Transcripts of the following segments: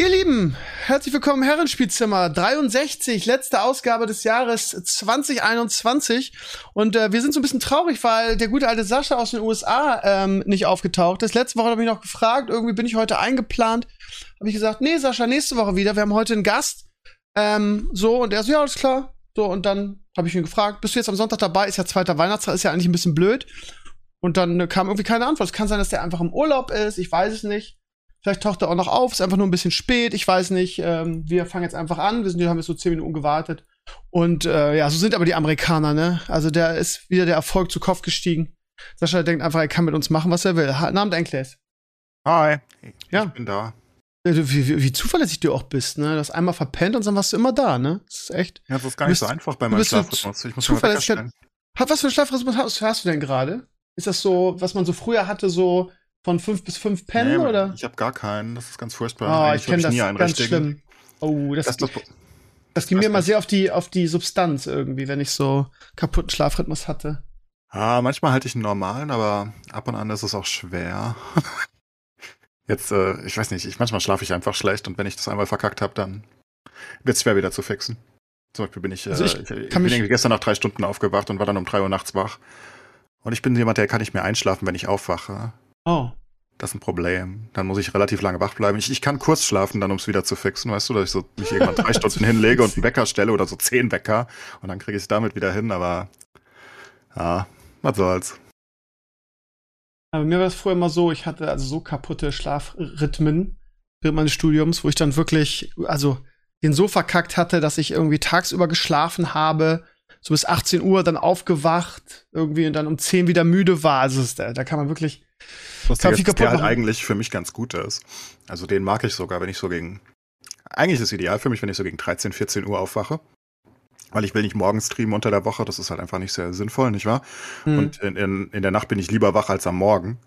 Ihr Lieben, herzlich willkommen im Herrenspielzimmer 63, letzte Ausgabe des Jahres 2021. Und äh, wir sind so ein bisschen traurig, weil der gute alte Sascha aus den USA ähm, nicht aufgetaucht ist. Letzte Woche habe ich noch gefragt, irgendwie bin ich heute eingeplant. Habe ich gesagt, nee, Sascha, nächste Woche wieder. Wir haben heute einen Gast. Ähm, so, und er so, ja, alles klar. So, und dann habe ich ihn gefragt, bist du jetzt am Sonntag dabei? Ist ja zweiter Weihnachtstag, ist ja eigentlich ein bisschen blöd. Und dann äh, kam irgendwie keine Antwort. Es kann sein, dass der einfach im Urlaub ist, ich weiß es nicht. Vielleicht taucht er auch noch auf, ist einfach nur ein bisschen spät, ich weiß nicht. Ähm, wir fangen jetzt einfach an, wir sind, haben jetzt so zehn Minuten gewartet. Und äh, ja, so sind aber die Amerikaner, ne? Also der ist wieder der Erfolg zu Kopf gestiegen. Sascha denkt einfach, er kann mit uns machen, was er will. Ha Namen Enkles. Hi. Ja. Ich bin da. Wie, wie, wie zuverlässig du auch bist, ne? Du hast einmal verpennt und dann warst du immer da, ne? Das ist echt. Ja, das ist gar nicht bist- so einfach bei meinem Schlafrhythmus. Ich muss Zuverlässigkeit. Hat, was für einen Schlafrhythmus hast, hast du denn gerade? Ist das so, was man so früher hatte, so von fünf bis fünf pennen, Nee, oder? Ich habe gar keinen. Das ist ganz furchtbar. Eigentlich ich kenne das nie ganz richtigen. schlimm. Oh, das, Das, das, das ging mir nicht. sehr auf die, auf die Substanz irgendwie, wenn ich so kaputten Schlafrhythmus hatte. ah, manchmal halte ich einen normalen, aber ab und an ist es auch schwer. Jetzt, äh, ich weiß nicht, ich, manchmal schlafe ich einfach schlecht und wenn ich das einmal verkackt habe, dann wird es schwer wieder zu fixen. Zum Beispiel bin ich, äh, Also ich ich, ich kann bin gestern nach drei Stunden aufgewacht und war dann um drei Uhr nachts wach. Und ich bin jemand, der kann nicht mehr einschlafen, wenn ich aufwache. Oh. Das ist ein Problem. Dann muss ich relativ lange wach bleiben. Ich, ich kann kurz schlafen, dann um es wieder zu fixen, weißt du, dass ich so mich irgendwann drei Stunden hinlege und einen Wecker stelle oder so zehn Wecker und dann kriege ich es damit wieder hin, aber ja, was soll's. Aber mir war es früher immer so, ich hatte also so kaputte Schlafrhythmen während meines Studiums, wo ich dann wirklich, also den so verkackt hatte, dass ich irgendwie tagsüber geschlafen habe, so bis 18 Uhr dann aufgewacht, irgendwie und dann um 10 wieder müde war. Also da, da kann man wirklich. Was Kann viel der halt eigentlich für mich ganz gut ist. Also den mag ich sogar, wenn ich so gegen. Eigentlich ist es ideal für mich, wenn ich so gegen 13, 14 Uhr aufwache. Weil ich will nicht morgens streamen unter der Woche, das ist halt einfach nicht sehr sinnvoll, nicht wahr? Hm. Und in, in, in der Nacht bin ich lieber wach als am Morgen.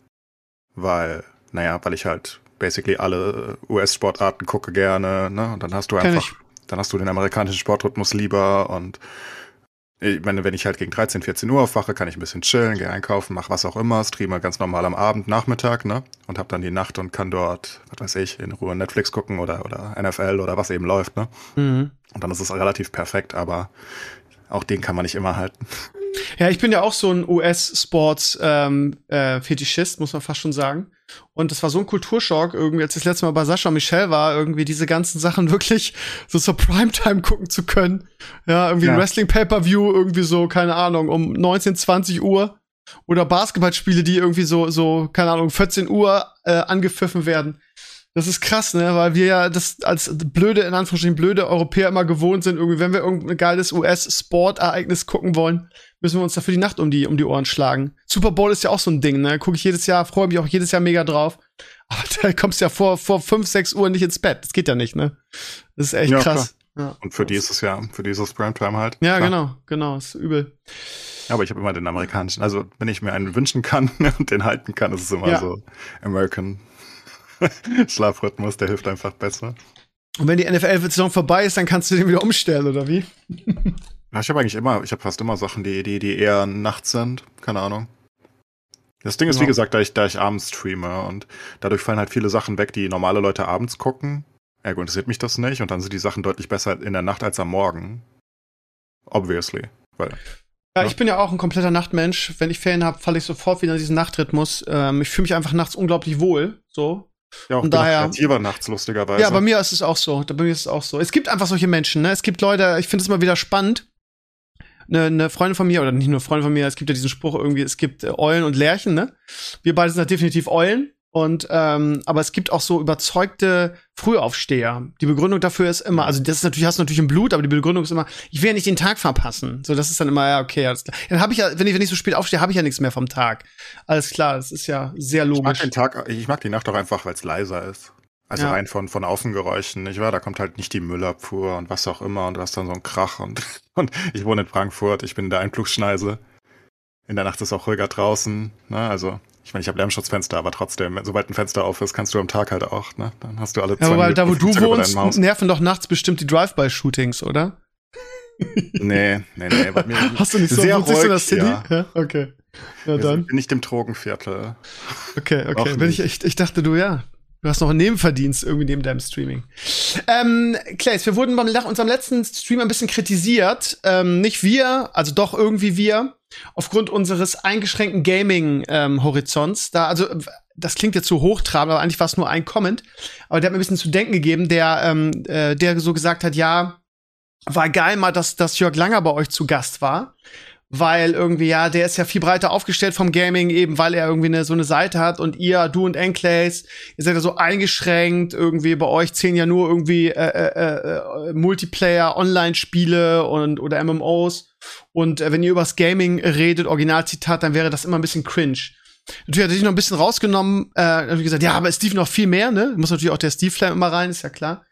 Weil, naja, weil ich halt basically alle US-Sportarten gucke gerne, ne? Und dann hast du einfach, dann hast du den amerikanischen Sportrhythmus lieber und ich meine, wenn ich halt gegen 13, 14 Uhr aufwache, kann ich ein bisschen chillen, gehe einkaufen, mach was auch immer, streame ganz normal am Abend, Nachmittag, ne? Und hab dann die Nacht und kann dort, was weiß ich, in Ruhe Netflix gucken oder, oder NFL oder was eben läuft, ne? Mhm. Und dann ist es relativ perfekt, aber auch den kann man nicht immer halten. Ja, ich bin ja auch so ein US-Sports ähm, äh, muss man fast schon sagen. Und das war so ein Kulturschock, irgendwie, als ich das letzte Mal bei Sascha und Michelle war, irgendwie diese ganzen Sachen wirklich so zur Primetime gucken zu können. Ja, irgendwie ein Ja. Wrestling-Pay-Per-View, irgendwie so, keine Ahnung, um 19, 20 Uhr. Oder Basketballspiele, die irgendwie so, so, keine Ahnung, 14 Uhr äh, angepfiffen werden. Das ist krass, ne, weil wir ja das als blöde, in Anführungsstrichen blöde Europäer immer gewohnt sind, irgendwie, wenn wir irgendein geiles US-Sportereignis gucken wollen, müssen wir uns dafür die Nacht um die, um die Ohren schlagen. Super Bowl ist ja auch so ein Ding, ne? Gucke ich jedes Jahr, freue mich auch jedes Jahr mega drauf. Aber da kommst du ja vor, vor 5, 6 Uhr nicht ins Bett. Das geht ja nicht, ne? Das ist echt Ja, krass. Ja. Und für die ist es ja, für die ist es Primetime halt. Ja, Klar. genau, genau, ist übel. Ja, aber ich habe immer den amerikanischen. Also, wenn ich mir einen wünschen kann und den halten kann, ist es immer Ja. so American Schlafrhythmus, der hilft einfach besser. Und wenn die NFL-Saison vorbei ist, dann kannst du den wieder umstellen, oder wie? Ja, ich habe eigentlich immer, ich habe fast immer Sachen, die, die, die eher nachts sind. Keine Ahnung. Das Ding ist, Ja. wie gesagt, da ich, da ich abends streame und dadurch fallen halt viele Sachen weg, die normale Leute abends gucken. Ergo interessiert mich das nicht und dann sind die Sachen deutlich besser in der Nacht als am Morgen. Obviously. Weil, Ja, Ja. ich bin ja auch ein kompletter Nachtmensch. Wenn ich Ferien habe, falle ich sofort wieder in diesen Nachtrhythmus. Ähm, ich fühle mich einfach nachts unglaublich wohl. So. Ja, auch Und daher- kreativer nachts, lustigerweise. Ja, bei mir ist es auch so. Bei mir ist es auch so. Es gibt einfach solche Menschen, ne? Es gibt Leute, ich finde es immer wieder spannend. Eine, eine Freundin von mir, oder nicht nur Freundin von mir, es gibt ja diesen Spruch irgendwie, es gibt äh, Eulen und Lerchen, ne? Wir beide sind ja definitiv Eulen. Und ähm, aber es gibt auch so überzeugte Frühaufsteher. Die Begründung dafür ist immer, also das ist natürlich hast du natürlich im Blut, aber die Begründung ist immer, ich will ja nicht den Tag verpassen. So, das ist dann immer ja okay, alles klar. Dann habe ich ja, wenn ich wenn ich so spät aufstehe, habe ich ja nichts mehr vom Tag. Alles klar, das ist ja sehr ich mag logisch. den Tag, ich mag die Nacht auch einfach, weil es leiser ist. Also Ja. rein von, von Außengeräuschen, nicht wahr? Da kommt halt nicht die Müllabfuhr und was auch immer und du hast dann so einen Krach und, und ich wohne in Frankfurt, ich bin in der Einflugschneise. In der Nacht ist auch ruhiger draußen, ne? Also, ich meine, ich habe Lärmschutzfenster, aber trotzdem, sobald ein Fenster auf ist, kannst du am Tag halt auch, ne? Dann hast du alle Ja, aber da, wo du wohnst, nerven doch nachts bestimmt die Drive-by-Shootings, oder? Nee, nee, nee. bei mir- Hast du nicht so, Sehr wohnst nicht so in der ruhig, City? ja. ja okay. Ja, Wir dann. sind nicht im Drogenviertel. Okay, okay. Wenn ich, ich, ich dachte, du ja. Du hast noch einen Nebenverdienst irgendwie neben deinem Streaming. Ähm, Claes, wir wurden beim nach unserem letzten Stream ein bisschen kritisiert. Ähm, nicht wir, also doch irgendwie wir, aufgrund unseres eingeschränkten Gaming-Horizonts. da, also, das klingt jetzt so hochtrabend, aber eigentlich war es nur ein Comment. Aber der hat mir ein bisschen zu denken gegeben, der, ähm, äh, der so gesagt hat, ja, war geil mal, dass, dass Jörg Langer bei euch zu Gast war. Weil irgendwie, ja, der ist ja viel breiter aufgestellt vom Gaming, eben weil er irgendwie eine, so eine Seite hat und ihr, du und Enclays, ihr seid ja so eingeschränkt, irgendwie bei euch zählen ja nur irgendwie äh, äh, äh, Multiplayer, Online-Spiele und oder MMOs. Und äh, wenn ihr übers Gaming redet, Originalzitat, dann wäre das immer ein bisschen cringe. Natürlich hat er sich noch ein bisschen rausgenommen, äh, hab ich gesagt, ja, aber Steve noch viel mehr, ne? Muss natürlich auch der Steve Flam immer rein, ist ja klar.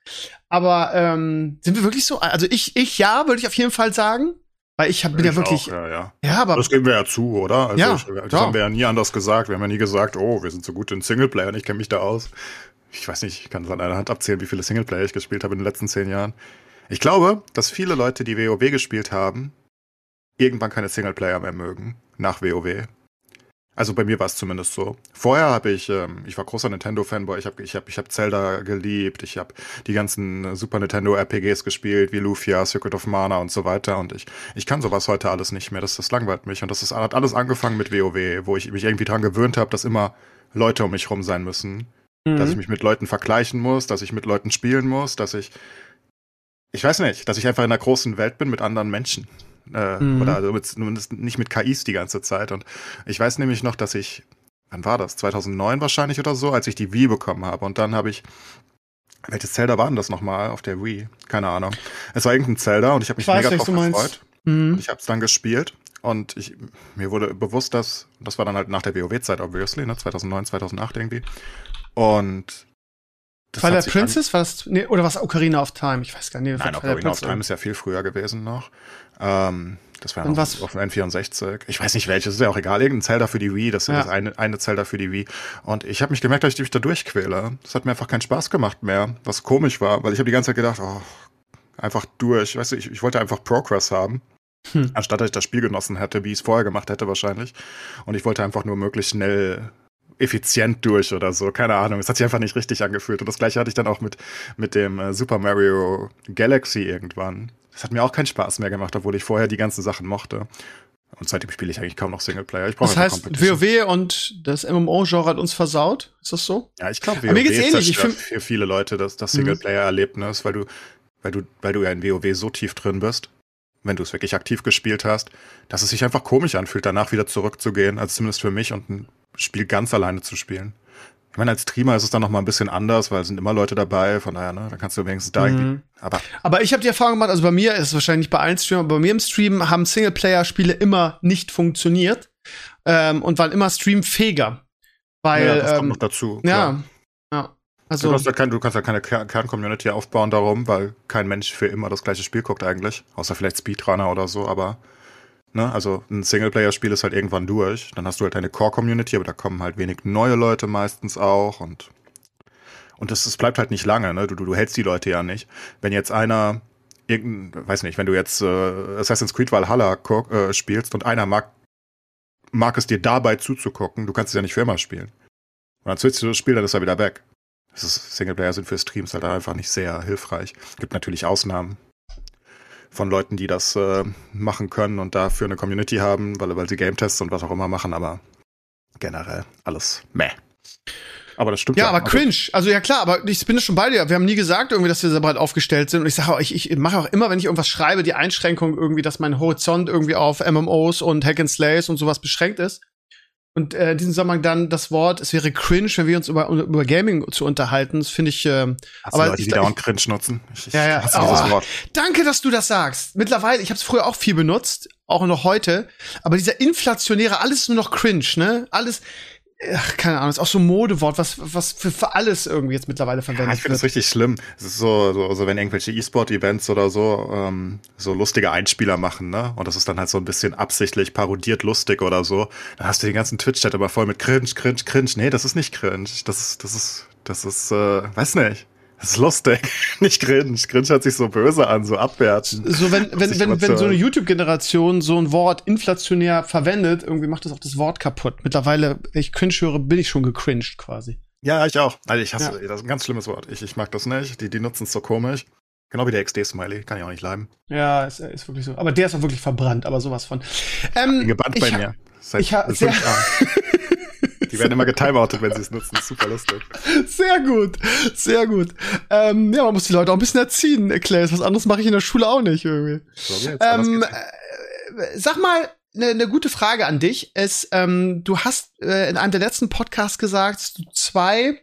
Aber ähm, sind wir wirklich so? Also ich, ich ja, würde ich auf jeden Fall sagen. Weil ich hab, bin ja Ich wirklich. Auch, ja, ja. Ja, aber. Das geben wir ja zu, oder? Also Ja, ich, das ja. haben wir ja nie anders gesagt. Wir haben ja nie gesagt, oh, wir sind so gut in Singleplayer und ich kenne mich da aus. Ich weiß nicht, ich kann es an einer Hand abzählen, wie viele Singleplayer ich gespielt habe in den letzten zehn Jahren. Ich glaube, dass viele Leute, die WoW gespielt haben, irgendwann keine Singleplayer mehr mögen nach WoW. Also bei mir war es zumindest so. Vorher habe ich, ähm, ich war großer Nintendo-Fanboy, ich habe ich hab, ich hab Zelda geliebt, ich habe die ganzen Super Nintendo-RPGs gespielt, wie Lufia, Secret of Mana und so weiter. Und ich, ich kann sowas heute alles nicht mehr. Das, das langweilt mich. Und das ist, hat alles angefangen mit WoW, wo ich mich irgendwie dran gewöhnt habe, dass immer Leute um mich rum sein müssen. Dass ich Mhm. mich mit Leuten vergleichen muss, dass ich mit Leuten spielen muss, dass ich. Ich weiß nicht, dass ich einfach in einer großen Welt bin mit anderen Menschen. Äh, Mhm. Oder also mit, zumindest nicht mit KIs die ganze Zeit. Und ich weiß nämlich noch, dass ich, wann war das? 2009 wahrscheinlich oder so, als ich die Wii bekommen habe. Und dann habe ich, welches Zelda war denn das nochmal auf der Wii? Keine Ahnung. Es war irgendein Zelda und ich habe mich Ich weiß, mega drauf gefreut. Mhm. Ich habe es dann gespielt. Und ich, mir wurde bewusst, dass, das war dann halt nach der WoW-Zeit, obviously, ne? 2009, 2008 irgendwie. Und das dann- Princess? War das, nee, oder was Ocarina of Time? Ich weiß gar nicht. Nein, Ocarina of Time ist ja viel früher gewesen noch. Ähm, das war noch was- auf dem N64. Ich weiß nicht welches, ist ja auch egal. Irgendein Zelda für die Wii, das ist Ja. das eine, eine Zelda für die Wii. Und ich habe mich gemerkt, dass ich mich da durchquäle. Das hat mir einfach keinen Spaß gemacht mehr, was komisch war, weil ich habe die ganze Zeit gedacht, oh, einfach durch. Weißt du, ich, ich wollte einfach Progress haben. Hm. Anstatt dass ich das Spiel genossen hätte, wie ich es vorher gemacht hätte wahrscheinlich. Und ich wollte einfach nur möglichst schnell effizient durch oder so, keine Ahnung. Es hat sich einfach nicht richtig angefühlt. Und das gleiche hatte ich dann auch mit, mit dem äh, Super Mario Galaxy irgendwann. Das hat mir auch keinen Spaß mehr gemacht, obwohl ich vorher die ganzen Sachen mochte. Und seitdem spiele ich eigentlich kaum noch Singleplayer. Ich brauche Das heißt. WoW und das MMO-Genre hat uns versaut? Ist das so? Ja, ich glaube, Aber mir geht's ähnlich. Ich find- für viele Leute das, das Mhm. Singleplayer-Erlebnis, weil du, weil du, weil du ja in WoW so tief drin bist, wenn du es wirklich aktiv gespielt hast, dass es sich einfach komisch anfühlt, danach wieder zurückzugehen, also zumindest für mich und ein Spiel ganz alleine zu spielen. Ich meine, als Streamer ist es dann noch mal ein bisschen anders, weil es sind immer Leute dabei, von daher, ne, da kannst du wenigstens da Mhm. irgendwie, aber Aber ich habe die Erfahrung gemacht, also bei mir ist es wahrscheinlich nicht bei allen Streamern, aber bei mir im Stream haben Singleplayer-Spiele immer nicht funktioniert ähm, und waren immer streamfähiger. Weil, ja, das kommt ähm, noch dazu. klar. ja, ja. Also, du, hast ja kein, du kannst ja keine Ker- Kern-Community aufbauen darum, weil kein Mensch für immer das gleiche Spiel guckt eigentlich. Außer vielleicht Speedrunner oder so, aber ne, also ein Singleplayer-Spiel ist halt irgendwann durch. Dann hast du halt deine Core-Community, aber da kommen halt wenig neue Leute meistens auch und und das, das bleibt halt nicht lange, ne? Du, du, du hältst die Leute ja nicht. Wenn jetzt einer irgendein, weiß nicht, wenn du jetzt äh, Assassin's Creed Valhalla äh, spielst und einer mag, mag es dir dabei zuzugucken, du kannst es ja nicht für immer spielen. Und dann switchst du das Spiel, dann ist er wieder weg. Das ist, Singleplayer sind für Streams halt einfach nicht sehr hilfreich. Gibt natürlich Ausnahmen von Leuten, die das äh, machen können und dafür eine Community haben, weil, weil sie Game-Tests und was auch immer machen, aber generell alles meh. Aber das stimmt ja, ja. aber Also, cringe. Also ja klar, aber ich bin schon bei dir. Wir haben nie gesagt irgendwie, dass wir so breit aufgestellt sind. Und ich sage auch, ich, ich mache auch immer, wenn ich irgendwas schreibe, die Einschränkung irgendwie, dass mein Horizont irgendwie auf MMOs und Hack and Slays und sowas beschränkt ist. Und äh, in diesem Zusammenhang dann das Wort, es wäre cringe, wenn wir uns über, über Gaming zu unterhalten. Das finde ich. Äh, hast du aber Leute, ich- die dauernd cringe nutzen. Ich, Ja, ja. Oh. Wort. Danke, dass du das sagst. Mittlerweile, ich habe es früher auch viel benutzt, auch noch heute. Aber dieser inflationäre, alles nur noch cringe, ne? Alles. Ach, keine Ahnung, ist auch so ein Modewort, was, was für, für alles irgendwie jetzt mittlerweile verwendet Ja, ich finde wird. das richtig schlimm. Es ist so, so, so wenn irgendwelche E-Sport-Events oder so ähm, so lustige Einspieler machen, ne? Und das ist dann halt so ein bisschen absichtlich parodiert lustig oder so. Dann hast du den ganzen Twitch-Chat aber voll mit Cringe, Cringe, Cringe. Nee, das ist nicht Cringe. Das ist, das ist, das ist, äh, weiß nicht. Das ist lustig. nicht Cringe. Cringe hört sich so böse an, so abwertend. So, wenn, wenn, wenn, wenn so eine. YouTube-Generation so ein Wort inflationär verwendet, irgendwie macht das auch das Wort kaputt. Mittlerweile, wenn ich cringe höre, bin ich schon gecringed quasi. Ja, ich auch. Also ich hasse, das ist ein ganz schlimmes Wort. Ich, ich mag das nicht. Die, die nutzen es so komisch. Genau wie der XD-Smiley. Kann ich auch nicht leiden. Ja, ist, ist wirklich so. Aber der ist auch wirklich verbrannt, aber sowas von. Ähm, gebannt bei mir. Seit ich ha- fünf sehr-. Die werden immer getimeoutet, wenn sie es nutzen. Super lustig. Sehr gut, sehr gut. Ähm, ja, man muss die Leute auch ein bisschen erziehen, Claes. Was anderes mache ich in der Schule auch nicht irgendwie. So, Ähm, äh, sag mal, eine ne gute Frage an dich ist, ähm, du hast äh, in einem der letzten Podcasts gesagt, dass du zwei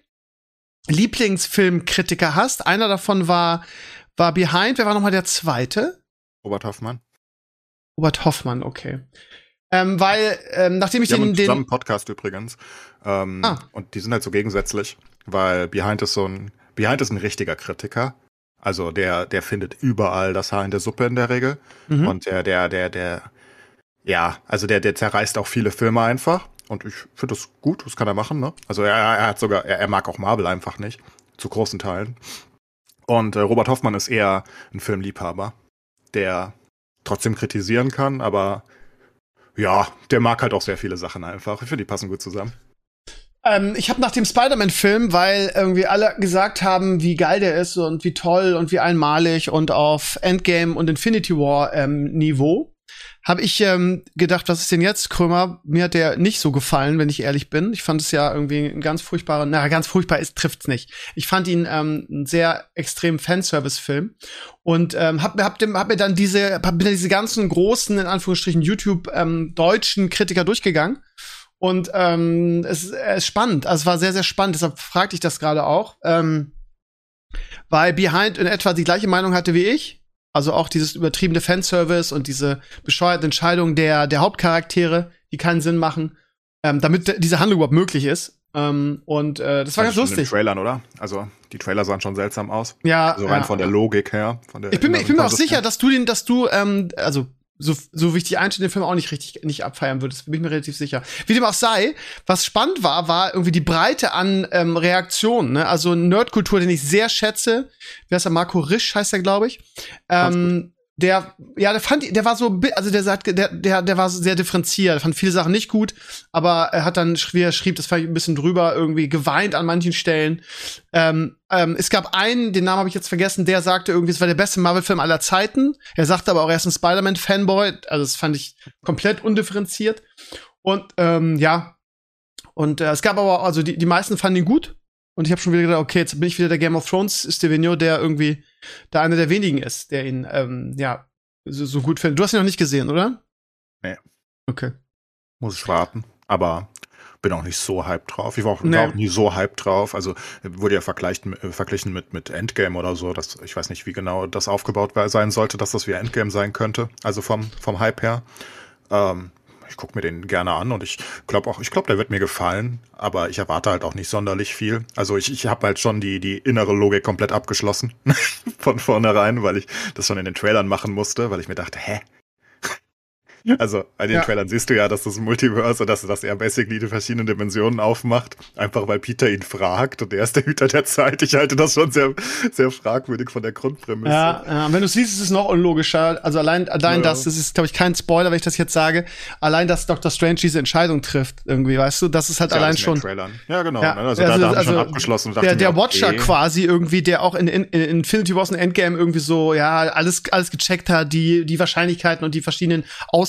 Lieblingsfilmkritiker hast. Einer davon war, war Behind. Wer war nochmal der zweite? Robert Hoffmann. Robert Hoffmann, okay. Ähm, weil, ähm, nachdem ich Wir haben den, den zusammen einen Podcast übrigens. Ähm, Ah. Und die sind halt so gegensätzlich, weil Behind ist so ein, Behind ist ein richtiger Kritiker. Also der, der findet überall das Haar in der Suppe in der Regel. Mhm. Und der, der, der, der, ja, also der, der zerreißt auch viele Filme einfach. Und ich finde das gut, das kann er machen, ne? Also er, er hat sogar, er, er mag auch Marvel einfach nicht. Zu großen Teilen. Und äh, Robert Hoffmann ist eher ein Filmliebhaber, der trotzdem kritisieren kann, aber ja, der mag halt auch sehr viele Sachen einfach. Ich finde, die passen gut zusammen. Ähm, ich habe nach dem Spider-Man-Film, weil irgendwie alle gesagt haben, wie geil der ist und wie toll und wie einmalig und auf Endgame und Infinity War ähm, Niveau, habe ich ähm, gedacht, was ist denn jetzt, Krömer? Mir hat der nicht so gefallen, wenn ich ehrlich bin. Ich fand es ja irgendwie ein ganz furchtbarer, na, ganz furchtbar ist, trifft's nicht. Ich fand ihn ähm, einen sehr extremen Fanservice-Film und ähm, hab, hab, dem, hab mir dann diese, hab mir diese ganzen großen, in Anführungsstrichen, YouTube ähm, Kritiker durchgegangen. Und ähm, es ist, es ist spannend. Also es war sehr, sehr spannend. Deshalb fragte ich das gerade auch. Ähm, weil Behind in etwa die gleiche Meinung hatte wie ich. Also auch dieses übertriebene Fanservice und diese bescheuerten Entscheidungen der, der Hauptcharaktere, die keinen Sinn machen, ähm, damit diese Handlung überhaupt möglich ist. Ähm, und äh, das war ganz schon in den lustig. Trailern, oder? Also, die Trailer sahen schon seltsam aus. Ja, Also rein ja. von der Logik her. Von der Ich bin mir, ich bin mir auch sicher, dass du den, dass du, ähm, also so, so wie ich die einstelle, den Film auch nicht richtig nicht abfeiern würdest. Bin ich mir relativ sicher. Wie dem auch sei, was spannend war, war irgendwie die Breite an ähm, Reaktionen. Ne? Also Nerdkultur, den ich sehr schätze. Wer ist der? Marco Risch heißt er, glaube ich. Ähm, der, ja, der fand, der war so, also der sagt, der, der, der war sehr differenziert, er fand viele Sachen nicht gut, aber er hat dann, wie er schrieb, das ich ein bisschen drüber, irgendwie geweint an manchen Stellen. Ähm, ähm, es gab einen, den Namen habe ich jetzt vergessen, der sagte irgendwie, es war der beste Marvel-Film aller Zeiten. Er sagte aber auch, er ist ein Spider-Man-Fanboy, also das fand ich komplett undifferenziert. Und ähm, ja, und äh, es gab aber, also die, die meisten fanden ihn gut. Und ich habe schon wieder gedacht, okay, jetzt bin ich wieder der Game of Thrones Stevino, der irgendwie da einer der wenigen ist, der ihn, ähm, ja, so, so gut findet. Du hast ihn noch nicht gesehen, oder? Nee. Okay. Muss ich warten. Aber bin auch nicht so hyped drauf. Ich war auch, Nee. war auch nie so hyped drauf. Also wurde ja verglichen, äh, verglichen mit, mit Endgame oder so. Das, ich weiß nicht, wie genau das aufgebaut sein sollte, dass das wie Endgame sein könnte. Also vom, vom Hype her. Ähm, ich gucke mir den gerne an und ich glaube auch, ich glaube, der wird mir gefallen, aber ich erwarte halt auch nicht sonderlich viel. Also ich, ich habe halt schon die, die innere Logik komplett abgeschlossen von vornherein, weil ich das schon in den Trailern machen musste, weil ich mir dachte, hä? Also bei den Ja. Trailern siehst du ja, dass das Multiverse, dass, dass er basically die verschiedenen Dimensionen aufmacht, einfach weil Peter ihn fragt und er ist der Hüter der Zeit. Ich halte das schon sehr, sehr fragwürdig von der Grundprämisse. Ja, ja, wenn du es liest, ist es noch unlogischer. Also allein, allein Ja. das, das ist, glaube ich, kein Spoiler, wenn ich das jetzt sage. Allein, dass Dr. Strange diese Entscheidung trifft, irgendwie, weißt du, das ist halt Ja, allein den schon. Ja, genau. Ne? Also, da, da habe ich schon abgeschlossen. und dachte der, mir, der Watcher okay. quasi irgendwie, der auch in, in, in Infinity Wars und Endgame irgendwie so, ja, alles, alles gecheckt hat, die, die Wahrscheinlichkeiten und die verschiedenen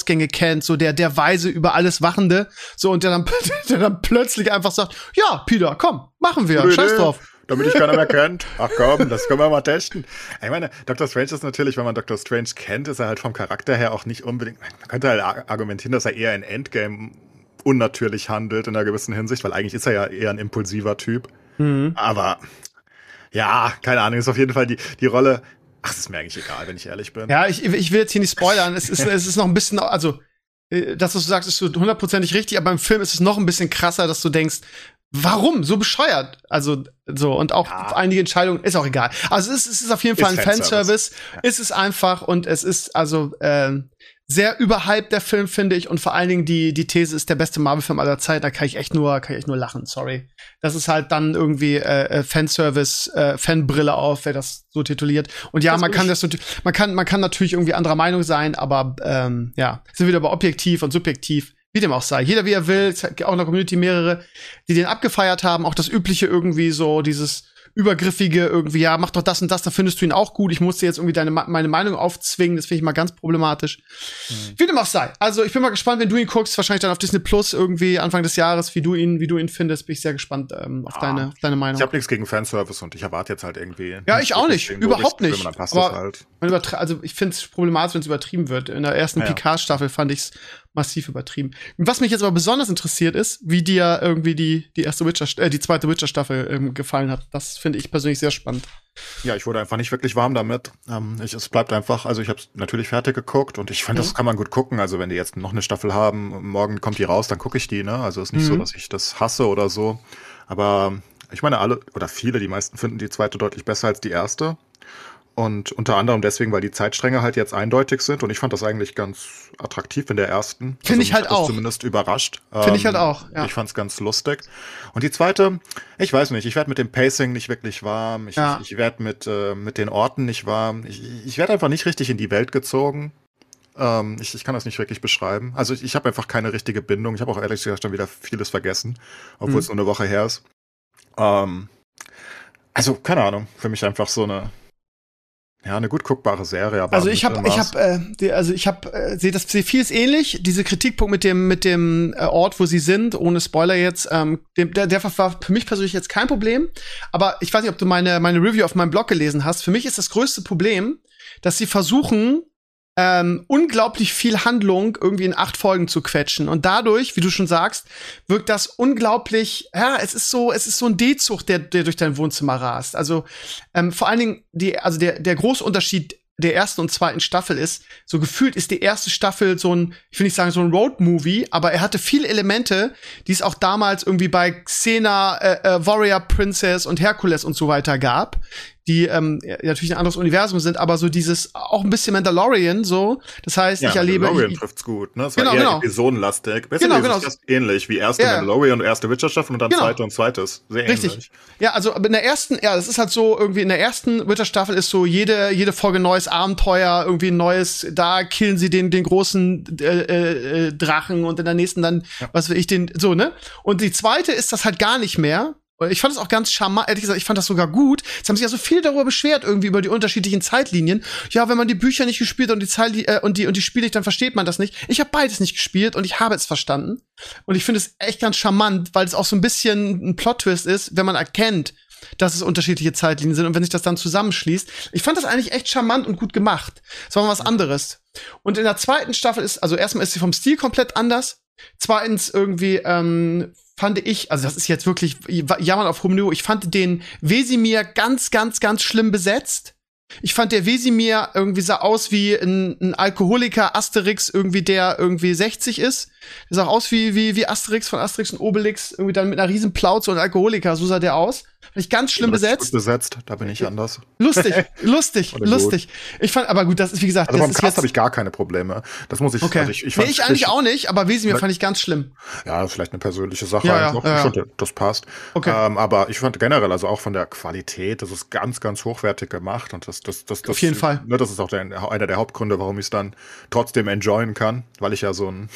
Ausgänge kennt, so der, der Weise über alles Wachende, so, und der dann, der dann plötzlich einfach sagt, ja, Peter, komm, machen wir, Gute scheiß drauf. Damit dich keiner mehr kennt. Ach komm, das können wir mal testen. Ich meine, Dr. Strange ist natürlich, wenn man Dr. Strange kennt, ist er halt vom Charakter her auch nicht unbedingt. Man könnte halt ar- argumentieren, dass er eher in Endgame unnatürlich handelt in einer gewissen Hinsicht, weil eigentlich ist er ja eher ein impulsiver Typ. Mhm. Aber ja, keine Ahnung, ist auf jeden Fall die, die Rolle. Ach, es ist mir eigentlich egal, wenn ich ehrlich bin. Ja, ich, ich will jetzt hier nicht spoilern. Es ist, es ist noch ein bisschen, also äh, das, was du sagst, ist so hundertprozentig richtig, aber im Film ist es noch ein bisschen krasser, dass du denkst, warum? So bescheuert. Also, so, und auch ja. einige Entscheidungen, ist auch egal. Also, es ist, es ist auf jeden Fall ein Fanservice. Fanservice. Ja. Es ist einfach und es ist, also, äh, sehr überhyped, der Film, finde ich. Und vor allen Dingen die, die These ist der beste Marvel-Film aller Zeit. Da kann ich echt nur, kann ich echt nur lachen, sorry. Das ist halt dann irgendwie äh, äh Fanservice, äh, Fanbrille auf, wer das so tituliert. Und ja, das man kann das man kann, man kann natürlich irgendwie anderer Meinung sein, aber ähm, ja, sind wieder über objektiv und subjektiv. Wie dem auch sei. Jeder wie er will, auch in der Community mehrere, die den abgefeiert haben, auch das übliche irgendwie so, dieses übergriffige irgendwie, ja, mach doch das und das, da findest du ihn auch gut. Ich musste jetzt irgendwie deine meine Meinung aufzwingen, das finde ich mal ganz problematisch. Mhm. Wie dem auch sei. Also, ich bin mal gespannt, wenn du ihn guckst, wahrscheinlich dann auf Disney Plus irgendwie Anfang des Jahres, wie du ihn, wie du ihn findest, bin ich sehr gespannt ähm, auf, ah, deine, auf deine Meinung. Ich habe nichts gegen Fanservice und ich erwarte jetzt halt irgendwie. Ja, ich auch nicht, überhaupt nicht. Dann passt Aber das halt. Also, ich finde es problematisch, wenn es übertrieben wird. In der ersten ja. Picard-Staffel fand ich es massiv übertrieben. Was mich jetzt aber besonders interessiert ist, wie dir irgendwie die, die erste Witcher, äh, die zweite Witcher-Staffel ähm, gefallen hat. Das finde ich persönlich sehr spannend. Ja, ich wurde einfach nicht wirklich warm damit. Ähm, ich, es bleibt einfach, also ich habe es natürlich fertig geguckt und ich finde, mhm. das kann man gut gucken. Also wenn die jetzt noch eine Staffel haben, morgen kommt die raus, dann gucke ich die, ne? Also ist nicht mhm. so, dass ich das hasse oder so. Aber ich meine, alle oder viele, die meisten finden die zweite deutlich besser als die erste. Und unter anderem deswegen, weil die Zeitstränge halt jetzt eindeutig sind. Und ich fand das eigentlich ganz attraktiv in der ersten. Finde also ich halt auch. Zumindest überrascht. Finde ähm, ich halt auch. Ja. Ich fand es ganz lustig. Und die zweite, ich weiß nicht, ich werde mit dem Pacing nicht wirklich warm. Ich, ja. ich, ich werde mit, äh, mit den Orten nicht warm. Ich, ich werde einfach nicht richtig in die Welt gezogen. Ähm, ich, ich kann das nicht wirklich beschreiben. Also ich, ich habe einfach keine richtige Bindung. Ich habe auch ehrlich gesagt schon wieder vieles vergessen, obwohl mhm. es nur eine Woche her ist. Ähm, also keine Ahnung, für mich einfach so eine ja, eine gut guckbare Serie. Aber also ich habe, ich habe, äh, also ich habe, äh, sehe das sehe vieles ähnlich. Diese Kritikpunkt mit dem mit dem äh, Ort, wo sie sind, ohne Spoiler jetzt, ähm, der, der war für mich persönlich jetzt kein Problem. Aber ich weiß nicht, ob du meine meine Review auf meinem Blog gelesen hast. Für mich ist das größte Problem, dass sie versuchen ähm, unglaublich viel Handlung irgendwie in acht Folgen zu quetschen. Und dadurch, wie du schon sagst, wirkt das unglaublich, ja, es ist so, es ist so ein D-Zug, der, der durch dein Wohnzimmer rast. Also ähm, vor allen Dingen, die, also der, der große Unterschied der ersten und zweiten Staffel ist, so gefühlt ist die erste Staffel so ein, ich will nicht sagen so ein Road-Movie, aber er hatte viele Elemente, die es auch damals irgendwie bei Xena, äh, äh, Warrior Princess und Hercules und so weiter gab, die ähm, natürlich ein anderes Universum sind, aber so dieses auch ein bisschen Mandalorian so. Das heißt, ja, ich erlebe Mandalorian trifft's gut, ne? Es genau, war eher genau. episodenlastig. Besser genau, genau. Ist ähnlich wie erste ja. Mandalorian und erste Witcher Staffel und dann genau. zweite und zweites. Sehr Richtig. ähnlich. Ja, also in der ersten, ja, das ist halt so irgendwie in der ersten Witcher Staffel ist so jede jede Folge neues Abenteuer, irgendwie ein neues, da killen sie den den großen äh, äh, Drachen und in der nächsten dann ja. was will ich den so, ne? Und die zweite ist das halt gar nicht mehr. Ich fand es auch ganz charmant, ehrlich gesagt, ich fand das sogar gut. Es haben sich ja so viel darüber beschwert, irgendwie über die unterschiedlichen Zeitlinien. Ja, wenn man die Bücher nicht gespielt und die Zeit, äh, und die und die spiele ich, dann versteht man das nicht. Ich habe beides nicht gespielt und ich habe es verstanden. Und ich finde es echt ganz charmant, weil es auch so ein bisschen ein Plot-Twist ist, wenn man erkennt, dass es unterschiedliche Zeitlinien sind und wenn sich das dann zusammenschließt. Ich fand das eigentlich echt charmant und gut gemacht. Es war mal was anderes. Und in der zweiten Staffel ist, also erstmal ist sie vom Stil komplett anders. Zweitens irgendwie ähm, fand ich, also das ist jetzt wirklich jammern auf hohem ich fand den Wesimir ganz, ganz, ganz schlimm besetzt. Ich fand der Wesimir irgendwie sah aus wie ein, ein Alkoholiker Asterix irgendwie, der irgendwie 60 ist. Der sah aus wie, wie, wie Asterix von Asterix und Obelix, irgendwie dann mit einer riesen Plauze und Alkoholiker, so sah der aus. Fand ich ganz schlimm besetzt. Besetzt, da bin ich anders. Lustig, lustig, lustig. Ich fand, aber gut, das ist wie gesagt. Also beim Cast habe ich gar keine Probleme. Das muss ich. Okay. Also ich, ich, nee, ich eigentlich auch nicht, aber Wesimir fand ich ganz schlimm. Ja, vielleicht eine persönliche Sache. Ja, ja, ja, ich fand, das passt. Okay. Ähm, aber ich fand generell, also auch von der Qualität, das ist ganz, ganz hochwertig gemacht und das, das, das, das auf jeden Fall. Ne, das ist auch der, einer der Hauptgründe, warum ich es dann trotzdem enjoyen kann, weil ich ja so ein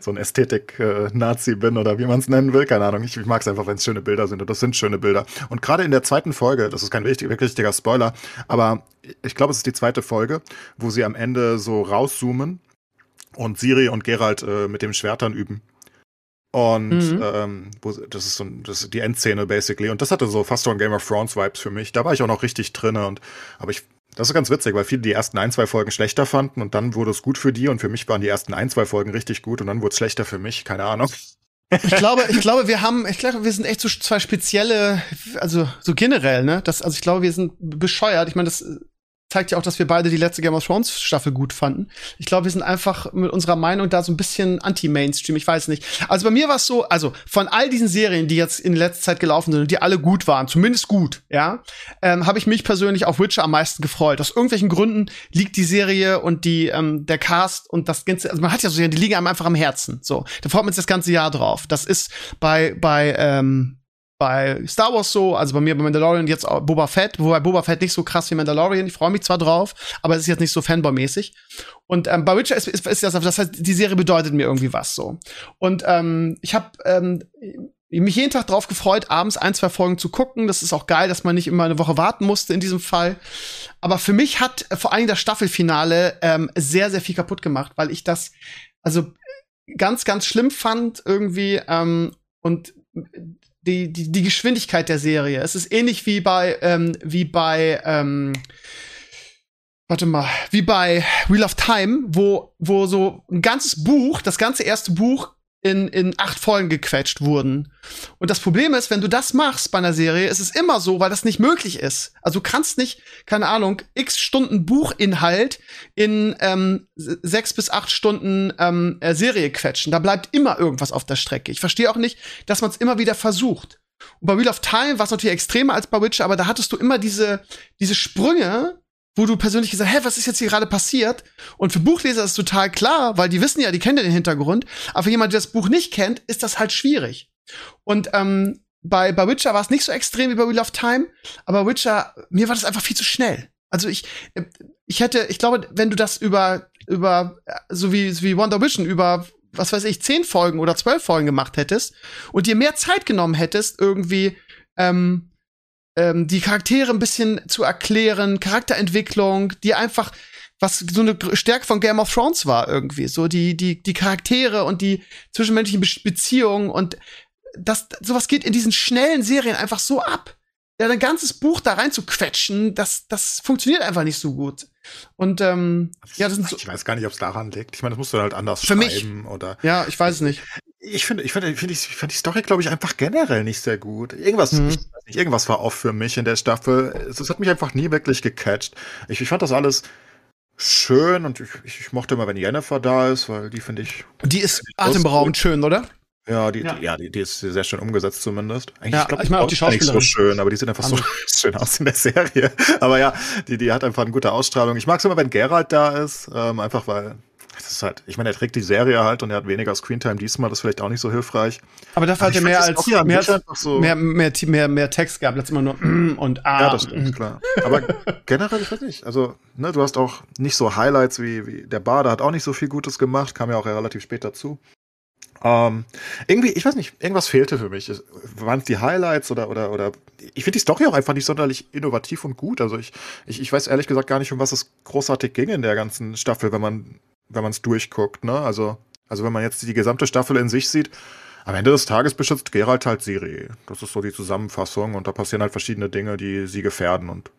so ein Ästhetik-Nazi bin oder wie man es nennen will, keine Ahnung. Ich, ich mag es einfach, wenn es schöne Bilder sind und das sind schöne Bilder. Und gerade in der zweiten Folge, das ist kein richtig, richtiger Spoiler, aber ich glaube, es ist die zweite Folge, wo sie am Ende so rauszoomen und Siri und Geralt äh, mit dem Schwertern üben. Und mhm. ähm, wo, das ist so das ist die Endszene basically. Und das hatte so fast so ein Game of Thrones Vibes für mich. Da war ich auch noch richtig drinne. Und aber ich das ist ganz witzig, weil viele die ersten ein, zwei Folgen schlechter fanden und dann wurde es gut für die und für mich waren die ersten ein, zwei Folgen richtig gut und dann wurde es schlechter für mich, keine Ahnung. Ich glaube, ich glaube, wir haben, ich glaube, wir sind echt so zwei spezielle, also so generell, ne? Das, also ich glaube, wir sind bescheuert. Ich meine, das zeigt ja auch, dass wir beide die letzte Game of Thrones Staffel gut fanden. Ich glaube, wir sind einfach mit unserer Meinung da so ein bisschen anti-Mainstream. Ich weiß nicht. Also bei mir war es so, also von all diesen Serien, die jetzt in letzter Zeit gelaufen sind und die alle gut waren, zumindest gut, ja, ähm, habe ich mich persönlich auf Witcher am meisten gefreut. Aus irgendwelchen Gründen liegt die Serie und die ähm, der Cast und das ganze, also man hat ja so Serien, die liegen einem einfach am Herzen. So, da freut man sich das ganze Jahr drauf. Das ist bei bei ähm, bei Star Wars so, also bei mir bei Mandalorian jetzt auch Boba Fett, wobei Boba Fett nicht so krass wie Mandalorian. Ich freue mich zwar drauf, aber es ist jetzt nicht so Fanboy-mäßig. Und ähm, bei Witcher ist, ist, ist das, das heißt, die Serie bedeutet mir irgendwie was so. Und ähm, ich habe ähm, mich jeden Tag drauf gefreut, abends ein, zwei Folgen zu gucken. Das ist auch geil, dass man nicht immer eine Woche warten musste in diesem Fall. Aber für mich hat äh, vor allem das Staffelfinale ähm, sehr, sehr viel kaputt gemacht, weil ich das also ganz, ganz schlimm fand irgendwie ähm, und die, die, die Geschwindigkeit der Serie. Es ist ähnlich wie bei, ähm, wie bei, ähm, warte mal, wie bei Wheel of Time, wo, wo so ein ganzes Buch, das ganze erste Buch in, in acht Folgen gequetscht wurden. Und das Problem ist, wenn du das machst bei einer Serie, ist es immer so, weil das nicht möglich ist. Also du kannst nicht, keine Ahnung, x Stunden Buchinhalt in ähm, sechs bis acht Stunden ähm, äh, Serie quetschen. Da bleibt immer irgendwas auf der Strecke. Ich verstehe auch nicht, dass man es immer wieder versucht. Und bei Wheel of Time war es natürlich extremer als bei Witcher, aber da hattest du immer diese, diese Sprünge, wo du persönlich gesagt, hä, was ist jetzt hier gerade passiert? Und für Buchleser ist total klar, weil die wissen ja, die kennen den Hintergrund. Aber für jemand, der das Buch nicht kennt, ist das halt schwierig. Und ähm, bei, bei Witcher war es nicht so extrem wie bei Wheel of Time, aber Witcher, mir war das einfach viel zu schnell. Also ich, ich hätte, ich glaube, wenn du das über, über, so wie, so wie Wonder Vision, über, was weiß ich, zehn Folgen oder zwölf Folgen gemacht hättest und dir mehr Zeit genommen hättest, irgendwie, ähm, ähm, die Charaktere ein bisschen zu erklären, Charakterentwicklung, die einfach was so eine Stärke von Game of Thrones war irgendwie, so die die die Charaktere und die zwischenmenschlichen Be Beziehungen und das sowas geht in diesen schnellen Serien einfach so ab. Ja, ein ganzes Buch da rein zu quetschen, das das funktioniert einfach nicht so gut. Und ähm, ja, das sind so ich weiß gar nicht, ob es daran liegt. Ich meine, das musst du halt anders für schreiben mich, oder. Ja, ich weiß es nicht. Ich finde, ich finde, finde ich, fand die Story, glaube ich, einfach generell nicht sehr gut. Irgendwas, Mhm. ich weiß nicht, irgendwas war off für mich in der Staffel. Es, es hat mich einfach nie wirklich gecatcht. Ich, ich fand das alles schön und ich, ich, ich mochte immer, wenn Jennifer da ist, weil die finde ich, Die ist atemberaubend schön, oder? ja, die, Ja. Die, ja, die, die ist sehr schön umgesetzt zumindest. Eigentlich, Ja, glaub, ich meine auch die ist gar nicht so Schauspielerin. schön, aber die sieht einfach so schön aus in der Serie. Aber ja, die, die hat einfach eine gute Ausstrahlung. Ich mag es immer, wenn Geralt da ist, ähm, einfach weil das ist halt, ich meine, er trägt die Serie halt und er hat weniger Screentime diesmal, das ist vielleicht auch nicht so hilfreich. Aber dafür hat er mehr als an mehr, so- mehr, mehr, mehr, mehr Text gehabt. Letztes Mal nur mm und ah. Ja, das mm. stimmt, klar. Aber generell, ich weiß nicht. Also, ne, du hast auch nicht so Highlights wie, wie der Bade hat auch nicht so viel Gutes gemacht, kam ja auch relativ spät dazu. Ähm, irgendwie, ich weiß nicht, irgendwas fehlte für mich. Waren es die Highlights oder, oder, oder, ich finde die Story auch einfach nicht sonderlich innovativ und gut. Also ich, ich, ich weiß ehrlich gesagt gar nicht, um was es großartig ging in der ganzen Staffel, wenn man, wenn man es durchguckt, ne? Also, also wenn man jetzt die gesamte Staffel in sich sieht, am Ende des Tages beschützt Geralt halt Siri. Das ist so die Zusammenfassung und da passieren halt verschiedene Dinge, die sie gefährden und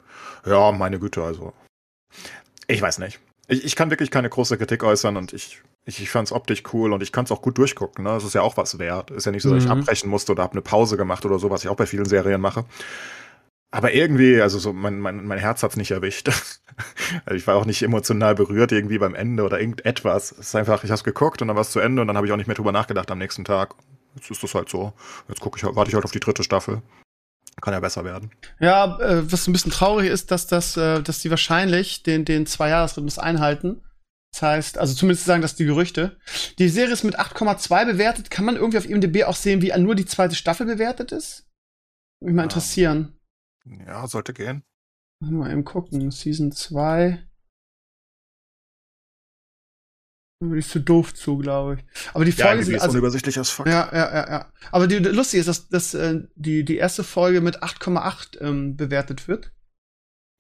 ja, meine Güte, also. Ich weiß nicht. Ich, ich kann wirklich keine große Kritik äußern und ich, ich, ich fand es optisch cool und ich kann es auch gut durchgucken. Ne? Das ist ja auch was wert. Ist ja nicht so, dass ich Mhm. abbrechen musste oder habe eine Pause gemacht oder so, was ich auch bei vielen Serien mache. Aber irgendwie, also so mein, mein, mein Herz hat's nicht erwischt. also ich war auch nicht emotional berührt irgendwie beim Ende oder irgendetwas. Es ist einfach, ich habe geguckt und dann war es zu Ende und dann habe ich auch nicht mehr drüber nachgedacht am nächsten Tag. Jetzt ist das halt so. Jetzt gucke ich, warte ich halt auf die dritte Staffel. Kann ja besser werden. Ja, äh, was ein bisschen traurig ist, dass das, äh, dass die wahrscheinlich den, den Zwei-Jahres-Rhythmus einhalten. Das heißt, also zumindest sagen das die Gerüchte. Die Serie ist mit 8,2 bewertet. Kann man irgendwie auf IMDb auch sehen, wie nur die zweite Staffel bewertet ist? Würde mich mal Ja. interessieren. Ja, sollte gehen. Mal eben gucken. Season 2. Da bin ich zu doof zu, glaube ich. Aber die Ja, sind ist also, unübersichtlich als fuck. Ja, ja, ja, ja. Aber die, lustig ist, dass, dass äh, die, die erste Folge mit 8,8 ähm, bewertet wird.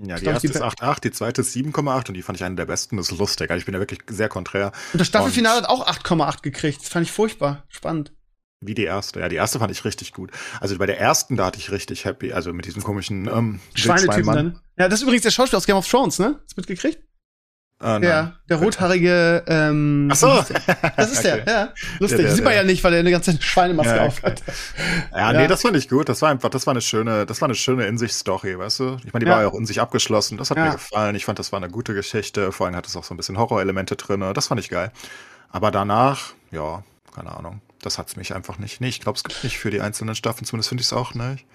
Ja, Ich die glaub, erste die ist Be- 8,8, die zweite ist 7,8 und die fand ich eine der besten. Das ist lustig. Also ich bin ja wirklich sehr konträr. Und das Staffelfinale Und- hat auch 8,8 gekriegt. Das fand ich furchtbar. Spannend. Wie die erste. Ja, die erste fand ich richtig gut. Also bei der ersten, da hatte ich richtig happy. Also mit diesem komischen ähm, Schweinetypen dann. Ja, das ist übrigens der Schauspieler aus Game of Thrones, ne? Hast du mitgekriegt? Äh, ja, der rothaarige. Ähm, Ach so. Das ist der, okay. ja. Lustig. Der, der, Sieht man ja nicht, weil er eine ganze Schweinemaske ja, aufhat. Ja, ja, nee, das fand ich gut. Das war einfach, das war eine schöne, das war eine schöne In-sich-Story, weißt du? Ich meine, die ja. war ja auch in sich abgeschlossen. Das hat mir gefallen. Ich fand, das war eine gute Geschichte. Vor allem hat es auch so ein bisschen Horrorelemente drin. Das fand ich geil. Aber danach, ja, keine Ahnung. Das hat's mich einfach nicht. Nee, ich glaube, es gibt nicht für die einzelnen Staffeln, zumindest finde ich es auch nicht.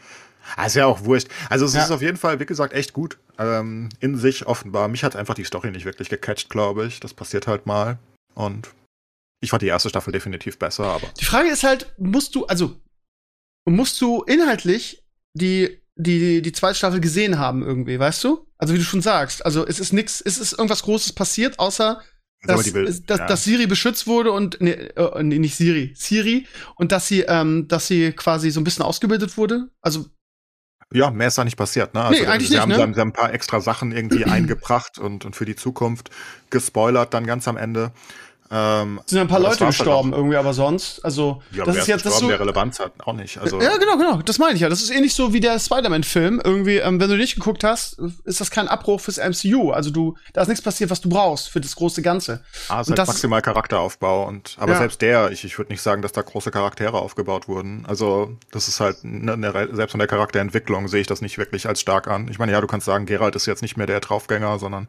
Ah, ist ja auch wurscht. Also es ja. ist auf jeden Fall, wie gesagt, echt gut. Ähm, in sich offenbar. Mich hat einfach die Story nicht wirklich gecatcht, glaube ich. Das passiert halt mal. Und ich fand die erste Staffel definitiv besser, aber. Die Frage ist halt, musst du, also, musst du inhaltlich die, die, die zweite Staffel gesehen haben irgendwie, weißt du? Also wie du schon sagst. Also es ist nix, es ist irgendwas Großes passiert, außer dass, dass, ja. dass Siri beschützt wurde und nee, äh, nee, nicht Siri, Siri und dass sie, ähm, dass sie quasi so ein bisschen ausgebildet wurde. Also ja, mehr ist da nicht passiert. Ne? Also, nee, eigentlich sie, nicht, haben, ne? sie, haben, sie haben ein paar extra Sachen irgendwie eingebracht und, und für die Zukunft gespoilert dann ganz am Ende. Ähm, sind ein paar Leute halt gestorben irgendwie, aber sonst, also ja, das ist jetzt das so, der Relevanz hat auch nicht. Also ja, genau, genau, das meine ich ja. Das ist ähnlich so wie der Spider-Man-Film. Irgendwie, ähm, wenn du nicht geguckt hast, ist das kein Abbruch fürs MCU. Also du, da ist nichts passiert, was du brauchst für das große Ganze. Ah, es ist halt maximal Charakteraufbau und aber ja. selbst der, ich, ich würde nicht sagen, dass da große Charaktere aufgebaut wurden. Also das ist halt ne, ne, selbst in der Charakterentwicklung sehe ich das nicht wirklich als stark an. Ich meine, ja, du kannst sagen, Geralt ist jetzt nicht mehr der Draufgänger, sondern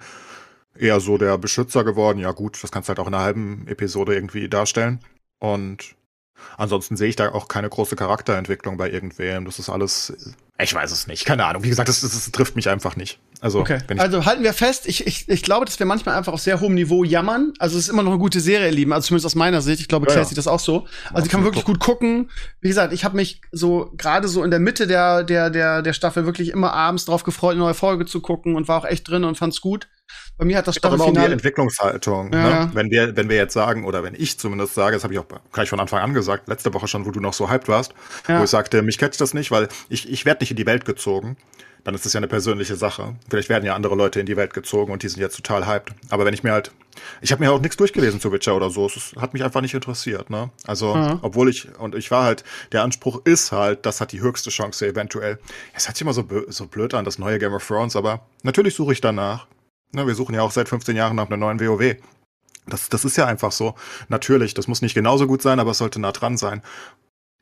eher so der Beschützer geworden. Ja gut, das kannst du halt auch in einer halben Episode irgendwie darstellen. Und ansonsten sehe ich da auch keine große Charakterentwicklung bei irgendwem. Das ist alles, ich weiß es nicht, keine Ahnung. Wie gesagt, das, das, das trifft mich einfach nicht. Also, okay. also halten wir fest, ich, ich, ich glaube, dass wir manchmal einfach auf sehr hohem Niveau jammern. Also es ist immer noch eine gute Serie, lieben. Also zumindest aus meiner Sicht. Ich glaube, Claire ja, ja. sieht das auch so. Also die kann man wirklich gut gucken. Wie gesagt, ich habe mich so gerade so in der Mitte der, der, der, der Staffel wirklich immer abends drauf gefreut, eine neue Folge zu gucken und war auch echt drin und fand's gut. Bei mir hat das Staffelfinale... Aber um die Entwicklungshaltung. Ja. Ne? Wenn, wir, wenn wir jetzt sagen, oder wenn ich zumindest sage, das habe ich auch gleich von Anfang an gesagt, letzte Woche schon, wo du noch so hyped warst, ja. wo ich sagte, mich catcht das nicht, weil ich, ich werde nicht in die Welt gezogen dann ist das ja eine persönliche Sache. Vielleicht werden ja andere Leute in die Welt gezogen und die sind jetzt total hyped. Aber wenn ich mir halt, ich habe mir auch nichts durchgelesen zu Witcher oder so, es hat mich einfach nicht interessiert. Ne? Also, mhm. obwohl ich, und ich war halt, der Anspruch ist halt, das hat die höchste Chance eventuell. Es hört sich immer so, so blöd an, das neue Game of Thrones, aber natürlich suche ich danach. Ne, wir suchen ja auch seit 15 Jahren nach einer neuen WoW. Das, das ist ja einfach so. Natürlich, das muss nicht genauso gut sein, aber es sollte nah dran sein.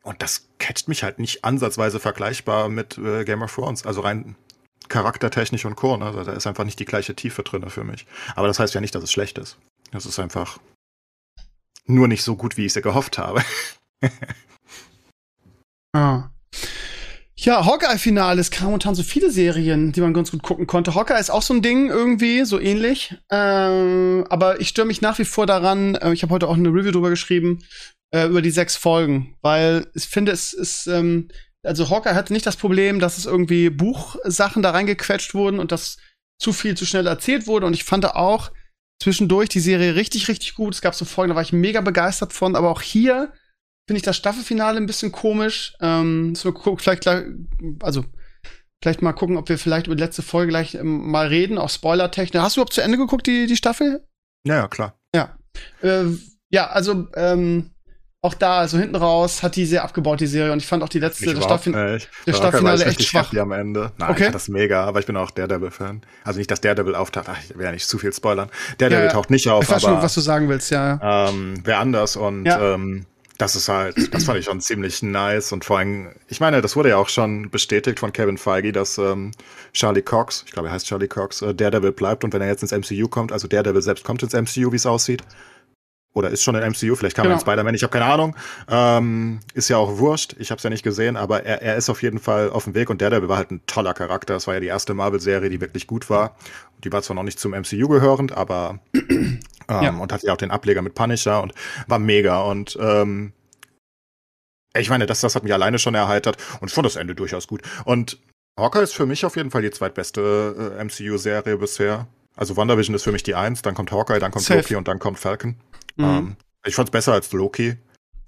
Und das catcht mich halt nicht ansatzweise vergleichbar mit äh, Game of Thrones. Also rein charaktertechnisch und Co. Ne? Also da ist einfach nicht die gleiche Tiefe drin für mich. Aber das heißt ja nicht, dass es schlecht ist. Das ist einfach nur nicht so gut, wie ich es gehofft habe. ah. Ja, Hawkeye-Finale. Es kamen momentan so viele Serien, die man ganz gut gucken konnte. Hawkeye ist auch so ein Ding irgendwie, so ähnlich. Ähm, aber ich störe mich nach wie vor daran. Äh, ich habe heute auch eine Review drüber geschrieben, äh, über die sechs Folgen. Weil ich finde, es ist, ähm, also Hawkeye hatte nicht das Problem, dass es irgendwie Buchsachen da reingequetscht wurden und dass zu viel zu schnell erzählt wurde. Und ich fand auch zwischendurch die Serie richtig, richtig gut. Es gab so Folgen, da war ich mega begeistert von. Aber auch hier finde ich das Staffelfinale ein bisschen komisch. Ähm, so, vielleicht also vielleicht mal gucken, ob wir vielleicht über die letzte Folge gleich ähm, mal reden, auch Spoiler-technisch. Hast du überhaupt zu Ende geguckt, die, die Staffel? Ja, ja, klar. Ja. Äh, ja, also ähm, auch da, also hinten raus, hat die sehr abgebaut, die Serie. Und ich fand auch die letzte, das, Staffin das Staffelfinale echt schwach. am Ende. Nein, okay. ich fand das mega, aber ich bin auch Daredevil-Fan. Also nicht, dass Daredevil auftaucht. Ach, ich will ja nicht zu viel spoilern. Daredevil ja, taucht nicht auf, ich weiß aber, schon, was du sagen willst, ja. Ähm, Wer anders und ja. ähm, das ist halt, das fand ich schon ziemlich nice und vor allem, ich meine, das wurde ja auch schon bestätigt von Kevin Feige, dass ähm, Charlie Cox, ich glaube, er heißt Charlie Cox, äh, Daredevil bleibt und wenn er jetzt ins MCU kommt, also Daredevil selbst kommt ins MCU, wie es aussieht, oder ist schon in MCU, vielleicht kam genau. er in Spider-Man, ich habe keine Ahnung. Ähm, ist ja auch wurscht, ich habe es ja nicht gesehen, aber er, er ist auf jeden Fall auf dem Weg und Daredevil war halt ein toller Charakter. Das war ja die erste Marvel-Serie, die wirklich gut war. Die war zwar noch nicht zum MCU gehörend, aber ähm, ja. und hatte ja auch den Ableger mit Punisher und war mega und ähm, ich meine, das, das hat mich alleine schon erheitert und fand das Ende durchaus gut. Und Hawker ist für mich auf jeden Fall die zweitbeste äh, MCU-Serie bisher. Also WandaVision ist für mich die Eins, dann kommt Hawkeye, dann kommt Safe. Loki und dann kommt Falcon. Mhm. Ähm, ich fand's besser als Loki.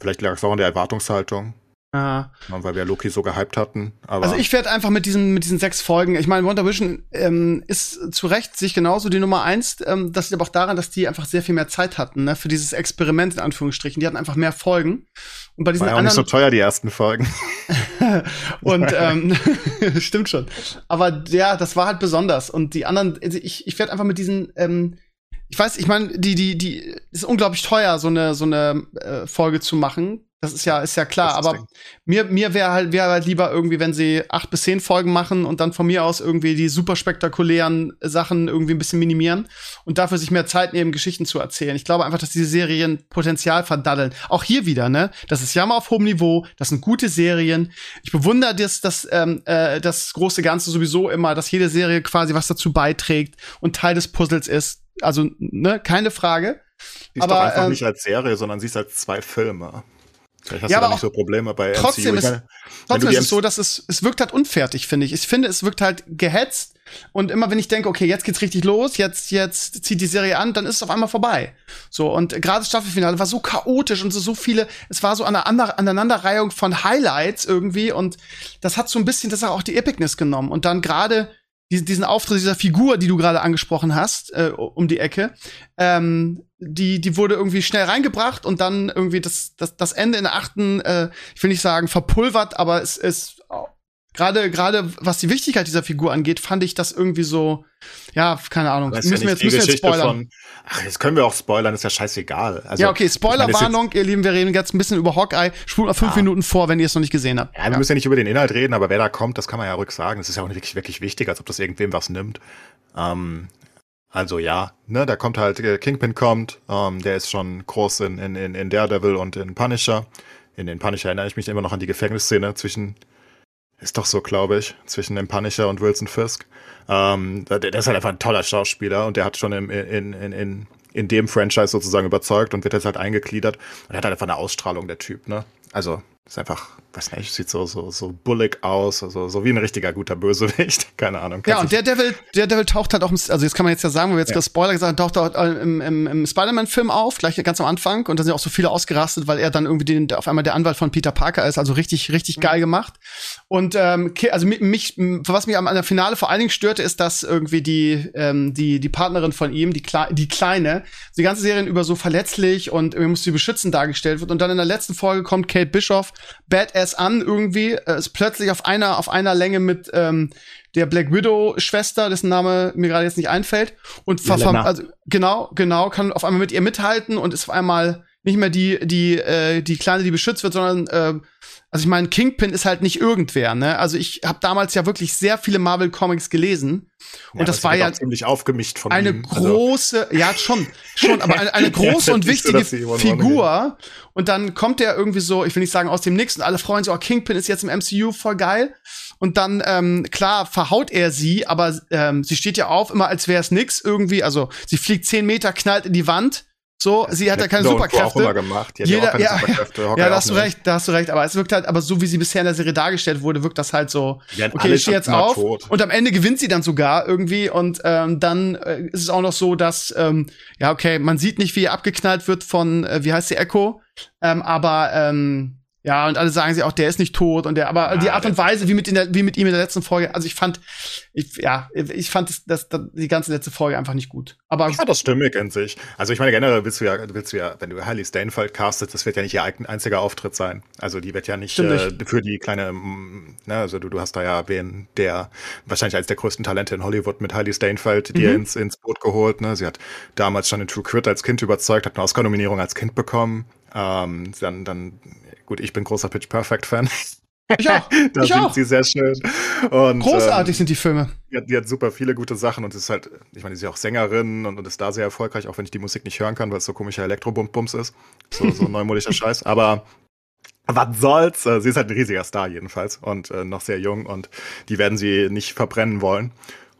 Vielleicht lag es auch an der Erwartungshaltung. Ja. Weil wir Loki so gehypt hatten. Aber also ich werde einfach mit diesen, mit diesen sechs Folgen, ich meine, Wonder Vision ähm, ist zu Recht sich genauso die Nummer eins. Ähm, das liegt aber auch daran, dass die einfach sehr viel mehr Zeit hatten, ne, für dieses Experiment in Anführungsstrichen. Die hatten einfach mehr Folgen. Und bei diesen War ja auch anderen, nicht so teuer, die ersten Folgen. und ähm, stimmt schon. Aber ja, das war halt besonders. Und die anderen, also ich, ich werde einfach mit diesen ähm, ich weiß, ich meine, die, die, die ist unglaublich teuer, so eine, so eine äh, Folge zu machen. Das ist ja, ist ja klar. Aber Ding. mir, mir wäre halt, wäre halt lieber irgendwie, wenn sie acht bis zehn Folgen machen und dann von mir aus irgendwie die super spektakulären Sachen irgendwie ein bisschen minimieren und dafür sich mehr Zeit nehmen, Geschichten zu erzählen. Ich glaube einfach, dass diese Serien Potenzial verdaddeln. Auch hier wieder, ne? Das ist ja mal auf hohem Niveau. Das sind gute Serien. Ich bewundere das, das, ähm, äh, das große Ganze sowieso immer, dass jede Serie quasi was dazu beiträgt und Teil des Puzzles ist. Also, ne, keine Frage. Siehst aber, doch einfach ähm, nicht als Serie, sondern siehst als zwei Filme. Vielleicht hast ja, du da nicht so Probleme bei trotzdem MCU. Ist, meine, trotzdem ist es so, dass es, es wirkt halt unfertig, finde ich. Ich finde, es wirkt halt gehetzt. Und immer wenn ich denke, okay, jetzt geht's richtig los, jetzt, jetzt zieht die Serie an, dann ist es auf einmal vorbei. So, und gerade das Staffelfinale war so chaotisch und so, so viele, es war so eine Aneinanderreihung von Highlights irgendwie und das hat so ein bisschen, das hat auch die Epicness genommen. Und dann gerade diesen Auftritt dieser Figur, die du gerade angesprochen hast, äh, um die Ecke, ähm, die, die wurde irgendwie schnell reingebracht und dann irgendwie das, das, das Ende in der achten, äh, ich will nicht sagen verpulvert, aber es ist gerade gerade was die Wichtigkeit dieser Figur angeht, fand ich das irgendwie so, ja, keine Ahnung. Müssen ja wir jetzt, müssen wir jetzt spoilern. Von, ach, jetzt können wir auch spoilern, ist ja scheißegal. Also, ja, okay, Spoilerwarnung, ihr Lieben, wir reden jetzt ein bisschen über Hawkeye. Spult mal fünf ja. Minuten vor, wenn ihr es noch nicht gesehen habt. Ja, wir ja. müssen ja nicht über den Inhalt reden, aber wer da kommt, das kann man ja ruhig sagen. Das ist ja auch nicht wirklich, wirklich wichtig, als ob das irgendwem was nimmt. Ähm, also ja, ne, da kommt halt, äh, Kingpin kommt, ähm, der ist schon groß in, in, in Daredevil und in Punisher. In den Punisher erinnere ich mich immer noch an die Gefängnisszene zwischen, ist doch so, glaube ich, zwischen dem Punisher und Wilson Fisk. Ähm, der, der, ist halt einfach ein toller Schauspieler und der hat schon im, in, in, in, in dem Franchise sozusagen überzeugt und wird jetzt halt eingegliedert. Und er hat halt einfach eine Ausstrahlung, der Typ, ne? Also, ist einfach, weiß nicht, sieht so, so, so bullig aus, also so wie ein richtiger guter Bösewicht. Keine Ahnung. Ja, und der Devil, der Devil taucht halt auch, also jetzt kann man jetzt ja sagen, wo wir jetzt ja. Spoiler gesagt haben, taucht auch im, im, im Spider-Man-Film auf, gleich ganz am Anfang. Und da sind auch so viele ausgerastet, weil er dann irgendwie den, auf einmal der Anwalt von Peter Parker ist, also richtig, richtig mhm. geil gemacht. Und ähm, also mich, was mich an der Finale vor allen Dingen störte, ist, dass irgendwie die, ähm, die, die Partnerin von ihm, die, Kle die Kleine, die ganze Serie über so verletzlich und irgendwie muss sie beschützen dargestellt wird. Und dann in der letzten Folge kommt Kate Bischoff Badass an irgendwie, äh, ist plötzlich auf einer, auf einer Länge mit ähm, der Black Widow Schwester, dessen Name mir gerade jetzt nicht einfällt. Und also, genau, genau, kann auf einmal mit ihr mithalten und ist auf einmal nicht mehr die, die, äh, die Kleine, die beschützt wird, sondern äh, also ich meine, Kingpin ist halt nicht irgendwer, ne? Also ich habe damals ja wirklich sehr viele Marvel Comics gelesen und ja, das, das war ja ziemlich aufgemischt von eine ihm. Also große, also. ja schon, schon, aber eine, eine große und wichtige so, Figur und dann kommt der irgendwie so, ich will nicht sagen aus dem Nix und alle freuen sich, oh Kingpin ist jetzt im MCU voll geil und dann ähm, klar verhaut er sie, aber ähm, sie steht ja auf immer als wäre es nix irgendwie, also sie fliegt zehn Meter, knallt in die Wand so, sie hat ja keine Superkräfte. Auch immer gemacht. Die Jeder, ja, Superkräfte. ja, da hast du recht, da hast du recht. Aber es wirkt halt, aber so wie sie bisher in der Serie dargestellt wurde, wirkt das halt so. Okay, ich stehe jetzt auf. Tot. Und am Ende gewinnt sie dann sogar irgendwie. Und ähm, dann äh, ist es auch noch so, dass ähm, ja okay, man sieht nicht, wie er abgeknallt wird von, äh, wie heißt sie, Echo. Ähm, aber ähm, ja, und alle sagen sie auch, der ist nicht tot und der, aber ja, die Art und Weise, wie mit, in der, wie mit ihm in der letzten Folge, also ich fand, ich, ja, ich fand das, das, das, die ganze letzte Folge einfach nicht gut. Aber ich fand das stimmig in sich. Also ich meine, generell willst du ja, willst du ja, wenn du Hailey Steinfeld castest, das wird ja nicht ihr einziger Auftritt sein. Also die wird ja nicht, äh, für die kleine, ne, also du, du hast da ja wen, der wahrscheinlich als der größten Talente in Hollywood mit Hailey Steinfeld dir mhm. ins, ins Boot geholt. Ne? Sie hat damals schon in True Crit als Kind überzeugt, hat eine Oscar-Nominierung als Kind bekommen. Ähm, dann, dann Gut, ich bin großer Pitch Perfect Fan. Ich auch. da ich sind auch. sie sehr schön. Und, Großartig ähm, sind die Filme. Die hat, die hat, super viele gute Sachen und ist halt, ich meine, sie ist ja auch Sängerin und, und, ist da sehr erfolgreich, auch wenn ich die Musik nicht hören kann, weil es so komischer Elektrobums ist. So, so neumodischer Scheiß. Aber was soll's? Äh, sie ist halt ein riesiger Star jedenfalls und äh, noch sehr jung und die werden sie nicht verbrennen wollen.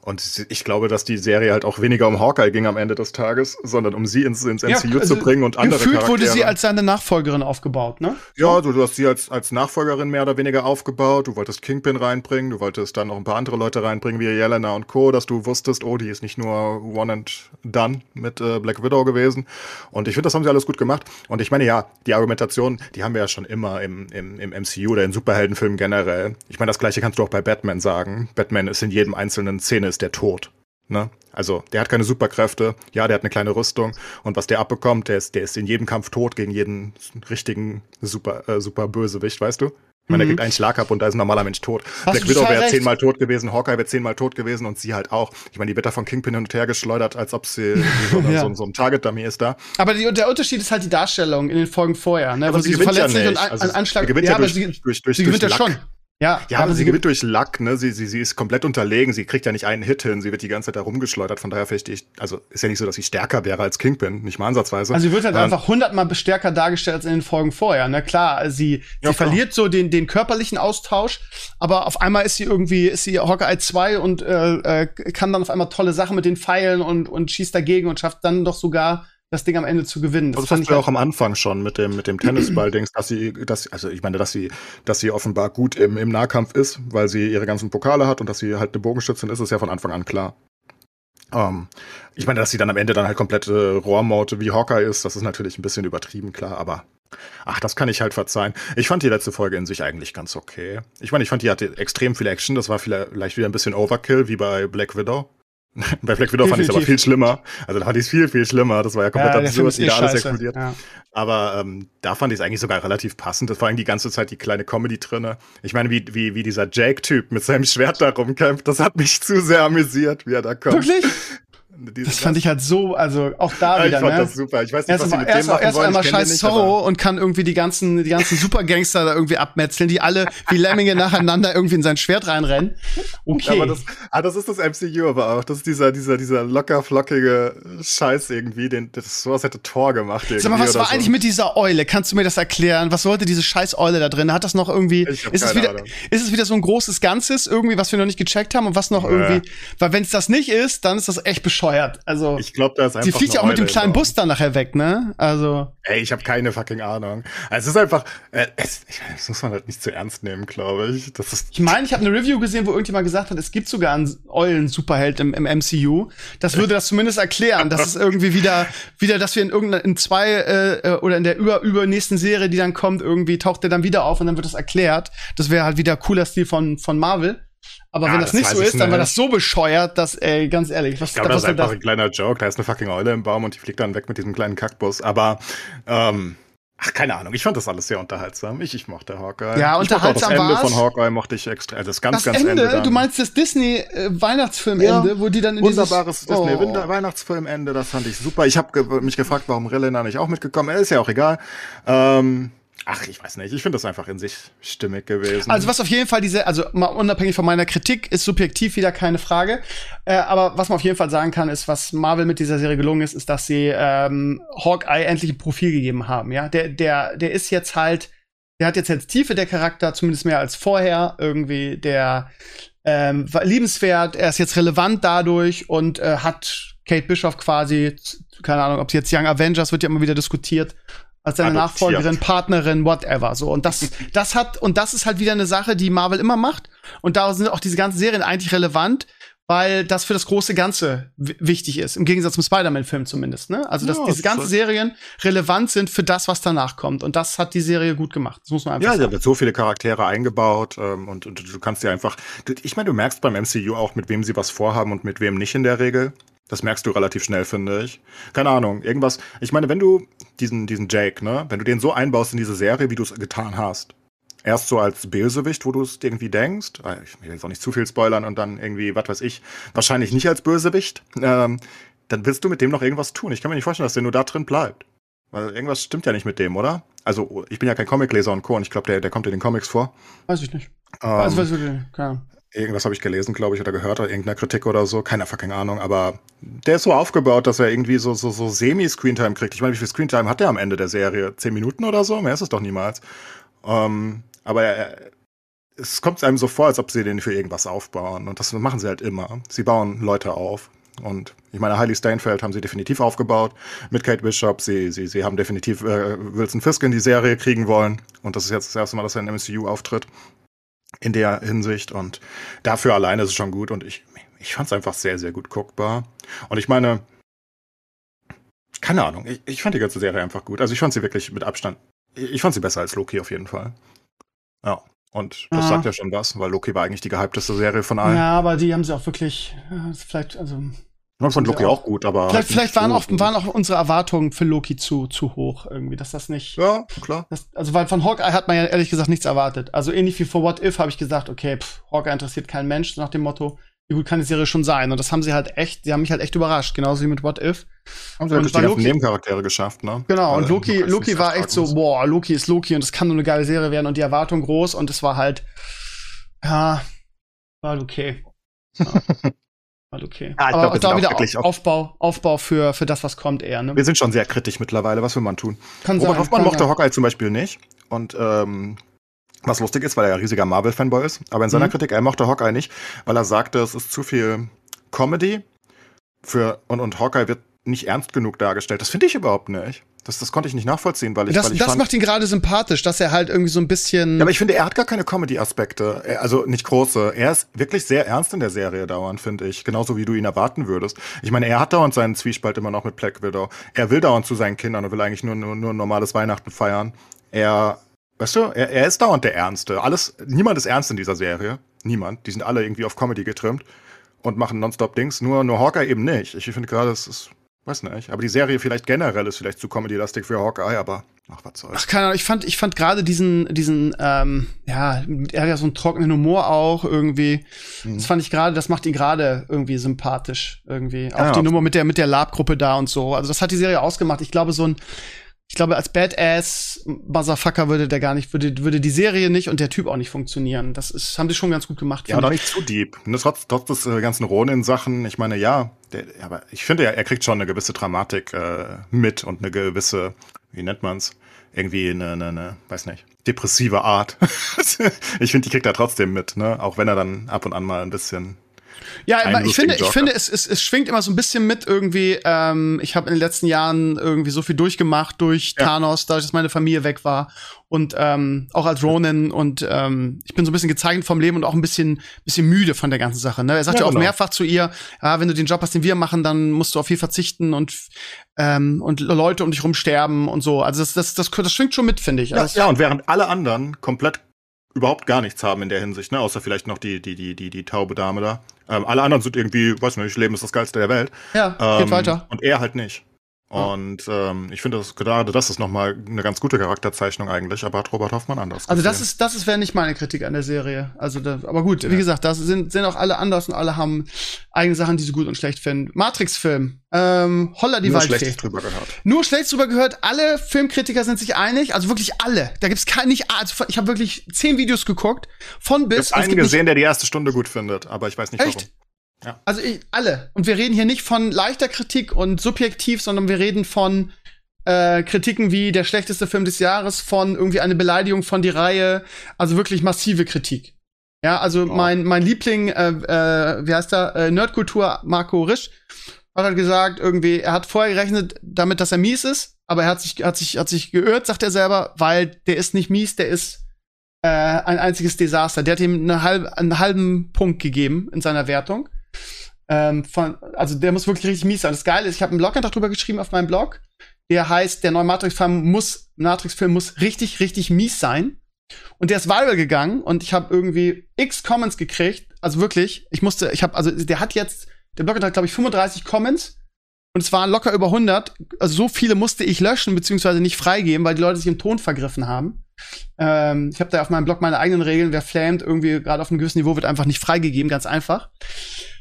Und ich glaube, dass die Serie halt auch weniger um Hawkeye ging am Ende des Tages, sondern um sie ins, ins MCU ja, also zu bringen und andere gefühlt Charaktere. wurde sie als seine Nachfolgerin aufgebaut, ne? Ja, du, du hast sie als, als Nachfolgerin mehr oder weniger aufgebaut. Du wolltest Kingpin reinbringen, du wolltest dann noch ein paar andere Leute reinbringen, wie Jelena und Co., dass du wusstest, oh, die ist nicht nur one and done mit äh, Black Widow gewesen. Und ich finde, das haben sie alles gut gemacht. Und ich meine, ja, die Argumentation, die haben wir ja schon immer im, im, im MCU oder in Superheldenfilmen generell. Ich meine, das gleiche kannst du auch bei Batman sagen. Batman ist in jedem einzelnen Szene ist der tot. Ne? Also, der hat keine Superkräfte. Ja, der hat eine kleine Rüstung. Und was der abbekommt, der ist, der ist in jedem Kampf tot gegen jeden richtigen super, äh, super Bösewicht, weißt du? Ich meine, mhm. der kriegt einen Schlag ab und da ist ein normaler Mensch tot. Hast Black Widow wäre zehnmal tot gewesen, Hawkeye wäre zehnmal tot gewesen und sie halt auch. Ich meine, die wird da von Kingpin hin und her geschleudert, als ob sie so, ja. so, so, ein Target-Dummy ist da. Aber die, der Unterschied ist halt die Darstellung in den Folgen vorher, ne? Aber wo sie, sie verletzt ja und an, also Anschlag. Sie gewinnt ja, ja durch, durch, durch, durch, sie gewinnt ja schon. Ja, ja aber sie gewinnt durch Lack, ne? Sie, sie, sie ist komplett unterlegen, sie kriegt ja nicht einen Hit hin, sie wird die ganze Zeit da rumgeschleudert, von daher vielleicht ich, also ist ja nicht so, dass sie stärker wäre als Kingpin, nicht mal ansatzweise. Also sie wird halt ähm, einfach hundertmal stärker dargestellt als in den Folgen vorher, ne? Klar, sie, ja, sie verliert so den, den körperlichen Austausch, aber auf einmal ist sie irgendwie, ist sie Hawkeye 2 und äh, äh, kann dann auf einmal tolle Sachen mit den Pfeilen und, und schießt dagegen und schafft dann doch sogar das Ding am Ende zu gewinnen. Das, das fand ich auch am Anfang schon mit dem mit dem Tennisball-Dings, dass sie, dass also ich meine, dass sie, dass sie offenbar gut im, im Nahkampf ist, weil sie ihre ganzen Pokale hat und dass sie halt eine Bogenschützin ist, ist ja von Anfang an klar. Um, ähm, ich meine, dass sie dann am Ende dann halt komplette Rohrmaute wie Hawkeye ist, das ist natürlich ein bisschen übertrieben, klar, aber ach, das kann ich halt verzeihen. Ich fand die letzte Folge in sich eigentlich ganz okay. Ich meine, ich fand, die hatte extrem viel Action, das war vielleicht wieder ein bisschen Overkill, wie bei Black Widow. Bei Black Widow fand ich es aber viel schlimmer. Also da fand ich es viel, viel schlimmer. Das war ja komplett ja, absurd, wie da alles explodiert. Ja. Aber ähm, da fand ich es eigentlich sogar relativ passend. Das war eigentlich die ganze Zeit die kleine Comedy drinne. Ich meine, wie, wie, wie dieser Jake-Typ mit seinem Schwert da rumkämpft, das hat mich zu sehr amüsiert, wie er da kommt. Wirklich? Das fand ich halt so, also auch da ja, wieder. Ich fand ne? das super. Ich weiß nicht, erst was sie mit erst, dem machen erst einmal scheiß Zorro und kann irgendwie die ganzen, die ganzen Supergangster da irgendwie abmetzeln, die alle wie Lemminge nacheinander irgendwie in sein Schwert reinrennen. Okay. Aber das, ah, das ist das MCU aber auch. Das ist dieser, dieser, dieser locker flockige Scheiß irgendwie, den, das sowas hätte Tor gemacht. Sag mal, was war so. eigentlich mit dieser Eule? Kannst du mir das erklären? Was sollte diese scheiß Eule da drin? Hat das noch irgendwie, ist es wieder, Ahnung. ist es wieder so ein großes Ganzes irgendwie, was wir noch nicht gecheckt haben und was noch ja. irgendwie, weil wenn es das nicht ist, dann ist das echt bescheuert. Also, ich glaube, da ist einfach. Sie fliegt ja auch mit dem kleinen Bus dann nachher weg, ne? Also. Ey, ich habe keine fucking Ahnung. Also, es ist einfach, äh, es, das muss man halt nicht zu ernst nehmen, glaube ich. Das ist ich meine, ich habe eine Review gesehen, wo irgendjemand gesagt hat, es gibt sogar einen Eulen-Superheld im, im MCU. Das würde das zumindest erklären, dass es irgendwie wieder, wieder, dass wir in irgendeiner, in zwei äh, äh, oder in der über, übernächsten Serie, die dann kommt, irgendwie taucht der dann wieder auf und dann wird das erklärt. Das wäre halt wieder cooler Stil von, von Marvel. Aber ja, wenn das, das nicht so ist, dann war das so bescheuert, dass, ey, ganz ehrlich, was Ich glaube, das ist einfach das? ein kleiner Joke. Da ist eine fucking Eule im Baum und die fliegt dann weg mit diesem kleinen Kackbus. Aber, ähm, Ach, keine Ahnung. Ich fand das alles sehr unterhaltsam. Ich, ich mochte Hawkeye. Ja, unterhaltsam war Das Ende von Hawkeye mochte ich extra. Also das ganz, das ganz Ende. Ende du meinst das Disney-Weihnachtsfilmende, äh, ja, wo die dann in Wunderbares dieses, Disney oh. Weihnachtsfilmende. Das fand ich super. Ich habe ge mich gefragt, warum Relena nicht auch mitgekommen ist. Ja auch egal. Ähm, Ach, ich weiß nicht. Ich finde das einfach in sich stimmig gewesen. Also was auf jeden Fall diese, also mal unabhängig von meiner Kritik, ist subjektiv wieder keine Frage. Äh, aber was man auf jeden Fall sagen kann, ist, was Marvel mit dieser Serie gelungen ist, ist, dass sie ähm, Hawkeye endlich ein Profil gegeben haben. Ja, der, der, der ist jetzt halt, der hat jetzt jetzt Tiefe der Charakter, zumindest mehr als vorher. Irgendwie der ähm, liebenswert. Er ist jetzt relevant dadurch und äh, hat Kate Bishop quasi, keine Ahnung, ob sie jetzt Young Avengers wird ja immer wieder diskutiert als seine Adoptiert. Nachfolgerin, Partnerin, whatever. So und das, das hat und das ist halt wieder eine Sache, die Marvel immer macht. Und da sind auch diese ganzen Serien eigentlich relevant, weil das für das große Ganze wichtig ist. Im Gegensatz zum Spider-Man-Film zumindest. Ne? Also dass ja, diese ganzen Serien relevant sind für das, was danach kommt. Und das hat die Serie gut gemacht. Das muss man einfach ja, sagen. Ja, da wird so viele Charaktere eingebaut ähm, und, und du kannst dir einfach. Ich meine, du merkst beim MCU auch, mit wem sie was vorhaben und mit wem nicht in der Regel. Das merkst du relativ schnell, finde ich. Keine Ahnung, irgendwas. Ich meine, wenn du diesen, diesen Jake, ne, wenn du den so einbaust in diese Serie, wie du es getan hast, erst so als Bösewicht, wo du es irgendwie denkst, ah, ich will jetzt auch nicht zu viel spoilern und dann irgendwie, was weiß ich, wahrscheinlich nicht als Bösewicht, ähm, dann willst du mit dem noch irgendwas tun. Ich kann mir nicht vorstellen, dass der nur da drin bleibt. Weil irgendwas stimmt ja nicht mit dem, oder? Also, ich bin ja kein Comicleser und Co. und ich glaube, der, der kommt in den Comics vor. Weiß ich nicht. Ähm, also, weiß ich nicht. Keine irgendwas habe ich gelesen, glaube ich, oder gehört, oder irgendeiner Kritik oder so, keine fucking Ahnung, aber der ist so aufgebaut, dass er irgendwie so, so, so semi-Screentime kriegt. Ich meine, wie viel Screentime hat er am Ende der Serie? Zehn Minuten oder so? Mehr ist es doch niemals. Ähm, aber er, es kommt einem so vor, als ob sie den für irgendwas aufbauen. Und das machen sie halt immer. Sie bauen Leute auf. Und ich meine, Hailey Steinfeld haben sie definitiv aufgebaut mit Kate Bishop. Sie, sie, sie haben definitiv äh, Wilson Fisk in die Serie kriegen wollen. Und das ist jetzt das erste Mal, dass er in MCU auftritt in der Hinsicht und dafür alleine ist es schon gut und ich, ich fand es einfach sehr, sehr gut guckbar. Und ich meine, keine Ahnung, ich, ich fand die ganze Serie einfach gut. Also ich fand sie wirklich mit Abstand, ich fand sie besser als Loki auf jeden Fall. Ja. Und das ja. sagt ja schon was, weil Loki war eigentlich die gehypteste Serie von allen. Ja, aber die haben sie auch wirklich, äh, vielleicht, also Ich fand Loki auch, auch gut, aber. Vielleicht, vielleicht waren, auch, waren auch unsere Erwartungen für Loki zu, zu hoch irgendwie, dass das nicht. Ja, klar. Das, also, weil von Hawkeye hat man ja ehrlich gesagt nichts erwartet. Also, ähnlich wie vor What If habe ich gesagt, okay, pff, Hawkeye interessiert kein Mensch, nach dem Motto, wie gut kann die Serie schon sein? Und das haben sie halt echt, sie haben mich halt echt überrascht, genauso wie mit What If. Haben sie halt die Loki, Nebencharaktere geschafft, ne? Genau, und Loki, Loki war echt so, boah, Loki ist Loki und es kann nur eine geile Serie werden und die Erwartung groß und es war halt, ja, war okay. Ja. War okay. Ja, Aber glaub, da wieder Aufbau, Aufbau für, für das, was kommt eher. Ne? Wir sind schon sehr kritisch mittlerweile, was will man tun? Kann Robert sein, Hoffmann mochte sein. Hawkeye zum Beispiel nicht. Und ähm, was lustig ist, weil er ja riesiger Marvel-Fanboy ist. Aber in seiner mhm. Kritik, er mochte Hawkeye nicht, weil er sagte, es ist zu viel Comedy für und, und Hawkeye wird nicht ernst genug dargestellt. Das finde ich überhaupt nicht. Das, das konnte ich nicht nachvollziehen, weil ich. Das, weil ich das fand, macht ihn gerade sympathisch, dass er halt irgendwie so ein bisschen. Ja, aber ich finde, er hat gar keine Comedy-Aspekte. Also nicht große. Er ist wirklich sehr ernst in der Serie dauernd, finde ich. Genauso wie du ihn erwarten würdest. Ich meine, er hat dauernd seinen Zwiespalt immer noch mit Black Widow. Er will dauernd zu seinen Kindern und will eigentlich nur, nur, nur ein normales Weihnachten feiern. Er, weißt du, er, er ist dauernd der Ernste. Alles, niemand ist ernst in dieser Serie. Niemand. Die sind alle irgendwie auf Comedy getrimmt und machen nonstop Dings. Nur, nur Hawkeye eben nicht. Ich finde gerade, es ist Weiß nicht. Aber die Serie vielleicht generell ist vielleicht zu comedy-lastig für Hawkeye, aber ach, was soll's. Ach, keine Ahnung. Ich fand, ich fand gerade diesen, diesen, ähm, ja, er hat so einen trockenen Humor auch irgendwie. Mhm. Das fand ich gerade, das macht ihn gerade irgendwie sympathisch irgendwie. Auch ja, die Nummer mit der, mit der Lab-Gruppe da und so. Also das hat die Serie ausgemacht. Ich glaube, so ein, ich glaube, als Badass Motherfucker würde der gar nicht, würde, würde die Serie nicht und der Typ auch nicht funktionieren. Das ist, haben die schon ganz gut gemacht. Ja, noch nicht zu deep. Und trotz, trotz des äh, ganzen Ronin-Sachen, ich meine, ja, der, aber ich finde, er, er kriegt schon eine gewisse Dramatik äh, mit und eine gewisse, wie nennt man's? Irgendwie eine, eine, eine weiß nicht, depressive Art. ich finde, die kriegt er trotzdem mit, ne? Auch wenn er dann ab und an mal ein bisschen ja, ich finde, ich finde, es, es, es schwingt immer so ein bisschen mit irgendwie. Ähm, ich habe in den letzten Jahren irgendwie so viel durchgemacht durch ja. Thanos, dadurch, dass meine Familie weg war und ähm, auch als Ronin und ähm, ich bin so ein bisschen gezeichnet vom Leben und auch ein bisschen, bisschen müde von der ganzen Sache. Ne? Er sagt ja, ja auch genau. mehrfach zu ihr, ja, wenn du den Job hast, den wir machen, dann musst du auf viel verzichten und ähm, und Leute um dich rum sterben und so. Also das, das, das, das schwingt schon mit, finde ich. Ja, also, ja, und während alle anderen komplett überhaupt gar nichts haben in der Hinsicht, ne? Außer vielleicht noch die, die, die, die, die taube Dame da. Ähm, alle anderen sind irgendwie, weiß nicht, Leben ist das Geilste der Welt. Ja, ähm, geht weiter. Und er halt nicht. Und ähm, ich finde, das, gerade das ist nochmal eine ganz gute Charakterzeichnung eigentlich, aber hat Robert Hoffmann anders. Also das ist, das ist wäre nicht meine Kritik an der Serie. Also, da, aber gut, ja. wie gesagt, das sind, sind auch alle anders und alle haben eigene Sachen, die sie gut und schlecht finden. Matrix-Film, ähm, Holla die Nur Waldfee. Nur schlecht drüber gehört. Nur schlecht drüber gehört. Alle Filmkritiker sind sich einig, also wirklich alle. Da gibt's kein, nicht, also ich habe wirklich zehn Videos geguckt, von bis. Ich habe einen gesehen, der die erste Stunde gut findet, aber ich weiß nicht Echt? warum. Ja. Also ich, alle. Und wir reden hier nicht von leichter Kritik und subjektiv, sondern wir reden von äh, Kritiken wie der schlechteste Film des Jahres, von irgendwie eine Beleidigung von die Reihe, also wirklich massive Kritik. Ja, also oh. mein, mein Liebling, äh, äh, wie heißt er, äh, Nerdkultur, Marco Risch, hat halt gesagt, irgendwie, er hat vorher gerechnet damit, dass er mies ist, aber er hat sich, hat sich, hat sich geirrt, sagt er selber, weil der ist nicht mies, der ist äh, ein einziges Desaster. Der hat ihm eine halb, einen halben Punkt gegeben in seiner Wertung. Ähm, von, also der muss wirklich richtig mies sein. Das Geile ist, ich habe einen Blogantrag drüber geschrieben auf meinem Blog. Der heißt, der neue Matrix-Film muss, Matrix-Film muss richtig, richtig mies sein. Und der ist viral gegangen und ich habe irgendwie x Comments gekriegt. Also wirklich, ich musste, ich habe, also der hat jetzt, der Blog hat, glaube ich, 35 Comments und es waren locker über 100. Also so viele musste ich löschen beziehungsweise nicht freigeben, weil die Leute sich im Ton vergriffen haben. Ähm, ich habe da auf meinem Blog meine eigenen Regeln. Wer flamet irgendwie gerade auf einem gewissen Niveau wird einfach nicht freigegeben, ganz einfach.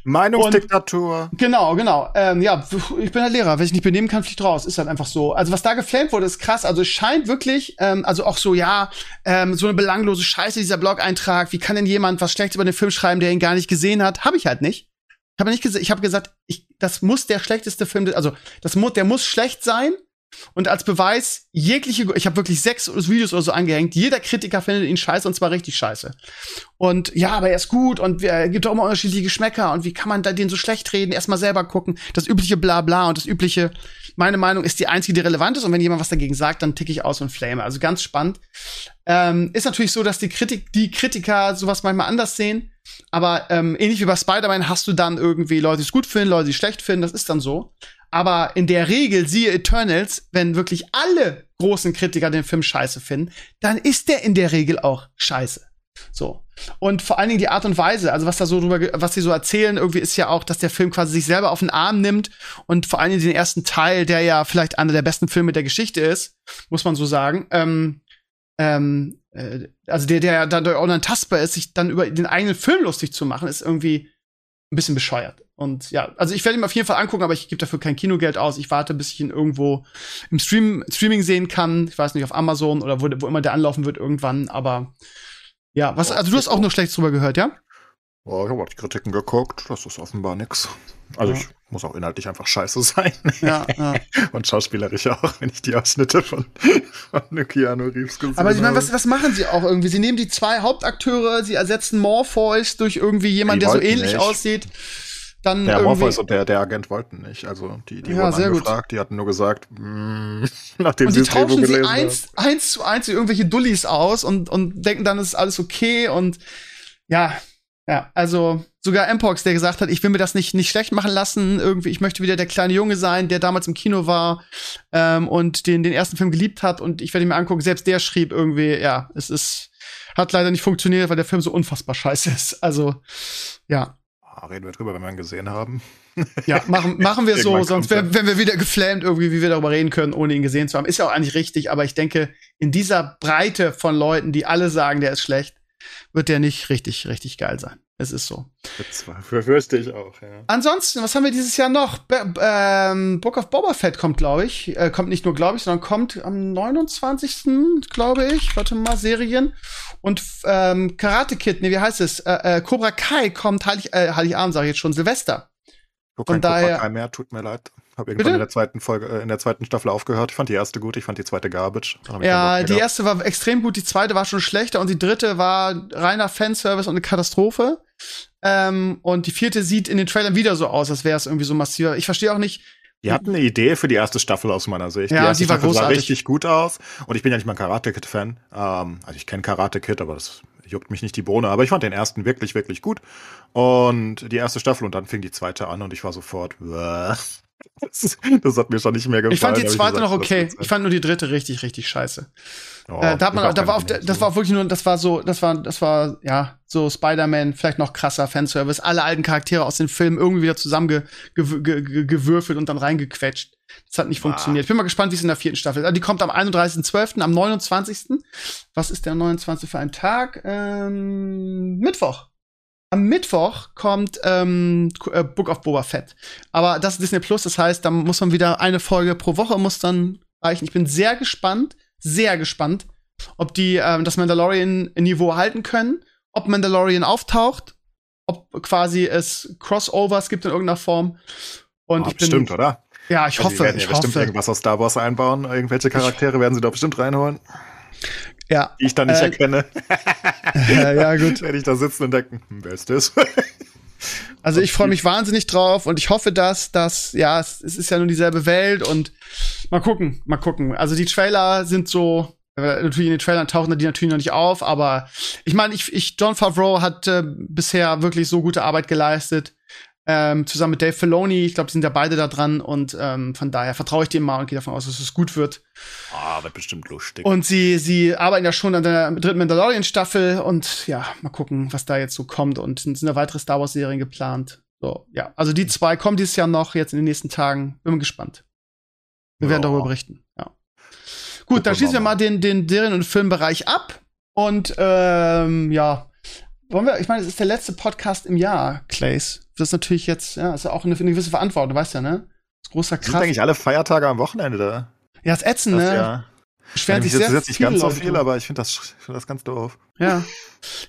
Meinungsdiktatur. Und, genau, genau. Ähm, ja, ich bin halt Lehrer. Wenn ich nicht benehmen kann, fliegt raus. Ist halt einfach so. Also was da geflamed wurde, ist krass. Also es scheint wirklich, ähm, also auch so, ja, ähm, so eine belanglose Scheiße, dieser Blog-Eintrag. Wie kann denn jemand was Schlechtes über den Film schreiben, der ihn gar nicht gesehen hat? Habe ich halt nicht. Ich habe nicht ich habe gesagt, ich, das muss der schlechteste Film, also das muss, der muss schlecht sein. Und als Beweis, jegliche, ich habe wirklich sechs Videos oder so angehängt, jeder Kritiker findet ihn scheiße und zwar richtig scheiße. Und ja, aber er ist gut und er gibt auch immer unterschiedliche Geschmäcker und wie kann man da den so schlecht reden? Erstmal selber gucken, das übliche Blabla und das übliche, meine Meinung ist die einzige, die relevant ist und wenn jemand was dagegen sagt, dann ticke ich aus und flame. Also ganz spannend. Ähm, ist natürlich so, dass die Kritik, die Kritiker sowas manchmal anders sehen, aber ähm, ähnlich wie bei Spider-Man hast du dann irgendwie Leute, die es gut finden, Leute, die es schlecht finden, das ist dann so. Aber in der Regel, siehe Eternals, wenn wirklich alle großen Kritiker den Film scheiße finden, dann ist der in der Regel auch scheiße. So. Und vor allen Dingen die Art und Weise, also was da so drüber, was sie so erzählen, irgendwie ist ja auch, dass der Film quasi sich selber auf den Arm nimmt und vor allen Dingen den ersten Teil, der ja vielleicht einer der besten Filme der Geschichte ist, muss man so sagen, ähm, ähm, äh, also der, der dann unantastbar ist, sich dann über den eigenen Film lustig zu machen, ist irgendwie ein bisschen bescheuert. Und ja, also ich werde ihn auf jeden Fall angucken, aber ich gebe dafür kein Kinogeld aus. Ich warte, bis ich ihn irgendwo im Stream, Streaming sehen kann. Ich weiß nicht, auf Amazon oder wo, wo immer der anlaufen wird irgendwann. Aber ja, was, also du hast auch nur schlecht drüber gehört, ja? Oh, ich habe die Kritiken geguckt, das ist offenbar nix. Also ja. ich muss auch inhaltlich einfach scheiße sein. Ja, ja. Und schauspielerisch auch, wenn ich die Ausschnitte von, von Keanu Reeves gesehen Aber ich meine, was, was machen sie auch irgendwie? Sie nehmen die zwei Hauptakteure, sie ersetzen Morpheus durch irgendwie jemanden, der so ähnlich nicht. aussieht. Dann der Morpheus und der, der Agent wollten nicht. Also die, die ja, wurden sehr angefragt, gut. die hatten nur gesagt, mh, nachdem und sie das Drehbuch gelesen eins, eins zu eins irgendwelche Dullis aus und, und denken dann, ist alles okay und ja, ja, also sogar Mpox, der gesagt hat, ich will mir das nicht, nicht schlecht machen lassen, irgendwie, ich möchte wieder der kleine Junge sein, der damals im Kino war ähm, und den, den ersten Film geliebt hat und ich werde ihn mir angucken, selbst der schrieb irgendwie, ja, es ist, hat leider nicht funktioniert, weil der Film so unfassbar scheiße ist. Also, ja. Ah, reden wir drüber, wenn wir ihn gesehen haben. Ja, machen, machen wir so, sonst kommt werden wir wieder geflammt irgendwie, wie wir darüber reden können, ohne ihn gesehen zu haben. Ist ja auch eigentlich richtig, aber ich denke, in dieser Breite von Leuten, die alle sagen, der ist schlecht, wird der nicht richtig, richtig geil sein. Es ist so. Das befürchte ich auch, ja. Ansonsten, was haben wir dieses Jahr noch? Be ähm, Book of Boba Fett kommt, glaube ich. Äh, kommt nicht nur, glaube ich, sondern kommt am 29. glaube ich. Warte mal, Serien. Und ähm, Karate Kid, nee, wie heißt es? Äh, äh, Cobra Kai kommt Heilig, äh, Heiligabend, sage ich jetzt schon, Silvester. Von kein Cobra daher- Kai mehr, tut mir leid. Hab Bitte? irgendwann in der zweiten Folge, äh, in der zweiten Staffel aufgehört. Ich fand die erste gut, ich fand die zweite Garbage. Ja, die erste war extrem gut, die zweite war schon schlechter und die dritte war reiner Fanservice und eine Katastrophe. Ähm, und die vierte sieht in den Trailern wieder so aus, als wäre es irgendwie so massiver. Ich verstehe auch nicht, Die hatten eine Idee für die erste Staffel aus meiner Sicht. Ja, die erste die war Staffel sah großartig. richtig gut aus. Und ich bin ja nicht mal ein Karate Kid Fan. Ähm, also ich kenne Karate Kid, aber das juckt mich nicht die Bohne. Aber ich fand den ersten wirklich, wirklich gut. Und die erste Staffel und dann fing die zweite an und ich war sofort. "Bäh." Das, das hat mir schon nicht mehr gefallen. ich fand die zweite gesagt, noch okay. Ich fand nur die dritte richtig, richtig scheiße. Oh, äh, da hat man, da auch war auf, das war wirklich nur, das war so, das war, das war, ja, so Spider-Man, vielleicht noch krasser Fanservice, alle alten Charaktere aus den Filmen irgendwie wieder zusammengewürfelt und dann reingequetscht. Das hat nicht Ah. funktioniert. Ich bin mal gespannt, wie es in der vierten Staffel ist. Also Die kommt am 31.12., am 29. Was ist der 29. für ein Tag? Ähm, Mittwoch. Am Mittwoch kommt ähm, äh, Book of Boba Fett. Aber das ist Disney Plus, das heißt, da muss man wieder eine Folge pro Woche muss dann reichen. Ich bin sehr gespannt, sehr gespannt, ob die ähm, das Mandalorian-Niveau halten können, ob Mandalorian auftaucht, ob quasi es Crossovers gibt in irgendeiner Form. Und Oh, ich bin, bestimmt, oder? ja, ich Also die hoffe, werden ja ich bestimmt hoffe. irgendwas aus Star Wars einbauen. Irgendwelche Charaktere werden sie da bestimmt reinholen, Ja, die ich dann nicht Äh, erkenne. ja, ja, gut. Werde ich da sitzen und denken, hm, wer ist das? Also ich freue mich wahnsinnig drauf und ich hoffe, dass das, ja, es, es ist ja nur dieselbe Welt und mal gucken, mal gucken. Also die Trailer sind so, äh, natürlich in den Trailern tauchen die natürlich noch nicht auf, aber ich meine, ich, ich, John Favreau hat äh, bisher wirklich so gute Arbeit geleistet. Ähm, zusammen mit Dave Filoni, ich glaube, die sind ja beide da dran und ähm, von daher vertraue ich dem mal und gehe davon aus, dass es gut wird. Ah, wird bestimmt lustig. Und sie, sie arbeiten ja schon an der dritten Mandalorian-Staffel und ja, mal gucken, was da jetzt so kommt. Und es sind da weitere Star Wars-Serien geplant. So, ja. Also die zwei kommen dieses Jahr noch, jetzt in den nächsten Tagen. Bin mal gespannt. Wir werden Ja. darüber berichten. Ja. Gut, dann schließen wir wir mal den, den Serien- und Filmbereich ab. Und ähm, ja, wollen wir, ich meine, es ist der letzte Podcast im Jahr, Clays. Das ist natürlich jetzt, ja, ist ja auch eine, eine gewisse Verantwortung, du weißt ja, ne? Das ist großer Sind Kraft. eigentlich alle Feiertage am Wochenende da? Ja, Das ne? ja. Beschweren sich sehr jetzt nicht ganz so Leute viel, drüber. aber ich finde das, ich find das ganz doof. Ja.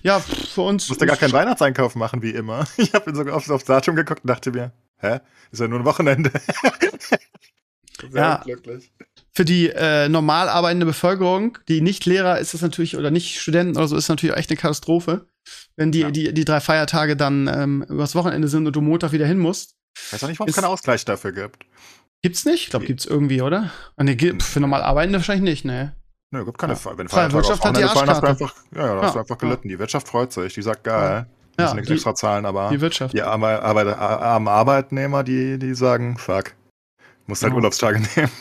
Ja, für uns. Ich musste gar keinen Weihnachtseinkauf machen, wie immer. Ich habe sogar aufs, aufs Datum geguckt und dachte mir, hä? Ist ja nur ein Wochenende. Sehr Ja. unglücklich. Für die äh, normal arbeitende Bevölkerung, die nicht Lehrer ist das natürlich, oder nicht Studenten oder so, ist natürlich echt eine Katastrophe. Wenn die, Ja. die, die drei Feiertage dann ähm, übers Wochenende sind und du Montag wieder hin musst. Weiß auch nicht, warum es keinen Ausgleich dafür gibt. Gibt's nicht? Ich glaube, gibt's irgendwie, oder? Ah, nee, gibt- für normal Arbeitende wahrscheinlich nicht, ne? Nö, gibt keine Ja. Wenn Feiertage Wirtschaft hat die Wochenende fallen, hast du einfach, ja, ja, hast Ja. einfach gelitten. Die Wirtschaft freut sich. Die sagt, geil. Ja, müssen nichts die- extra zahlen, aber Die Wirtschaft. die armen, Arbeit, Arbeitnehmer, die, die sagen, fuck. Muss halt Ja. Urlaubstage nehmen.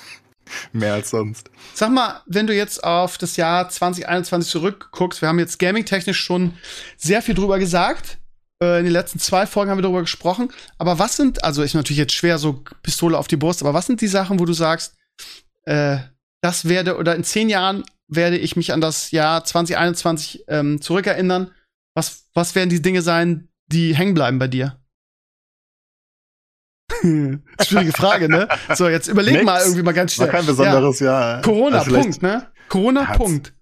Mehr als sonst. Sag mal, wenn du jetzt auf das Jahr 2021 zurückguckst, wir haben jetzt gaming-technisch schon sehr viel drüber gesagt. Äh, in den letzten zwei Folgen haben wir darüber gesprochen. Aber was sind, also ist natürlich jetzt schwer, so Pistole auf die Brust, aber was sind die Sachen, wo du sagst, äh, das werde, oder in zehn Jahren werde ich mich an das Jahr 2021 ähm, zurückerinnern? Was, was werden die Dinge sein, die hängen bleiben bei dir? Schwierige Frage, ne? So, jetzt überleg Nix. mal irgendwie mal ganz schnell. War kein besonderes Jahr. Corona, Also Punkt, ne? Corona, Hat's- Punkt.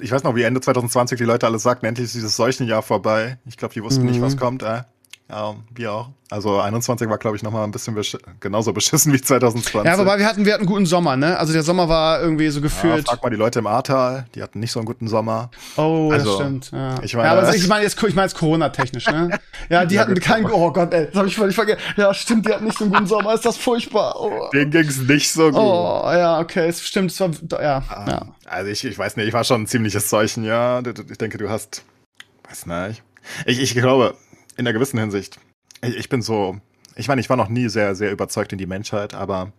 Ich weiß noch, wie Ende 2020 die Leute alle sagten, endlich ist dieses Seuchenjahr vorbei. Ich glaube, die wussten nicht, Mhm. was kommt. Äh. Ja, wir auch. Also 21 war, glaube ich, noch mal ein bisschen besch genauso beschissen wie 2020. Ja, wobei wir hatten, wir hatten einen guten Sommer, ne? Also der Sommer war irgendwie so ja, gefühlt. frag mal die Leute im Ahrtal, die hatten nicht so einen guten Sommer. oh, das also, stimmt. Ja, ich ja meine- aber ich meine jetzt, ich meine jetzt Corona-technisch, ne? Ja, die Ja, hatten gut, keinen. Oh Gott, ey, das habe ich völlig vergessen. Ja, stimmt, die hatten nicht so einen guten Sommer. Ist das furchtbar? Oh, Denen ging's nicht so gut. oh ja, okay, es stimmt. Es war, ja, ja. Ähm, Also ich, ich weiß nicht, ich war schon ein ziemliches. Du- du- Ich denke, du hast, weiß nicht. Ich, ich glaube, in einer gewissen Hinsicht, ich, ich bin so, ich meine, ich war noch nie sehr, sehr überzeugt in die Menschheit, aber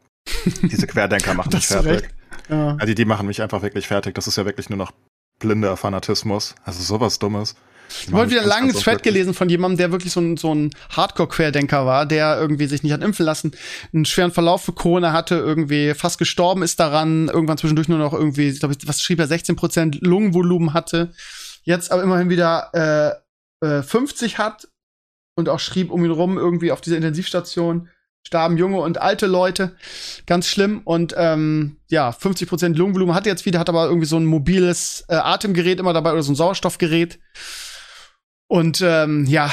diese Querdenker machen mich fertig. ja. Also die machen mich einfach wirklich fertig. Das ist ja wirklich nur noch blinder Fanatismus. Also sowas Dummes. Ich mich wieder langen ganz Thread gelesen von jemandem, der wirklich so ein, so ein Hardcore-Querdenker war, der irgendwie sich nicht hat impfen lassen, einen schweren Verlauf für Corona hatte, irgendwie fast gestorben ist daran, irgendwann zwischendurch nur noch irgendwie, ich glaube, was schrieb er, 16% Lungenvolumen hatte, jetzt aber immerhin wieder äh, äh, 50 hat und auch schrieb um ihn rum irgendwie auf dieser Intensivstation starben junge und alte Leute, ganz schlimm und ähm, ja 50% Lungenvolumen hat er jetzt wieder, hat aber irgendwie so ein mobiles äh, Atemgerät immer dabei oder so ein Sauerstoffgerät und ähm, ja,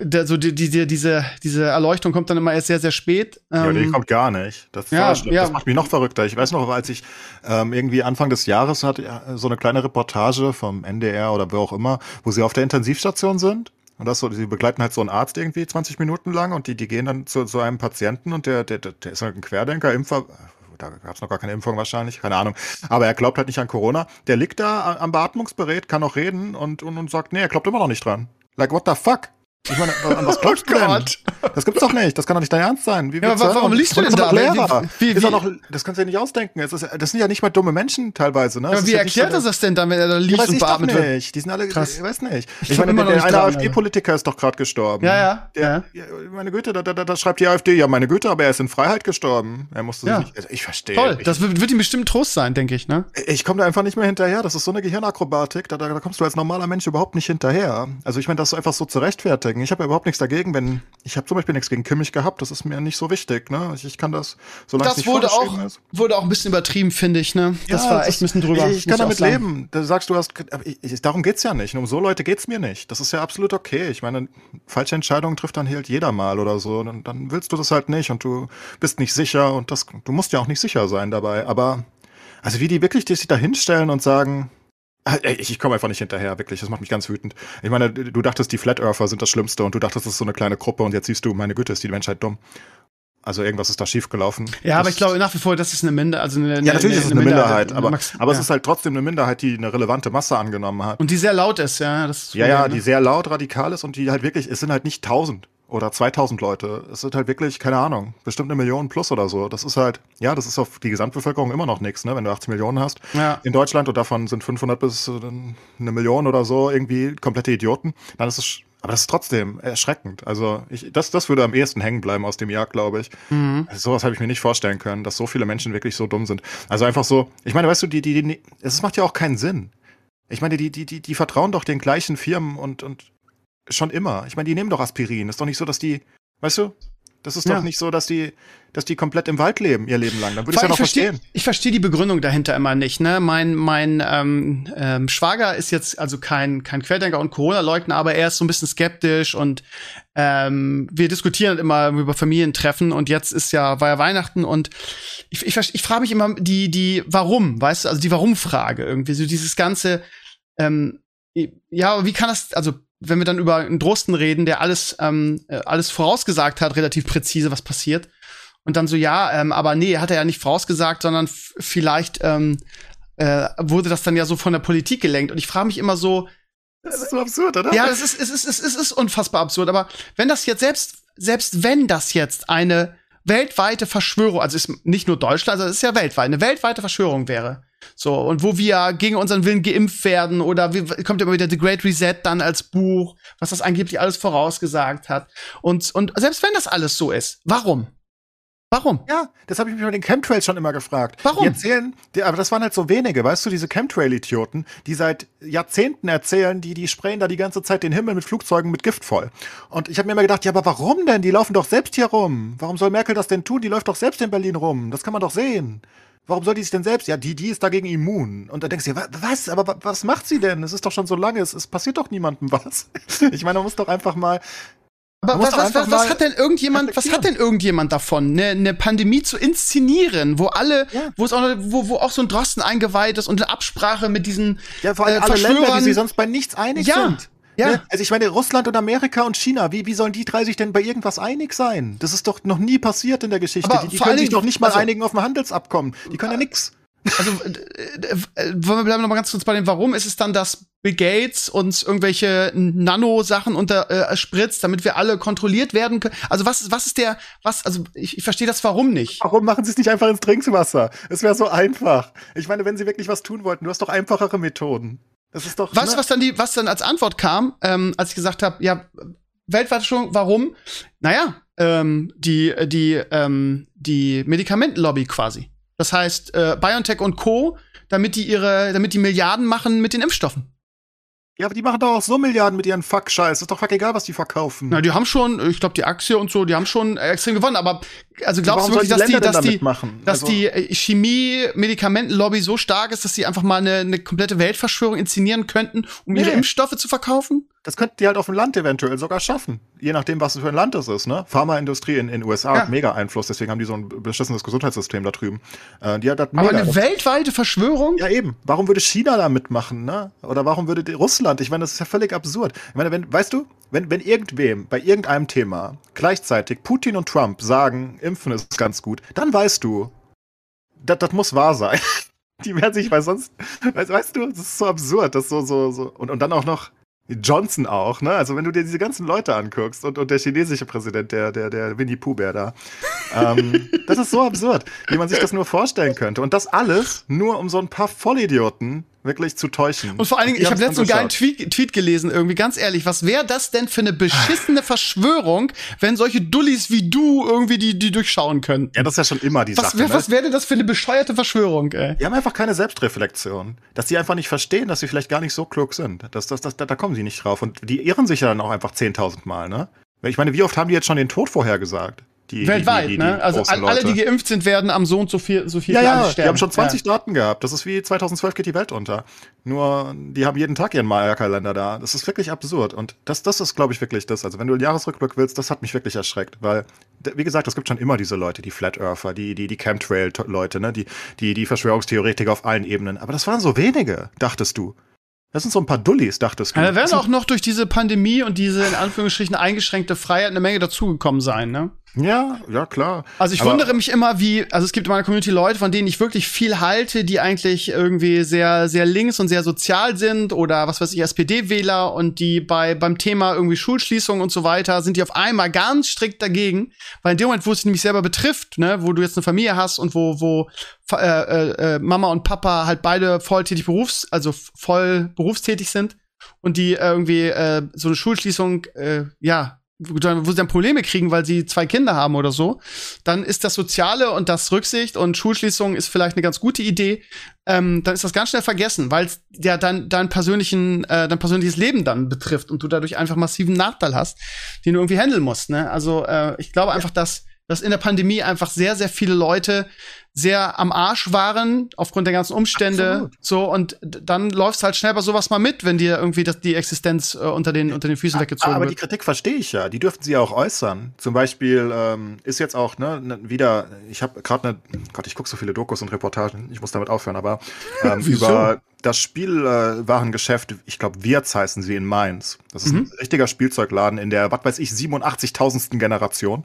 der, so die, die, die, diese, diese Erleuchtung kommt dann immer erst sehr, sehr spät. Ja, Ähm, die kommt gar nicht. Das, ja, ja. das macht mich noch verrückter. Ich weiß noch, als ich ähm, irgendwie Anfang des Jahres hatte ja, so eine kleine Reportage vom NDR oder wo auch immer, wo sie auf der Intensivstation sind. Und das so, sie begleiten halt so einen Arzt irgendwie 20 Minuten lang und die, die gehen dann zu, zu einem Patienten und der, der, der ist halt ein Querdenker, Impfer, da gab es noch gar keine Impfung wahrscheinlich, keine Ahnung. Aber er glaubt halt nicht an Corona. Der liegt da am Beatmungsgerät, kann auch reden und, und, und sagt, nee, er glaubt immer noch nicht dran. Like, what the fuck? Ich meine, an was glaubst du denn? Gott. Das gibt's doch nicht. Das kann doch nicht dein Ernst sein. Wie Ja, aber du warum liest du denn ist da? Lehrer. Wie- wie- ist noch, das kannst du dir nicht ausdenken. Ist, das sind ja nicht mal dumme Menschen teilweise. Ne? Ja, ist wie ja erklärt er das denn dann, wenn er da Ja, weiß und beatmet wird? nicht. Die sind alle, Krass. ich weiß nicht. Ich Ich, meine, der, der eine AfD-Politiker ist doch gerade gestorben. Ja, ja, Der, ja. Meine Güte, da, da, da, schreibt die AfD, ja, meine Güte, aber er ist in Freiheit gestorben. Er musste Ja. sich nicht, also ich verstehe. Toll, Ich, das wird, wird ihm bestimmt Trost sein, denke ich, ne? ich komme da einfach nicht mehr hinterher. Das ist so eine Gehirnakrobatik. Da, da, da kommst du als normaler Mensch überhaupt nicht hinterher. Also ich meine, das einfach so zu rechtfertigen. Ich habe ja überhaupt nichts dagegen, wenn ich habe zum Beispiel nichts gegen Kimmich gehabt. Das ist mir nicht so wichtig. Ne? Ich, ich kann das, solange es Das nicht wurde auch, ist. wurde auch ein bisschen übertrieben, finde ich, ne? Das Ja, war echt ein bisschen drüber. Ich, ich kann damit leben. Da sagst du, hast, ich, darum geht's ja nicht. Und um so Leute geht's mir nicht. Das ist ja absolut okay. Ich meine, falsche Entscheidungen trifft dann halt jeder mal oder so. Und dann willst du das halt nicht und du bist nicht sicher und das, du musst ja auch nicht sicher sein dabei. Aber, also wie die wirklich die sich da hinstellen und sagen, Ich, ich komme einfach nicht hinterher, wirklich. Das macht mich ganz wütend. Ich meine, du dachtest, die Flat Earther sind das Schlimmste und du dachtest, das ist so eine kleine Gruppe und jetzt siehst du, meine Güte, ist die Menschheit dumm. Also irgendwas ist da schiefgelaufen. Ja, aber Das- ich glaube nach wie vor, das ist eine Minderheit. Also eine, ja, natürlich ist es eine Minderheit, aber, Max- aber ja. es ist halt trotzdem eine Minderheit, die eine relevante Masse angenommen hat. Und die sehr laut ist, ja. Das ist Ja, ja, ne? die sehr laut radikal ist und die halt wirklich, es sind halt nicht 1000 oder 2000 Leute. Es sind halt wirklich, keine Ahnung, bestimmt eine Million plus oder so. Das ist halt, ja, das ist auf die Gesamtbevölkerung immer noch nichts, ne, wenn du 80 Millionen hast Ja. in Deutschland und davon sind 500 bis äh, eine Million oder so irgendwie komplette Idioten. Dann ist es, aber das ist trotzdem erschreckend. Also ich, das, das würde am ehesten hängen bleiben aus dem Jahr, glaube ich. Mhm. Also sowas habe ich mir nicht vorstellen können, dass so viele Menschen wirklich so dumm sind. Also einfach so, ich meine, weißt du, die, die, die, es macht ja auch keinen Sinn. Ich meine, die, die, die, die vertrauen doch den gleichen Firmen und, und schon immer. Ich meine, die nehmen doch Aspirin. Ist doch nicht so, dass die, weißt du, das ist Ja. doch nicht so, dass die, dass die komplett im Wald leben, ihr Leben lang. Dann würde ich ja noch ich verstehe verstehen. ich versteh die Begründung dahinter immer nicht. Ne? Mein, mein ähm, ähm, Schwager ist jetzt also kein, kein Querdenker und Corona-Leugner, aber er ist so ein bisschen skeptisch und ähm, wir diskutieren immer über Familientreffen und jetzt ist ja, war ja Weihnachten und ich, ich, ich frage mich immer die, die Warum, weißt du, also die Warum-Frage irgendwie, so dieses ganze, ähm, ja, wie kann das, also wenn wir dann über einen Drosten reden, der alles, ähm, äh, alles vorausgesagt hat, relativ präzise, was passiert, und dann so, ja, ähm, aber nee, hat er ja nicht vorausgesagt, sondern vielleicht ähm, äh, wurde das dann ja so von der Politik gelenkt. Und ich frage mich immer so, Das ist so absurd, oder? ja, es ist, es ist, es ist, es ist unfassbar absurd, aber wenn das jetzt selbst, selbst wenn das jetzt eine weltweite Verschwörung, also ist nicht nur Deutschland, also es ist ja weltweit, eine weltweite Verschwörung wäre. So, und wo wir gegen unseren Willen geimpft werden oder wie, kommt immer wieder The Great Reset dann als Buch, was das angeblich alles vorausgesagt hat. Und, und selbst wenn das alles so ist, warum? Warum? Ja, das habe ich mich bei den Chemtrails schon immer gefragt. Warum? Die erzählen, die, aber das waren halt so wenige, weißt du, diese Chemtrail-Idioten, die seit Jahrzehnten erzählen, die, die sprayen da die ganze Zeit den Himmel mit Flugzeugen mit Gift voll. Und ich habe mir immer gedacht, ja, aber warum denn? Die laufen doch selbst hier rum. Warum soll Merkel das denn tun? Die läuft doch selbst in Berlin rum. Das kann man doch sehen. Warum soll die sich denn selbst? Ja, die, die ist dagegen immun. Und da denkst du dir, was? Aber was macht sie denn? Es ist doch schon so lange, es, es passiert doch niemandem was. Ich meine, man muss doch einfach mal, Aber was, was, was, was hat denn irgendjemand, was hat denn irgendjemand davon, eine, eine Pandemie zu inszenieren, wo alle, Ja. wo es auch, wo, wo auch so ein Drosten eingeweiht ist und eine Absprache mit diesen Ja, vor allem äh, alle Länder, die sich sonst bei nichts einig Ja, sind. Ja. Ne? Also ich meine, Russland und Amerika und China, wie, wie sollen die drei sich denn bei irgendwas einig sein? Das ist doch noch nie passiert in der Geschichte. Aber die die können sich doch nicht mal also- einigen auf ein Handelsabkommen. Die können ja nix. Also, äh, äh, äh, wollen wir bleiben noch mal ganz kurz bei dem Warum. Ist es dann, dass Bill Gates uns irgendwelche Nano-Sachen unter äh, spritzt, damit wir alle kontrolliert werden können? Also was ist, was ist der, was, also ich, ich verstehe das Warum nicht. Warum machen sie es nicht einfach ins Trinkwasser? Es wäre so einfach. Ich meine, wenn sie wirklich was tun wollten, du hast doch einfachere Methoden. Das ist doch. Was, ne? was dann die, was dann als Antwort kam, ähm, als ich gesagt habe, ja, schon, warum? Naja, ähm, die, die, ähm, die Medikamentenlobby quasi. Das heißt, äh, BioNTech und Co., damit die ihre, damit die Milliarden machen mit den Impfstoffen. Ja, aber die machen doch auch so Milliarden mit ihren Fuck-Scheiß. Ist doch fuck egal, was die verkaufen. Na, die haben schon, ich glaube, die Aktie und so, die haben schon äh, extrem gewonnen, aber also glaubst du wirklich, dass die, dass die, machen? dass Also- die äh, Chemie-Medikamentenlobby so stark ist, dass sie einfach mal eine, eine komplette Weltverschwörung inszenieren könnten, um ihre Nee. Impfstoffe zu verkaufen? Das könnten die halt auf dem Land eventuell sogar schaffen. Je nachdem, was für ein Land es ist, ne? Pharmaindustrie in den USA Ja. hat mega Einfluss, deswegen haben die so ein beschissenes Gesundheitssystem da drüben. Äh, die hat das Aber eine weltweite Verschwörung? ja, eben. Warum würde China da mitmachen, ne? Oder warum würde Russland? Ich meine, das ist ja völlig absurd. Ich meine, wenn, weißt du, wenn, wenn irgendwem bei irgendeinem Thema gleichzeitig Putin und Trump sagen, Impfen ist ganz gut, dann weißt du, das, das muss wahr sein. Die werden sich, weil sonst, weißt, weißt du, das ist so absurd, das so, so, so. Und, und dann auch noch Johnson auch, ne? Also wenn du dir diese ganzen Leute anguckst und, und der chinesische Präsident, der, der, der Winnie Pooh Bär da, ähm, das ist so absurd, wie man sich das nur vorstellen könnte. Und das alles nur um so ein paar Vollidioten wirklich zu täuschen. Und vor allen Dingen, Die ich habe letztens einen geilen. Tweet, Tweet gelesen, irgendwie, ganz ehrlich, was wäre das denn für eine beschissene Verschwörung, wenn solche Dullis wie du irgendwie die, die durchschauen könnten? Ja, das ist ja schon immer die was Sache. wär, ne? was wäre denn das für eine bescheuerte Verschwörung, ey? Die haben einfach keine Selbstreflexion. Dass sie einfach nicht verstehen, dass sie vielleicht gar nicht so klug sind. Das, das, das, da, da kommen sie nicht drauf. Und die irren sich ja dann auch einfach 10.000 Mal, ne? Ich meine, wie oft haben die jetzt schon den Tod vorhergesagt? Die, Weltweit, die, die, die, ne? die Also alle, die Leute. geimpft sind, werden am so und so viel, so viel Ja, ja, alles die sterben. haben schon 20 Ja. Daten gehabt. Das ist wie 2012 geht die Welt unter. Nur, die haben jeden Tag ihren Maya-Kalender da. Das ist wirklich absurd. Und das, das ist, glaube ich, wirklich das. Also, wenn du einen Jahresrückblick willst, das hat mich wirklich erschreckt. Weil, wie gesagt, es gibt schon immer diese Leute, die Flat Earther, die, die, die Chemtrail-Leute, ne? Die, die, die Verschwörungstheoretiker auf allen Ebenen. Aber das waren so wenige, dachtest du. Das sind so ein paar Dullis, dachtest du. Ja, da werden auch noch durch diese Pandemie und diese in Anführungsstrichen eingeschränkte Freiheit eine Menge dazugekommen sein, ne? Ja, ja, klar. Also ich Aber- wundere mich immer, wie, also es gibt in meiner Community Leute, von denen ich wirklich viel halte, die eigentlich irgendwie sehr, sehr links und sehr sozial sind oder was weiß ich, SPD-Wähler und die bei, beim Thema irgendwie Schulschließung und so weiter, sind die auf einmal ganz strikt dagegen, weil in dem Moment, wo es nämlich selber betrifft, ne, wo du jetzt eine Familie hast und wo, wo äh, äh, äh, Mama und Papa halt beide volltätig berufs-, also voll berufstätig sind und die irgendwie äh, so eine Schulschließung, äh, ja, wo sie dann Probleme kriegen, weil sie zwei Kinder haben oder so, dann ist das Soziale und das Rücksicht und Schulschließung ist vielleicht eine ganz gute Idee. Ähm, dann ist das ganz schnell vergessen, weil es ja dann dein persönlichen, äh, dein persönliches Leben dann betrifft und du dadurch einfach massiven Nachteil hast, den du irgendwie handeln musst. Ne? Also äh, ich glaube einfach, dass dass in der Pandemie einfach sehr, sehr viele Leute sehr am Arsch waren aufgrund der ganzen Umstände. Absolut. So, und dann läufst halt schnell bei sowas mal mit, wenn dir irgendwie das, die Existenz äh, unter, den, unter den Füßen weggezogen Aber die wird. Kritik verstehe ich ja. Die dürften sie ja auch äußern. Zum Beispiel ähm, ist jetzt auch ne, ne, wieder, ich habe gerade eine, Gott, ich gucke so viele Dokus und Reportagen, ich muss damit aufhören, aber ähm, über das Spielwarengeschäft, ich glaube, Wirts heißen sie in Mainz. Das ist mhm. ein richtiger Spielzeugladen in der, was weiß ich, 87.000. Generation.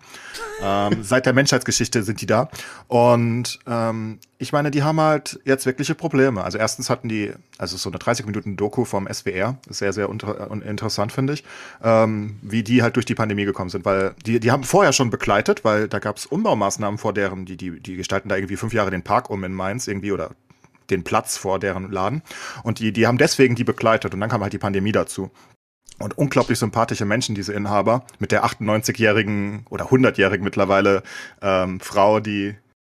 ähm, seit der Menschheitsgeschichte sind die da. Und ähm, ich meine, die haben halt jetzt wirkliche Probleme. Also erstens hatten die, also so eine 30 Minuten Doku vom SWR, sehr, sehr unter, interessant, finde ich, ähm, wie die halt durch die Pandemie gekommen sind. Weil die, die haben vorher schon begleitet, weil da gab es Umbaumaßnahmen vor deren, die, die, die gestalten da irgendwie fünf Jahre den Park um in Mainz irgendwie oder den Platz vor deren Laden. Und die, die haben deswegen die begleitet und dann kam halt die Pandemie dazu. Und unglaublich sympathische Menschen, diese Inhaber, mit der 98-jährigen oder 100-jährigen mittlerweile ähm, Frau, die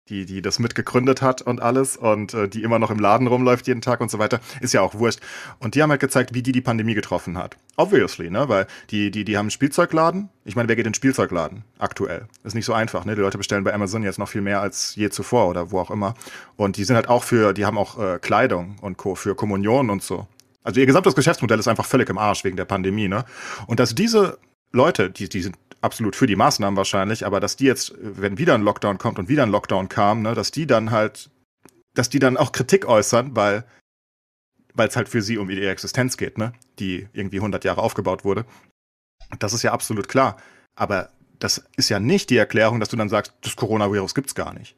die, die das mitgegründet hat und alles und äh, die immer noch im Laden rumläuft jeden Tag und so weiter, ist ja auch wurscht. Und die haben halt gezeigt, wie die die Pandemie getroffen hat. Obviously, ne, weil die, die, die haben einen Spielzeugladen. Ich meine, wer geht in den Spielzeugladen aktuell? Ist nicht so einfach, ne? Die Leute bestellen bei Amazon jetzt noch viel mehr als je zuvor oder wo auch immer. Und die sind halt auch für, die haben auch äh, Kleidung und Co. für Kommunion und so. Also ihr gesamtes Geschäftsmodell ist einfach völlig im Arsch wegen der Pandemie, ne? Und dass diese Leute, die, die sind absolut für die Maßnahmen wahrscheinlich, aber dass die jetzt, wenn wieder ein Lockdown kommt und wieder ein Lockdown kam, ne, dass die dann halt, dass die dann auch Kritik äußern, weil weil es halt für sie um ihre Existenz geht, ne, die irgendwie 100 Jahre aufgebaut wurde. Das ist ja absolut klar. Aber das ist ja nicht die Erklärung, dass du dann sagst, das Coronavirus gibt's gar nicht.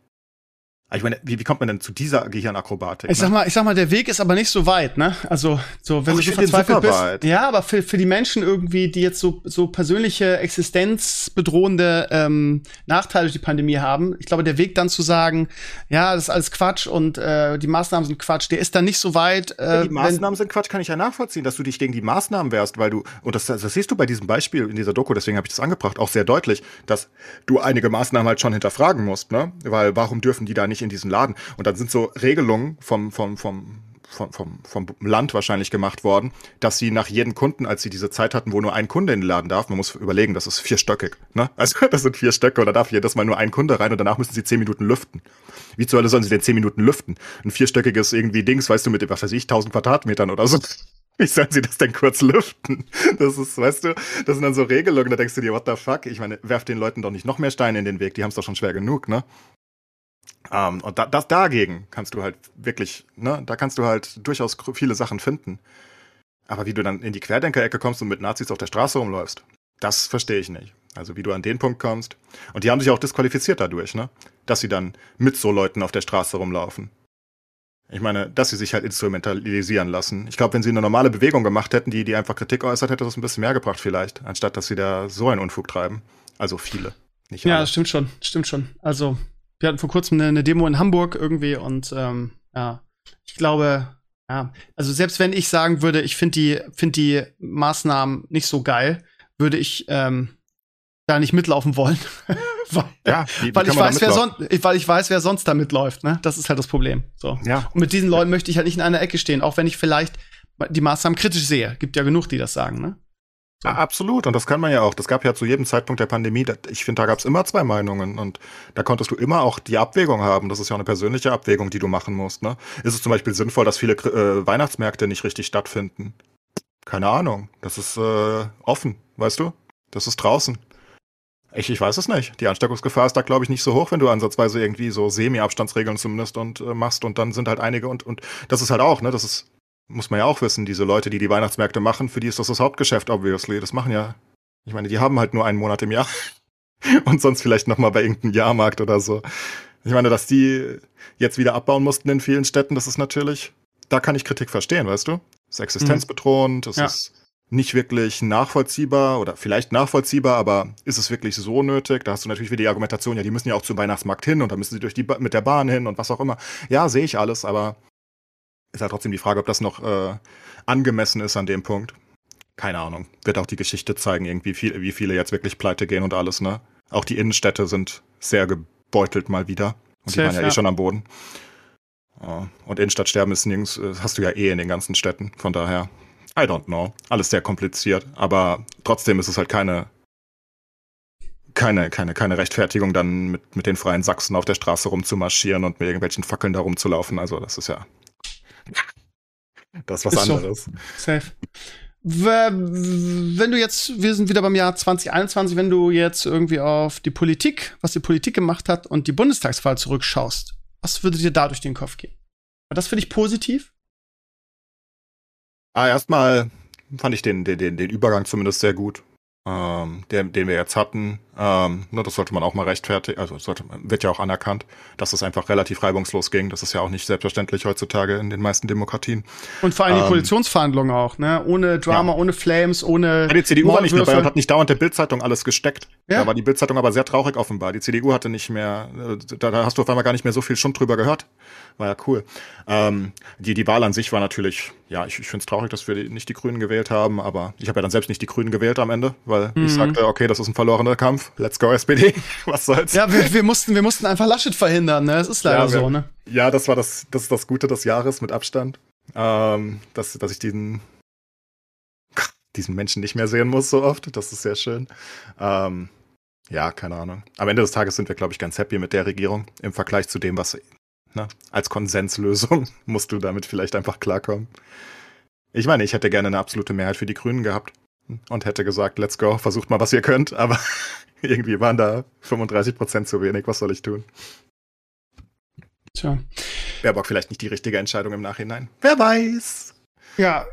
Ich meine, wie, wie kommt man denn zu dieser Gehirnakrobatik? Ich ne? sag mal, ich sag mal, der Weg ist aber nicht so weit, ne? Also, so, wenn Ach, du so verzweifelt bist. Weit. Ja, aber für, für die Menschen irgendwie, die jetzt so, so persönliche, existenzbedrohende ähm, Nachteile durch die Pandemie haben, ich glaube, der Weg dann zu sagen, ja, das ist alles Quatsch und äh, die Maßnahmen sind Quatsch, der ist dann nicht so weit. Äh, ja, die Maßnahmen sind Quatsch, kann ich ja nachvollziehen, dass du dich gegen die Maßnahmen wehrst, weil du, und das, das siehst du bei diesem Beispiel in dieser Doku, deswegen habe ich das angebracht, auch sehr deutlich, dass du einige Maßnahmen halt schon hinterfragen musst, ne? Weil warum dürfen die da nicht in diesen Laden. Und dann sind so Regelungen vom, vom, vom, vom, vom, vom Land wahrscheinlich gemacht worden, dass sie nach jedem Kunden, als sie diese Zeit hatten, wo nur ein Kunde in den Laden darf, man muss überlegen, das ist vierstöckig, ne? Also das sind vier Stöcke und da darf jedes Mal nur ein Kunde rein und danach müssen sie zehn Minuten lüften. Wie zur Hölle sollen sie denn zehn Minuten lüften? Ein vierstöckiges irgendwie Dings, weißt du, mit, was weiß ich, tausend Quadratmetern oder so. Wie sollen sie das denn kurz lüften? Das ist, weißt du, das sind dann so Regelungen, da denkst du dir, what the fuck? Ich meine, werf den Leuten doch nicht noch mehr Steine in den Weg, die haben es doch schon schwer genug, ne? Ähm, und da, das dagegen kannst du halt wirklich, ne, da kannst du halt durchaus viele Sachen finden. Aber wie du dann in die Querdenker-Ecke kommst und mit Nazis auf der Straße rumläufst, das verstehe ich nicht. Also wie du an den Punkt kommst. Und die haben sich auch disqualifiziert dadurch, ne? Dass sie dann mit so Leuten auf der Straße rumlaufen. Ich meine, dass sie sich halt instrumentalisieren lassen. Ich glaube, wenn sie eine normale Bewegung gemacht hätten, die, die einfach Kritik äußert, hätte das ein bisschen mehr gebracht vielleicht, anstatt dass sie da so einen Unfug treiben. Also viele. Nicht alle. Ja, das stimmt schon, stimmt schon. Also wir hatten vor kurzem eine, eine Demo in Hamburg irgendwie und ähm, ja, ich glaube, ja, also selbst wenn ich sagen würde, ich finde die, finde die Maßnahmen nicht so geil, würde ich ähm, da nicht mitlaufen wollen. weil, ja, wie, weil, ich weiß, wer son weil ich weiß, wer sonst da mitläuft. Ne? Das ist halt das Problem. So. Ja. Und mit diesen Leuten möchte ich halt nicht in einer Ecke stehen, auch wenn ich vielleicht die Maßnahmen kritisch sehe. Gibt ja genug, die das sagen. Ne? So. Absolut, und das kann man ja auch. Das gab ja zu jedem Zeitpunkt der Pandemie, ich finde, da gab es immer zwei Meinungen und da konntest du immer auch die Abwägung haben. Das ist ja auch eine persönliche Abwägung, die du machen musst. Ne? Ist es zum Beispiel sinnvoll, dass viele äh, Weihnachtsmärkte nicht richtig stattfinden? Keine Ahnung. Das ist äh, offen, weißt du? Das ist draußen. Ich, ich weiß es nicht. Die Ansteckungsgefahr ist da, glaube ich, nicht so hoch, wenn du ansatzweise irgendwie so Semi-Abstandsregeln zumindest und äh, machst und dann sind halt einige und, und das ist halt auch, ne? Das ist muss man ja auch wissen, diese Leute, die die Weihnachtsmärkte machen, für die ist das das Hauptgeschäft, obviously. Das machen ja, ich meine, die haben halt nur einen Monat im Jahr und sonst vielleicht nochmal bei irgendeinem Jahrmarkt oder so. Ich meine, dass die jetzt wieder abbauen mussten in vielen Städten, das ist natürlich, da kann ich Kritik verstehen, weißt du? Das ist existenzbedrohend, das ja. ist nicht wirklich nachvollziehbar oder vielleicht nachvollziehbar, aber ist es wirklich so nötig? Da hast du natürlich wieder die Argumentation, ja, die müssen ja auch zum Weihnachtsmarkt hin und da müssen sie durch die ba mit der Bahn hin und was auch immer. Ja, sehe ich alles, aber ist halt trotzdem die Frage, ob das noch äh, angemessen ist an dem Punkt. Keine Ahnung. Wird auch die Geschichte zeigen, irgendwie viel, wie viele jetzt wirklich pleite gehen und alles, ne? Auch die Innenstädte sind sehr gebeutelt mal wieder. Und Safe, die waren ja, eh ja, eh schon am Boden. Und Innenstadtsterben ist nirgends, äh, hast du ja eh in den ganzen Städten. Von daher, I don't know. Alles sehr kompliziert. Aber trotzdem ist es halt keine, keine, keine, keine Rechtfertigung, dann mit, mit den freien Sachsen auf der Straße rumzumarschieren und mit irgendwelchen Fackeln da rumzulaufen. Also, das ist ja das ist was ist anderes. So. Safe. Wenn du jetzt, wir sind wieder beim Jahr 2021, wenn du jetzt irgendwie auf die Politik, was die Politik gemacht hat und die Bundestagswahl zurückschaust, was würde dir da durch den Kopf gehen? War das für dich positiv? Ah, erstmal fand ich den, den, den, Übergang zumindest sehr gut ähm, den, den wir jetzt hatten. Ähm, ne, das sollte man auch mal rechtfertigen, also sollte, wird ja auch anerkannt, dass es einfach relativ reibungslos ging. Das ist ja auch nicht selbstverständlich heutzutage in den meisten Demokratien. Und vor allem die ähm, Koalitionsverhandlungen auch, ne? Ohne Drama, ja. ohne Flames, ohne. Ja, die CDU war nicht dabei und hat nicht dauernd der Bildzeitung alles gesteckt. Ja. Da war die Bildzeitung aber sehr traurig offenbar. Die CDU hatte nicht mehr, äh, da, da hast du auf einmal gar nicht mehr so viel Schund drüber gehört. War ja cool. Ähm, die, die Wahl an sich war natürlich, ja, ich, ich finde es traurig, dass wir nicht die Grünen gewählt haben, aber ich habe ja dann selbst nicht die Grünen gewählt am Ende, weil mhm. ich sagte, okay, das ist ein verlorener Kampf. Let's go, SPD. Was soll's? Ja, wir, wir, mussten, wir mussten einfach Laschet verhindern, ne? Es ist leider ja, wir, so, ne? Ja, das war das, das ist das Gute des Jahres mit Abstand. Ähm, dass, dass ich diesen, diesen Menschen nicht mehr sehen muss so oft. Das ist sehr schön. Ähm, ja, keine Ahnung. Am Ende des Tages sind wir, glaube ich, ganz happy mit der Regierung im Vergleich zu dem, was ne, als Konsenslösung musst du damit vielleicht einfach klarkommen. Ich meine, ich hätte gerne eine absolute Mehrheit für die Grünen gehabt und hätte gesagt, let's go, versucht mal, was ihr könnt, aber irgendwie waren da 35 Prozent zu wenig. Was soll ich tun? Tja. Baerbock vielleicht nicht die richtige Entscheidung im Nachhinein. Wer weiß. Ja,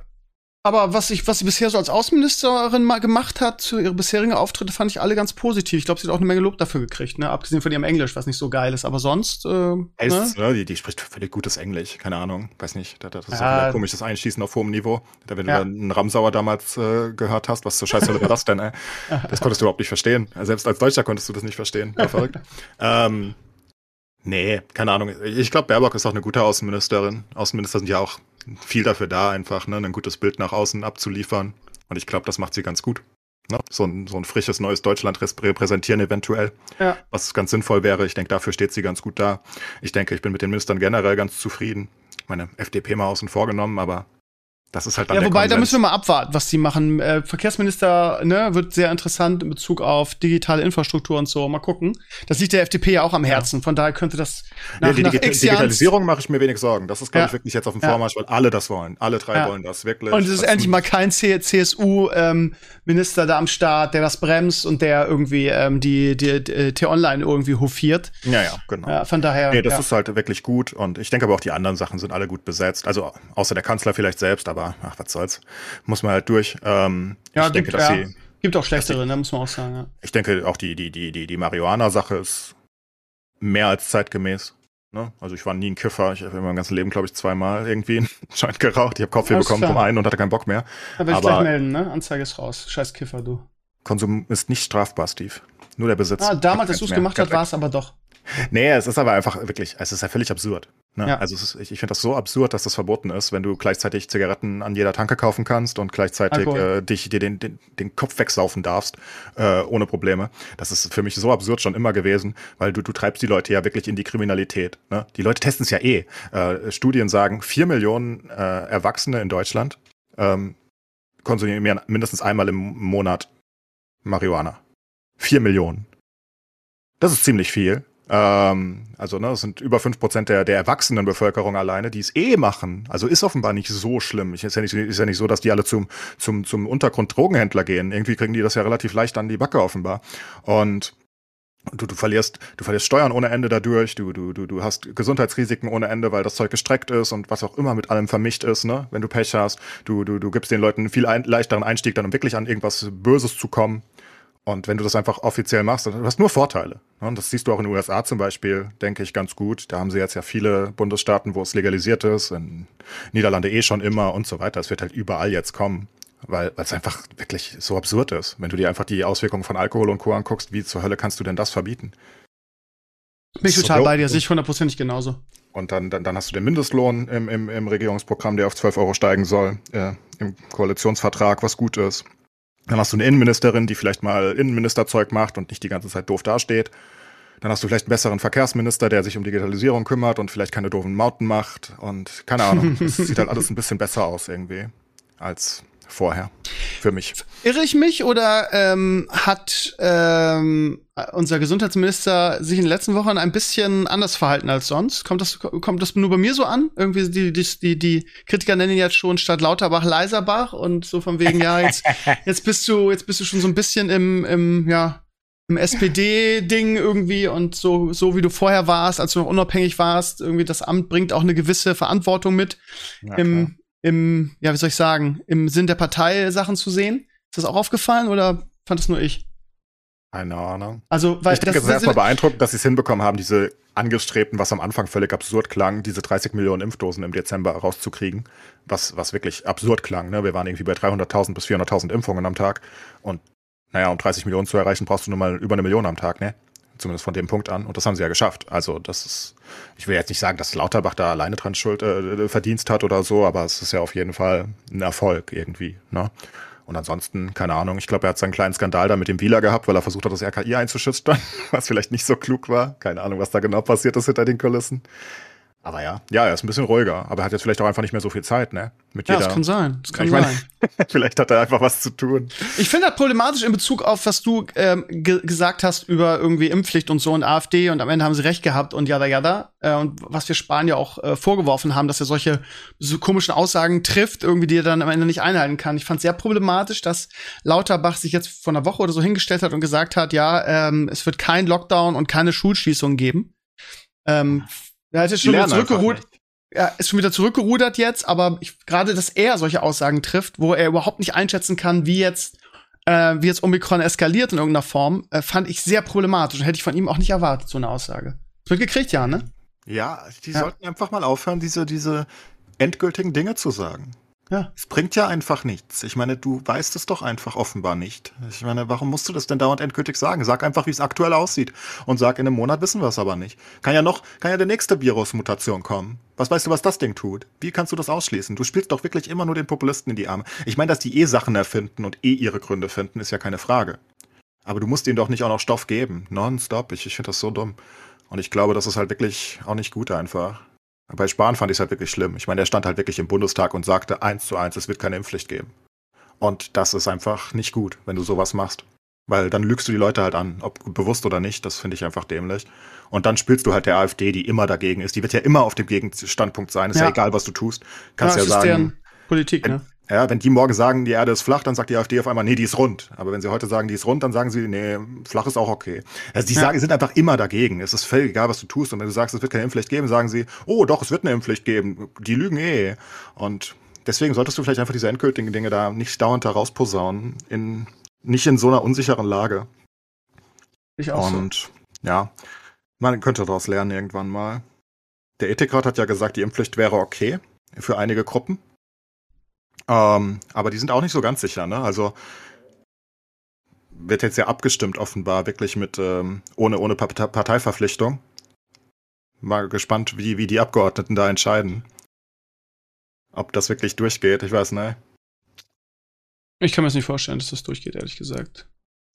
aber was ich, was sie bisher so als Außenministerin mal gemacht hat, zu ihre bisherigen Auftritte, fand ich alle ganz positiv. Ich glaube, sie hat auch eine Menge Lob dafür gekriegt, ne? Abgesehen von ihrem Englisch, was nicht so geil ist. Aber sonst, äh, heißt, ne? die, die spricht völlig gutes Englisch, keine Ahnung, weiß nicht. Das, ist ja. auch komisches Einschießen auf hohem Niveau. Da, wenn ja. du einen Ramsauer damals äh, gehört hast, was zur Scheiße war das denn, ey? Das konntest du überhaupt nicht verstehen. Selbst als Deutscher konntest du das nicht verstehen. War verrückt. ähm, nee, keine Ahnung. Ich glaube, Baerbock ist auch eine gute Außenministerin. Außenminister sind ja auch viel dafür da, einfach ne, ein gutes Bild nach außen abzuliefern. Und ich glaube, das macht sie ganz gut. Ne? So, ein, so ein frisches neues Deutschland repräsentieren eventuell. Ja. Was ganz sinnvoll wäre. Ich denke, dafür steht sie ganz gut da. Ich denke, ich bin mit den Ministern generell ganz zufrieden. Meine FDP mal außen vorgenommen, aber das ist halt dann Ja, wobei, Konsens. da müssen wir mal abwarten, was die machen. Äh, Verkehrsminister, ne, wird sehr interessant in Bezug auf digitale Infrastruktur und so. Mal gucken. Das liegt der FDP ja auch am Herzen. Von daher könnte das nach, ja, die nach Digi Digitalisierung mache ich mir wenig Sorgen. Das ist, glaube ja. ich, wirklich jetzt auf dem Vormarsch, weil alle das wollen. Alle drei ja. wollen das, wirklich. Und es ist endlich mal kein CSU-Minister ähm, da am Start, der das bremst und der irgendwie ähm, die, die, die T-Online irgendwie hofiert. Ja, ja, genau. Ja, von daher. Nee, das ist halt wirklich gut. Und ich denke aber auch, die anderen Sachen sind alle gut besetzt. Also, außer der Kanzler vielleicht selbst, aber aber ach, was soll's. Muss man halt durch. Ähm, ja, ich denke, dass ja. sie. Gibt auch schlechtere, ne, muss man auch sagen, ja. Ich denke, auch die, die, die, die, die Marihuana-Sache ist mehr als zeitgemäß. Ne? Also ich war nie ein Kiffer. Ich habe in meinem ganzen Leben, glaube ich, zweimal irgendwie einen Joint geraucht. Ich habe Kopfweh bekommen klar. vom einen und hatte keinen Bock mehr. Da will ich gleich melden, ne? Anzeige ist raus. Scheiß Kiffer, du. Konsum ist nicht strafbar, Steve. Nur der Besitz. Ah, damals, als du es gemacht hast, war es aber doch. Nee, es ist aber einfach wirklich, es ist ja völlig absurd. Ne? Ja. Also ist, ich, ich finde das so absurd, dass das verboten ist, wenn du gleichzeitig Zigaretten an jeder Tanke kaufen kannst und gleichzeitig äh, dich dir den, den, den Kopf wegsaufen darfst, äh, ohne Probleme. Das ist für mich so absurd schon immer gewesen, weil du, du treibst die Leute ja wirklich in die Kriminalität. Ne? Die Leute testen es ja eh. Äh, Studien sagen, vier Millionen äh, Erwachsene in Deutschland ähm, konsumieren mindestens einmal im Monat Marihuana. Vier Millionen. Das ist ziemlich viel. Ähm, also, ne, das sind über fünf Prozent der, der erwachsenen Bevölkerung alleine, die es eh machen. Also ist offenbar nicht so schlimm. Ich, ist, ja nicht, ist ja nicht so, dass die alle zum, zum, zum Untergrund Drogenhändler gehen. Irgendwie kriegen die das ja relativ leicht an die Backe offenbar. Und Du, du, verlierst, du verlierst Steuern ohne Ende dadurch, du, du, du, du hast Gesundheitsrisiken ohne Ende, weil das Zeug gestreckt ist und was auch immer mit allem vermischt ist, ne? Wenn du Pech hast, du, du, du gibst den Leuten einen viel ein, leichteren Einstieg, dann um wirklich an irgendwas Böses zu kommen. Und wenn du das einfach offiziell machst, dann hast du nur Vorteile. Und das siehst du auch in den USA zum Beispiel, denke ich, ganz gut. Da haben sie jetzt ja viele Bundesstaaten, wo es legalisiert ist, in Niederlande eh schon immer und so weiter. Es wird halt überall jetzt kommen, weil es einfach wirklich so absurd ist. Wenn du dir einfach die Auswirkungen von Alkohol und Co. anguckst, wie zur Hölle kannst du denn das verbieten? Bin ich total so, bei dir, sehe ich hundertprozentig genauso. Und dann, dann, dann hast du den Mindestlohn im, im, im Regierungsprogramm, der auf 12 Euro steigen soll, äh, im Koalitionsvertrag, was gut ist. Dann hast du eine Innenministerin, die vielleicht mal Innenministerzeug macht und nicht die ganze Zeit doof dasteht. Dann hast du vielleicht einen besseren Verkehrsminister, der sich um Digitalisierung kümmert und vielleicht keine doofen Mauten macht. Und keine Ahnung, es sieht halt alles ein bisschen besser aus irgendwie als vorher. Für mich. Irre ich mich oder ähm, hat ähm, unser Gesundheitsminister sich in den letzten Wochen ein bisschen anders verhalten als sonst? Kommt das, kommt das nur bei mir so an? Irgendwie die, die, die, die Kritiker nennen ihn jetzt schon statt Lauterbach Leiserbach und so von wegen, ja, jetzt, jetzt bist du, jetzt bist du schon so ein bisschen im, im, ja, im SPD-Ding irgendwie und so, so wie du vorher warst, als du noch unabhängig warst, irgendwie das Amt bringt auch eine gewisse Verantwortung mit ja, im, im, ja, wie soll ich sagen, im Sinn der Partei Sachen zu sehen. Ist das auch aufgefallen oder fand es nur ich? Keine Ahnung. Also, weil ich denke, das es ist erstmal beeindruckend, dass sie es hinbekommen haben, diese angestrebten, was am Anfang völlig absurd klang, diese 30 Millionen Impfdosen im Dezember rauszukriegen, was, was wirklich absurd klang. Ne? Wir waren irgendwie bei 300.000 bis 400.000 Impfungen am Tag und naja, um 30 Millionen zu erreichen, brauchst du nur mal über eine Million am Tag, ne? Zumindest von dem Punkt an. Und das haben sie ja geschafft. Also, das ist, ich will jetzt nicht sagen, dass Lauterbach da alleine dran Schuld, äh, Verdienst hat oder so, aber es ist ja auf jeden Fall ein Erfolg irgendwie, ne? Und ansonsten, keine Ahnung, ich glaube, er hat seinen kleinen Skandal da mit dem Wieler gehabt, weil er versucht hat, das RKI einzuschüchtern, was vielleicht nicht so klug war. Keine Ahnung, was da genau passiert ist hinter den Kulissen. Aber ja, ja, er ist ein bisschen ruhiger, aber er hat jetzt vielleicht auch einfach nicht mehr so viel Zeit, ne? Mit ja, jeder, das kann sein. Das kann ich sein. Mein, vielleicht hat er einfach was zu tun. Ich finde das problematisch in Bezug auf, was du ähm, ge gesagt hast über irgendwie Impfpflicht und so und AfD und am Ende haben sie recht gehabt und jada jada. Äh, und was wir Spahn ja auch äh, vorgeworfen haben, dass er solche so komischen Aussagen trifft, irgendwie, die er dann am Ende nicht einhalten kann. Ich fand sehr problematisch, dass Lauterbach sich jetzt vor einer Woche oder so hingestellt hat und gesagt hat, ja, ähm, es wird kein Lockdown und keine Schulschließung geben. Ähm, er hat jetzt schon wieder zurückgerudert. Er ist schon wieder zurückgerudert jetzt, aber gerade, dass er solche Aussagen trifft, wo er überhaupt nicht einschätzen kann, wie jetzt, äh, wie jetzt Omikron eskaliert in irgendeiner Form, äh, fand ich sehr problematisch und hätte ich von ihm auch nicht erwartet, so eine Aussage. Das wird gekriegt, ja, ne? Ja, die ja. sollten einfach mal aufhören, diese, diese endgültigen Dinge zu sagen. Ja. Es bringt ja einfach nichts. Ich meine, du weißt es doch einfach offenbar nicht. Ich meine, warum musst du das denn dauernd endgültig sagen? Sag einfach, wie es aktuell aussieht. Und sag, in einem Monat wissen wir es aber nicht. Kann ja noch, kann ja der nächste Virusmutation kommen. Was weißt du, was das Ding tut? Wie kannst du das ausschließen? Du spielst doch wirklich immer nur den Populisten in die Arme. Ich meine, dass die eh Sachen erfinden und eh ihre Gründe finden, ist ja keine Frage. Aber du musst ihnen doch nicht auch noch Stoff geben. Nonstop. Ich, ich finde das so dumm. Und ich glaube, das ist halt wirklich auch nicht gut einfach. Bei Spahn fand ich es halt wirklich schlimm. Ich meine, er stand halt wirklich im Bundestag und sagte eins zu eins, es wird keine Impfpflicht geben. Und das ist einfach nicht gut, wenn du sowas machst. Weil dann lügst du die Leute halt an, ob bewusst oder nicht, das finde ich einfach dämlich. Und dann spielst du halt der AfD, die immer dagegen ist. Die wird ja immer auf dem Gegenstandpunkt sein. Ist ja, ja egal, was du tust. Kannst ja, ja sagen. Politik, ne? Ja, wenn die morgen sagen, die Erde ist flach, dann sagt die AfD auf einmal, nee, die ist rund. Aber wenn sie heute sagen, die ist rund, dann sagen sie, nee, flach ist auch okay. Also die ja. sagen, sind einfach immer dagegen. Es ist völlig egal, was du tust. Und wenn du sagst, es wird keine Impfpflicht geben, sagen sie, oh, doch, es wird eine Impfpflicht geben. Die lügen eh. Und deswegen solltest du vielleicht einfach diese endgültigen Dinge da nicht dauernd herausposaunen. In, nicht in so einer unsicheren Lage. Ich auch. Und so. ja, man könnte daraus lernen irgendwann mal. Der Ethikrat hat ja gesagt, die Impfpflicht wäre okay für einige Gruppen. Ähm, aber die sind auch nicht so ganz sicher, ne? Also wird jetzt ja abgestimmt offenbar wirklich mit ähm, ohne ohne Parteiverpflichtung. Mal gespannt, wie wie die Abgeordneten da entscheiden. Ob das wirklich durchgeht, ich weiß nicht. Ich kann mir das nicht vorstellen, dass das durchgeht, ehrlich gesagt.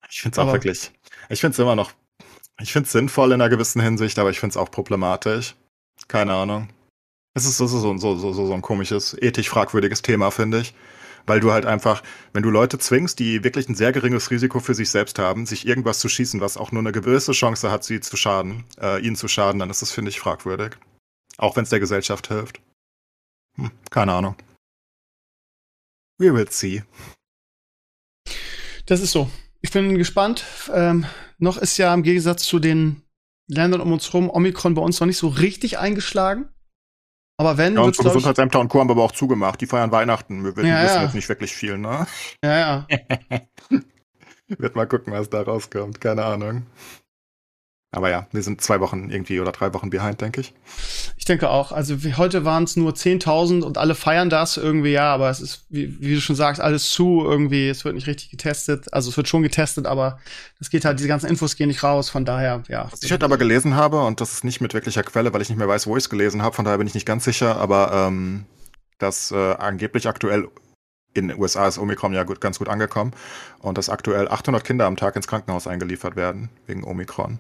Ich finde es auch wirklich. Ich finde es immer noch. Ich finde es sinnvoll in einer gewissen Hinsicht, aber ich finde es auch problematisch. Keine Ahnung. Es ist so, so, so, so, so, so ein komisches, ethisch fragwürdiges Thema, finde ich. Weil du halt einfach, wenn du Leute zwingst, die wirklich ein sehr geringes Risiko für sich selbst haben, sich irgendwas zu schießen, was auch nur eine gewisse Chance hat, sie zu schaden, äh, ihnen zu schaden, dann ist das, finde ich, fragwürdig. Auch wenn es der Gesellschaft hilft. Hm, keine Ahnung. We will see. Das ist so. Ich bin gespannt. Ähm, noch ist ja im Gegensatz zu den Ländern um uns herum Omikron bei uns noch nicht so richtig eingeschlagen. Aber wenn. Ja, unsere Gesundheitsämter und Co. haben aber auch zugemacht. Die feiern Weihnachten. Wir, wir ja, wissen ja. jetzt nicht wirklich viel, ne? Ja, ja. Wird mal gucken, was da rauskommt. Keine Ahnung. Aber ja, wir sind zwei Wochen irgendwie oder drei Wochen behind, denke ich. Ich denke auch. Also heute waren es nur 10.000 und alle feiern das irgendwie, ja, aber es ist, wie, wie, du schon sagst, alles zu irgendwie. Es wird nicht richtig getestet. Also es wird schon getestet, aber das geht halt, diese ganzen Infos gehen nicht raus. Von daher, ja. Was ich halt aber gelesen habe, und das ist nicht mit wirklicher Quelle, weil ich nicht mehr weiß, wo ich es gelesen habe, von daher bin ich nicht ganz sicher, aber ähm, dass äh, angeblich aktuell in den USA ist Omikron ja gut, ganz gut angekommen und dass aktuell 800 Kinder am Tag ins Krankenhaus eingeliefert werden wegen Omikron.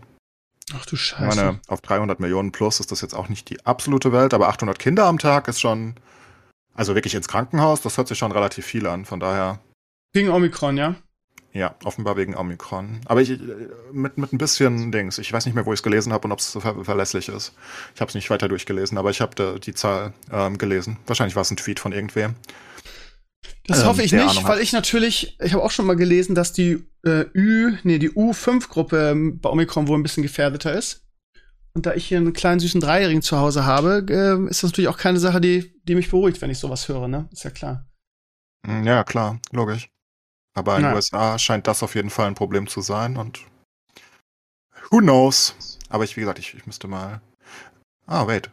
Ach du Scheiße. Ich meine, auf 300 Millionen plus ist das jetzt auch nicht die absolute Welt, aber 800 Kinder am Tag ist schon, also wirklich ins Krankenhaus, das hört sich schon relativ viel an, von daher. Wegen Omikron, ja? Ja, offenbar wegen Omikron. Aber ich, mit, mit ein bisschen Dings. Ich weiß nicht mehr, wo ich es gelesen habe und ob es ver verlässlich ist. Ich habe es nicht weiter durchgelesen, aber ich habe die Zahl ähm, gelesen. Wahrscheinlich war es ein Tweet von irgendwem. Das ähm, hoffe ich nicht, weil ich natürlich, ich habe auch schon mal gelesen, dass die äh, Ü, nee, die U5-Gruppe ähm, bei Omikron wohl ein bisschen gefährdeter ist. Und da ich hier einen kleinen süßen Dreijährigen zu Hause habe, äh, ist das natürlich auch keine Sache, die, die mich beruhigt, wenn ich sowas höre, ne? Ist ja klar. Hm, ja, klar, logisch. Aber in den. USA scheint das auf jeden Fall ein Problem zu sein und who knows? Aber ich, wie gesagt, ich, ich müsste mal. Ah, wait.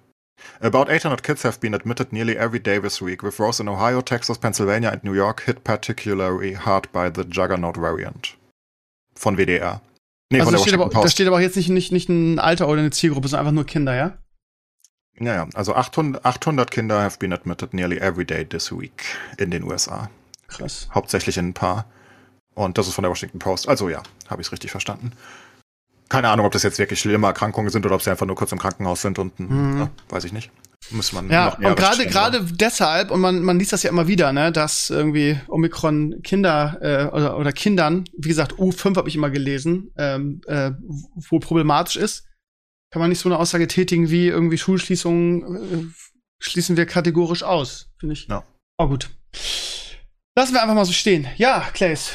About 800 kids have been admitted nearly every day this week, with rows in Ohio, Texas, Pennsylvania and New York hit particularly hard by the Juggernaut variant. Von WDR. Nee, also von da der steht, aber, Washington da Post. steht aber jetzt nicht, nicht, nicht ein Alter oder eine Zielgruppe, sondern einfach nur Kinder, ja? Ja, ja, also 800, 800 Kinder have been admitted nearly every day this week in den USA. Krass. hauptsächlich in ein paar. Und das ist von der Washington Post. Also ja, habe ich es richtig verstanden. Keine Ahnung, ob das jetzt wirklich schlimme Erkrankungen sind oder ob sie einfach nur kurz im Krankenhaus sind und Mhm. ne, weiß ich nicht. Muss man Ja, und gerade gerade deshalb, und man, man liest das ja immer wieder, ne, dass irgendwie Omikron Kinder äh, oder, oder Kindern, wie gesagt, U5 habe ich immer gelesen, ähm, äh, wohl problematisch ist, kann man nicht so eine Aussage tätigen wie irgendwie Schulschließungen äh, schließen wir kategorisch aus, finde ich. Ja. Oh gut. Lassen wir einfach mal so stehen. Ja, Clays.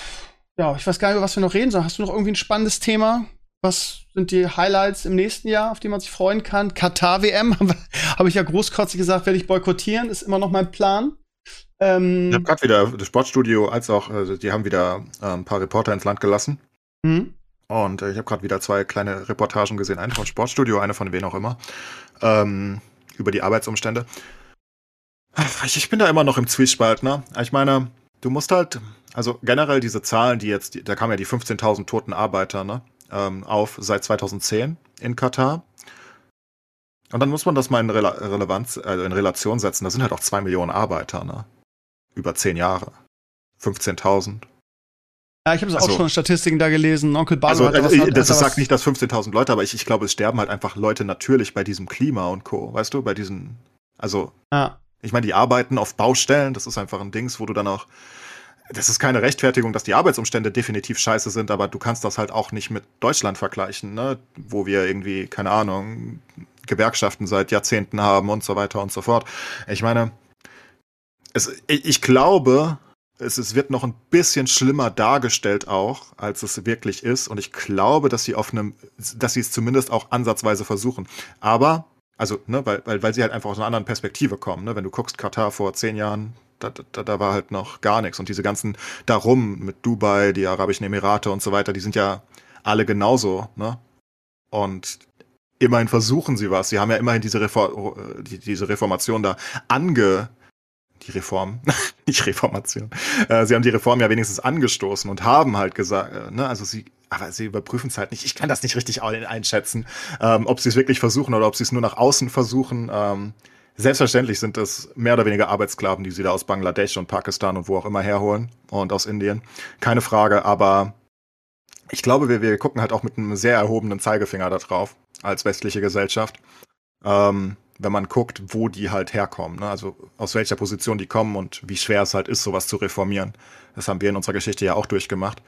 Ja, ich weiß gar nicht, über was wir noch reden sollen. Hast du noch irgendwie ein spannendes Thema? Was sind die Highlights im nächsten Jahr, auf die man sich freuen kann? Katar-WM, habe ich ja großkotzig gesagt, werde ich boykottieren, ist immer noch mein Plan. Ähm, Ich habe gerade wieder das Sportstudio, als auch, also die haben wieder äh, ein paar Reporter ins Land gelassen. hm? Und äh, ich habe gerade wieder zwei kleine Reportagen gesehen, eine von Sportstudio, eine von wen auch immer, ähm, über die Arbeitsumstände. Ich, ich bin da immer noch im Zwiespalt, ne? Ich meine, du musst halt, also generell diese Zahlen, die jetzt, da kamen ja die 15.000 toten Arbeiter, ne? Ähm, auf seit 2010 in Katar. Und dann muss man das mal in, Rela Relevanz, also in Relation setzen. Da sind halt auch zwei Millionen Arbeiter, ne? Über zehn Jahre. 15.000. Ja, ich habe es auch Also- schon in Statistiken da gelesen. Onkel Barlo Also, also hat das da sagt nicht, dass 15.000 Leute, aber ich, ich glaube, es sterben halt einfach Leute natürlich bei diesem Klima und Co. Weißt du, bei diesen, also Ja. ich meine, die arbeiten auf Baustellen, das ist einfach ein Dings, wo du dann auch, das ist keine Rechtfertigung, dass die Arbeitsumstände definitiv scheiße sind, aber du kannst das halt auch nicht mit Deutschland vergleichen, ne? wo wir irgendwie, keine Ahnung, Gewerkschaften seit Jahrzehnten haben und so weiter und so fort. Ich meine, es, ich, glaube, es, es wird noch ein bisschen schlimmer dargestellt auch, als es wirklich ist. Und ich glaube, dass sie auf einem, dass sie es zumindest auch ansatzweise versuchen. Aber, also, ne, weil, weil, weil sie halt einfach aus einer anderen Perspektive kommen. Ne? Wenn du guckst, Katar vor zehn Jahren, da, da, da war halt noch gar nichts. Und diese ganzen darum mit Dubai, die Arabischen Emirate und so weiter, die sind ja alle genauso, ne? Und immerhin versuchen sie was. Sie haben ja immerhin diese, Refor die, diese Reformation da ange, die Reform, nicht Reformation. Äh, sie haben die Reform ja wenigstens angestoßen und haben halt gesagt, äh, ne, also sie, aber sie überprüfen es halt nicht. Ich kann das nicht richtig ein- einschätzen, ähm, ob sie es wirklich versuchen oder ob sie es nur nach außen versuchen. Ähm, selbstverständlich sind es mehr oder weniger Arbeitssklaven, die sie da aus Bangladesch und Pakistan und wo auch immer herholen und aus Indien. Keine Frage, aber ich glaube, wir, wir gucken halt auch mit einem sehr erhobenen Zeigefinger da drauf als westliche Gesellschaft. Ähm, wenn man guckt, wo die halt herkommen, ne? also aus welcher Position die kommen und wie schwer es halt ist, sowas zu reformieren. Das haben wir in unserer Geschichte ja auch durchgemacht.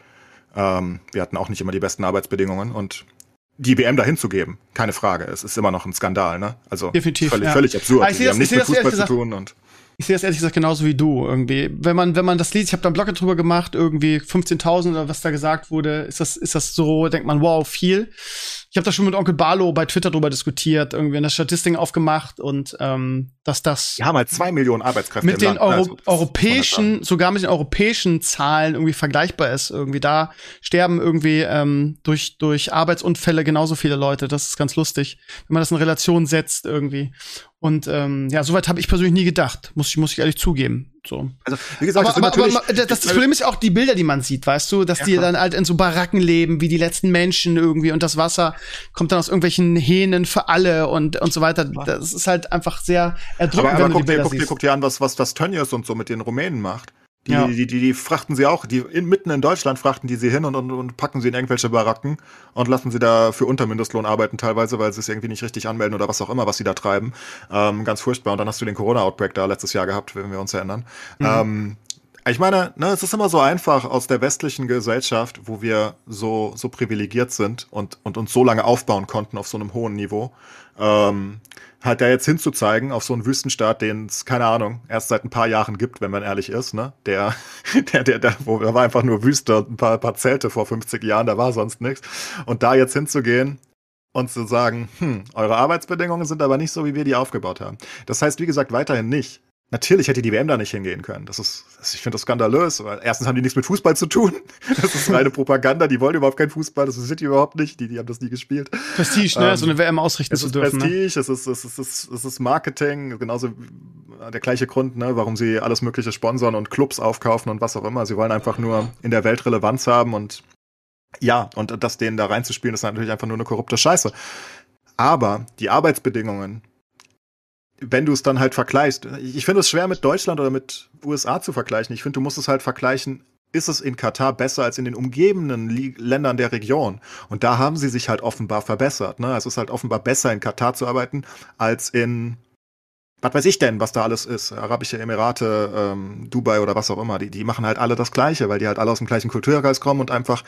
Ähm, wir hatten auch nicht immer die besten Arbeitsbedingungen und die WM dahin zu geben, keine Frage. Es ist immer noch ein Skandal, ne? Also Definitiv, völlig, ja. völlig absurd. Aber ich sehe haben das- nichts ich mit das Fußball ehrlich zu tun und Ich sehe das ehrlich gesagt genauso wie du irgendwie. Wenn man, wenn man das liest, ich habe da einen Blog drüber gemacht, irgendwie 15.000 oder was da gesagt wurde, ist das, ist das so, denkt man, wow, viel. Ich habe da schon mit Onkel Barlo bei Twitter drüber diskutiert, irgendwie eine Statistik aufgemacht und ähm, dass das die haben halt zwei Millionen Arbeitskräfte mit den Land. Euro ne? Also, europäischen, sogar mit den europäischen Zahlen irgendwie vergleichbar ist. Irgendwie da sterben irgendwie ähm, durch, durch Arbeitsunfälle genauso viele Leute. Das ist ganz lustig, wenn man das in Relation setzt irgendwie. Und ähm, ja, soweit habe ich persönlich nie gedacht, muss ich, muss ich ehrlich zugeben. So. Also, wie gesagt, Aber, das aber, aber das, das Problem ist ja auch die Bilder, die man sieht, weißt du, dass Ja, die klar. dann halt in so Baracken leben, wie die letzten Menschen irgendwie und das Wasser kommt dann aus irgendwelchen Hähnen für alle und, und so weiter. Das ist halt einfach sehr erdrückend, aber, aber wenn du die guck, dir, Bilder guck, dir, siehst. guck dir an, was, was, was Tönnies und so mit den Rumänen macht. Die, Ja. die, die, die frachten sie auch, die in, mitten in Deutschland frachten die sie hin und, und, und packen sie in irgendwelche Baracken und lassen sie da für Untermindestlohn arbeiten teilweise, weil sie es irgendwie nicht richtig anmelden oder was auch immer, was sie da treiben. Ähm, ganz furchtbar. Und dann hast du den Corona-Outbreak da letztes Jahr gehabt, wenn wir uns erinnern. Ähm, ich meine, ne, es ist immer so einfach aus der westlichen Gesellschaft, wo wir so, so privilegiert sind und, und uns so lange aufbauen konnten auf so einem hohen Niveau, ähm, halt da jetzt hinzuzeigen auf so einen Wüstenstaat, den es, keine Ahnung, erst seit ein paar Jahren gibt, wenn man ehrlich ist, ne? Der, der, der, der, wo, da war einfach nur Wüste und ein paar, paar Zelte vor 50 Jahren, da war sonst nichts. Und da jetzt hinzugehen und zu sagen, hm, eure Arbeitsbedingungen sind aber nicht so, wie wir die aufgebaut haben. Das heißt, wie gesagt, weiterhin nicht. Natürlich hätte die WM da nicht hingehen können. Das ist, ich finde das skandalös, weil erstens haben die nichts mit Fußball zu tun. Das ist reine Propaganda. Die wollen überhaupt keinen Fußball. Das ist die überhaupt nicht. Die, die haben das nie gespielt. Prestige, ne? Ähm, so eine WM ausrichten zu dürfen. Ne? Prestige, ne? es, ist, es, ist, es, ist, es ist Marketing. Genauso der gleiche Grund, ne, warum sie alles Mögliche sponsern und Clubs aufkaufen und was auch immer. Sie wollen einfach nur in der Welt Relevanz haben und ja, und das denen da reinzuspielen, ist natürlich einfach nur eine korrupte Scheiße. Aber die Arbeitsbedingungen wenn du es dann halt vergleichst, ich finde es schwer mit Deutschland oder mit USA zu vergleichen. Ich finde, du musst es halt vergleichen, ist es in Katar besser als in den umgebenden Ländern der Region? Und da haben sie sich halt offenbar verbessert. Ne? Es ist halt offenbar besser in Katar zu arbeiten als in was weiß ich denn, was da alles ist, Arabische Emirate, ähm, Dubai oder was auch immer, die, die machen halt alle das Gleiche, weil die halt alle aus dem gleichen Kulturkreis kommen und einfach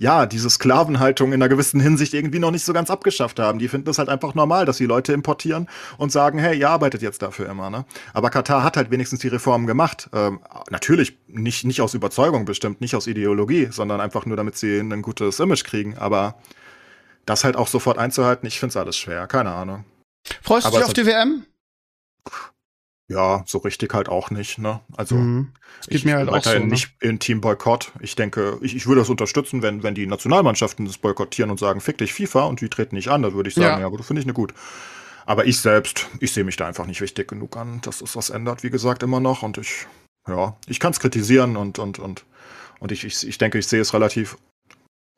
ja, diese Sklavenhaltung in einer gewissen Hinsicht irgendwie noch nicht so ganz abgeschafft haben. Die finden es halt einfach normal, dass die Leute importieren und sagen, hey, ihr arbeitet jetzt dafür immer. Ne? Aber Katar hat halt wenigstens die Reformen gemacht. Ähm, natürlich nicht, nicht aus Überzeugung bestimmt, nicht aus Ideologie, sondern einfach nur, damit sie ein gutes Image kriegen. Aber das halt auch sofort einzuhalten, ich finde es alles schwer. Keine Ahnung. Freust du dich auf die WM? Ja, so richtig halt auch nicht. Ne? Also mhm. geht ich mir halt auch so, ne? nicht in Team Boykott. Ich denke, ich, ich würde das unterstützen, wenn, wenn die Nationalmannschaften das boykottieren und sagen, fick dich FIFA und die treten nicht an, dann würde ich sagen, ja, ja gut, finde ich eine gut. Aber ich selbst, ich sehe mich da einfach nicht wichtig genug an, dass es was ändert, wie gesagt, immer noch. Und ich, ja, ich kann es kritisieren und, und, und, und ich, ich, ich denke, ich sehe es relativ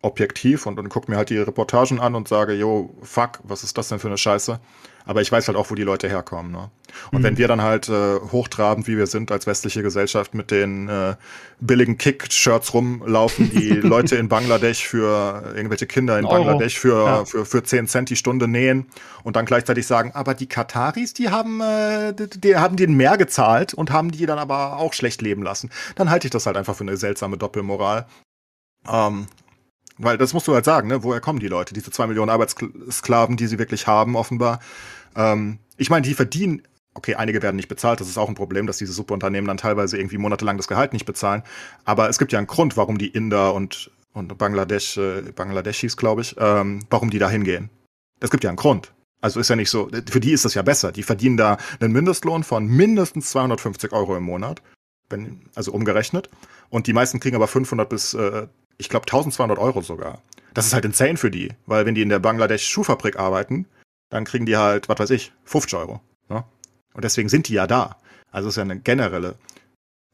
objektiv und, und gucke mir halt die Reportagen an und sage, yo, fuck, was ist das denn für eine Scheiße? Aber ich weiß halt auch, wo die Leute herkommen. Ne? Und mhm. wenn wir dann halt äh, hochtrabend, wie wir sind als westliche Gesellschaft, mit den äh, billigen Kick-Shirts rumlaufen, die Leute in Bangladesch für irgendwelche Kinder in Euro. Bangladesch für, ja. für, für 10 Cent die Stunde nähen und dann gleichzeitig sagen, aber die Kataris, die haben, äh, die, die haben denen mehr gezahlt und haben die dann aber auch schlecht leben lassen, dann halte ich das halt einfach für eine seltsame Doppelmoral. Ähm, weil das musst du halt sagen, ne? Woher kommen die Leute? Diese zwei Millionen Arbeitssklaven, die sie wirklich haben, offenbar. Ähm, ich meine, die verdienen, okay, einige werden nicht bezahlt, das ist auch ein Problem, dass diese Subunternehmen dann teilweise irgendwie monatelang das Gehalt nicht bezahlen. Aber es gibt ja einen Grund, warum die Inder und, und Bangladesch, äh, Bangladeschis, glaube ich, ähm, warum die da hingehen. Es gibt ja einen Grund. Also ist ja nicht so, für die ist das ja besser. Die verdienen da einen Mindestlohn von mindestens 250 Euro im Monat, wenn, also umgerechnet. Und die meisten kriegen aber 500 bis äh, ich glaube 1200 Euro sogar. Das ist halt insane für die, weil wenn die in der Bangladesch Schuhfabrik arbeiten, dann kriegen die halt, was weiß ich, 50 Euro. Ne? Und deswegen sind die ja da. Also es ist ja eine generelle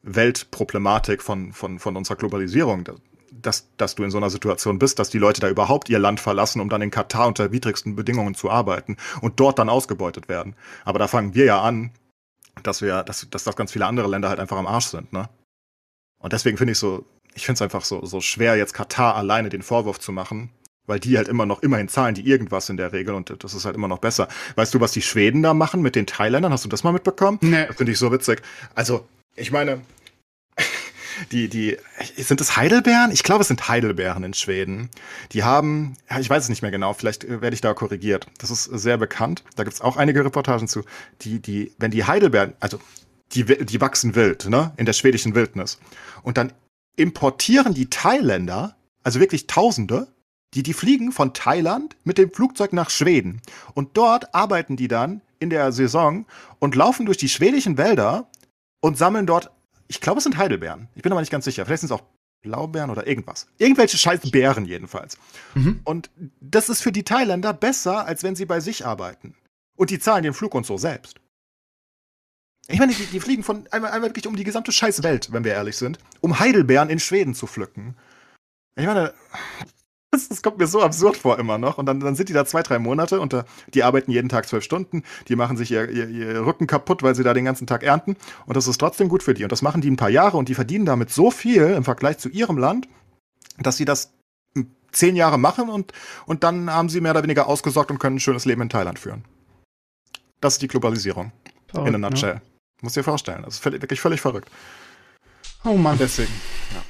Weltproblematik von, von, von unserer Globalisierung, dass, dass du in so einer Situation bist, dass die Leute da überhaupt ihr Land verlassen, um dann in Katar unter widrigsten Bedingungen zu arbeiten und dort dann ausgebeutet werden. Aber da fangen wir ja an, dass wir, dass, dass das ganz viele andere Länder halt einfach am Arsch sind, ne? Und deswegen finde ich so, ich finde es einfach so, so schwer, jetzt Katar alleine den Vorwurf zu machen, weil die halt immer noch, immerhin zahlen die irgendwas in der Regel und das ist halt immer noch besser. Weißt du, was die Schweden da machen mit den Thailändern? Hast du das mal mitbekommen? Nee. Das finde ich so witzig. Also, ich meine, die, die, sind es Heidelbeeren? Ich glaube, es sind Heidelbeeren in Schweden. Die haben, ich weiß es nicht mehr genau, vielleicht äh, werde ich da korrigiert. Das ist sehr bekannt. Da gibt es auch einige Reportagen zu. Die, die, wenn die Heidelbeeren, also die, die wachsen wild, ne, in der schwedischen Wildnis. Und dann importieren die Thailänder, also wirklich Tausende, die, die fliegen von Thailand mit dem Flugzeug nach Schweden. Und dort arbeiten die dann in der Saison und laufen durch die schwedischen Wälder und sammeln dort, ich glaube, es sind Heidelbeeren. Ich bin aber nicht ganz sicher. Vielleicht sind es auch Blaubeeren oder irgendwas. Irgendwelche scheiß Beeren jedenfalls. Mhm. Und das ist für die Thailänder besser, als wenn sie bei sich arbeiten. Und die zahlen den Flug und so selbst. Ich meine, die, die fliegen von einmal, einmal wirklich um die gesamte scheiß Welt, wenn wir ehrlich sind, um Heidelbeeren in Schweden zu pflücken. Ich meine, das, das, kommt mir so absurd vor immer noch. Und dann, dann sind die da zwei, drei Monate und uh, die arbeiten jeden Tag zwölf Stunden. Die machen sich ihr, ihr, ihr, Rücken kaputt, weil sie da den ganzen Tag ernten. Und das ist trotzdem gut für die. Und das machen die ein paar Jahre und die verdienen damit so viel im Vergleich zu ihrem Land, dass sie das zehn Jahre machen und, und dann haben sie mehr oder weniger ausgesorgt und können ein schönes Leben in Thailand führen. Das ist die Globalisierung. Verrückt, in a nutshell. Ne? Muss dir vorstellen. Das ist wirklich völlig verrückt. Oh Mann. Deswegen, ja.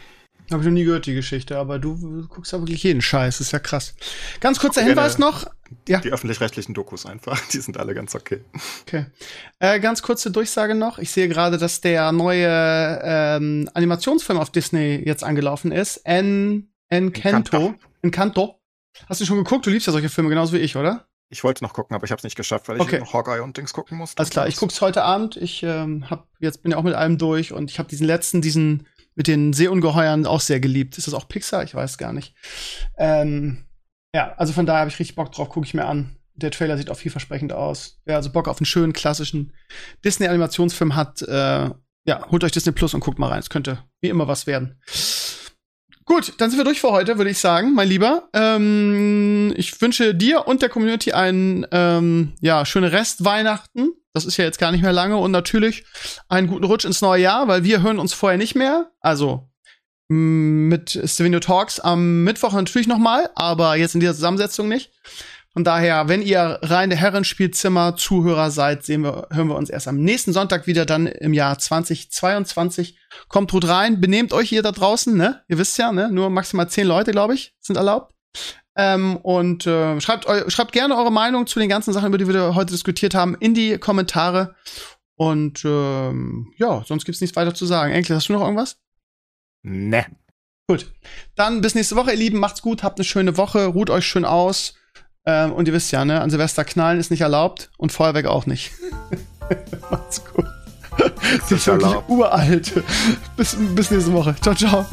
Habe ich noch nie gehört, die Geschichte, aber du guckst ja wirklich jeden Scheiß, ist ja krass. Ganz kurzer Hinweis noch. Ja. Die öffentlich-rechtlichen Dokus einfach, die sind alle ganz okay. Okay. Äh, ganz kurze Durchsage noch. Ich sehe gerade, dass der neue ähm, Animationsfilm auf Disney jetzt angelaufen ist. En Encanto. Encanto. Hast du schon geguckt? Du liebst ja solche Filme genauso wie ich, oder? Ich wollte noch gucken, aber ich habe es nicht geschafft, weil Okay. ich noch Hawkeye und Dings gucken musste. Alles klar, ich guck's heute Abend. Ich ähm, hab, jetzt bin ja auch mit allem durch und ich habe diesen letzten, diesen mit den Seeungeheuern auch sehr geliebt. Ist das auch Pixar? Ich weiß gar nicht. Ähm, ja, also von daher habe ich richtig Bock drauf, gucke ich mir an. Der Trailer sieht auch vielversprechend aus. Wer also Bock auf einen schönen klassischen Disney-Animationsfilm hat, äh, ja, holt euch Disney Plus und guckt mal rein. Es könnte wie immer was werden. Gut, dann sind wir durch für heute, würde ich sagen, mein Lieber. Ähm, ich wünsche dir und der Community einen ähm, ja, schöne Restweihnachten. Das ist ja jetzt gar nicht mehr lange und natürlich einen guten Rutsch ins neue Jahr, weil wir hören uns vorher nicht mehr. Also mh, mit Stevenio Talks am Mittwoch natürlich noch mal, aber jetzt in dieser Zusammensetzung nicht. Von daher, wenn ihr reine Herrenspielzimmer-Zuhörer seid, sehen wir, hören wir uns erst am nächsten Sonntag wieder, dann im Jahr 2022. Kommt gut rein, benehmt euch hier da draußen, ne? Ihr wisst ja, ne? Nur maximal zehn Leute, glaube ich, sind erlaubt. Ähm, und äh, schreibt, eu schreibt gerne eure Meinung zu den ganzen Sachen, über die wir heute diskutiert haben, in die Kommentare. Und ähm, ja, sonst gibt's nichts weiter zu sagen. Enkel, hast du noch irgendwas? Ne. Gut. Dann bis nächste Woche, ihr Lieben. Macht's gut, habt eine schöne Woche, ruht euch schön aus. Ähm, und ihr wisst ja, ne, an Silvester knallen ist nicht erlaubt und Feuerwerk auch nicht. Macht's gut. Das ist wirklich uralt. Bis, bis nächste Woche. Ciao, ciao.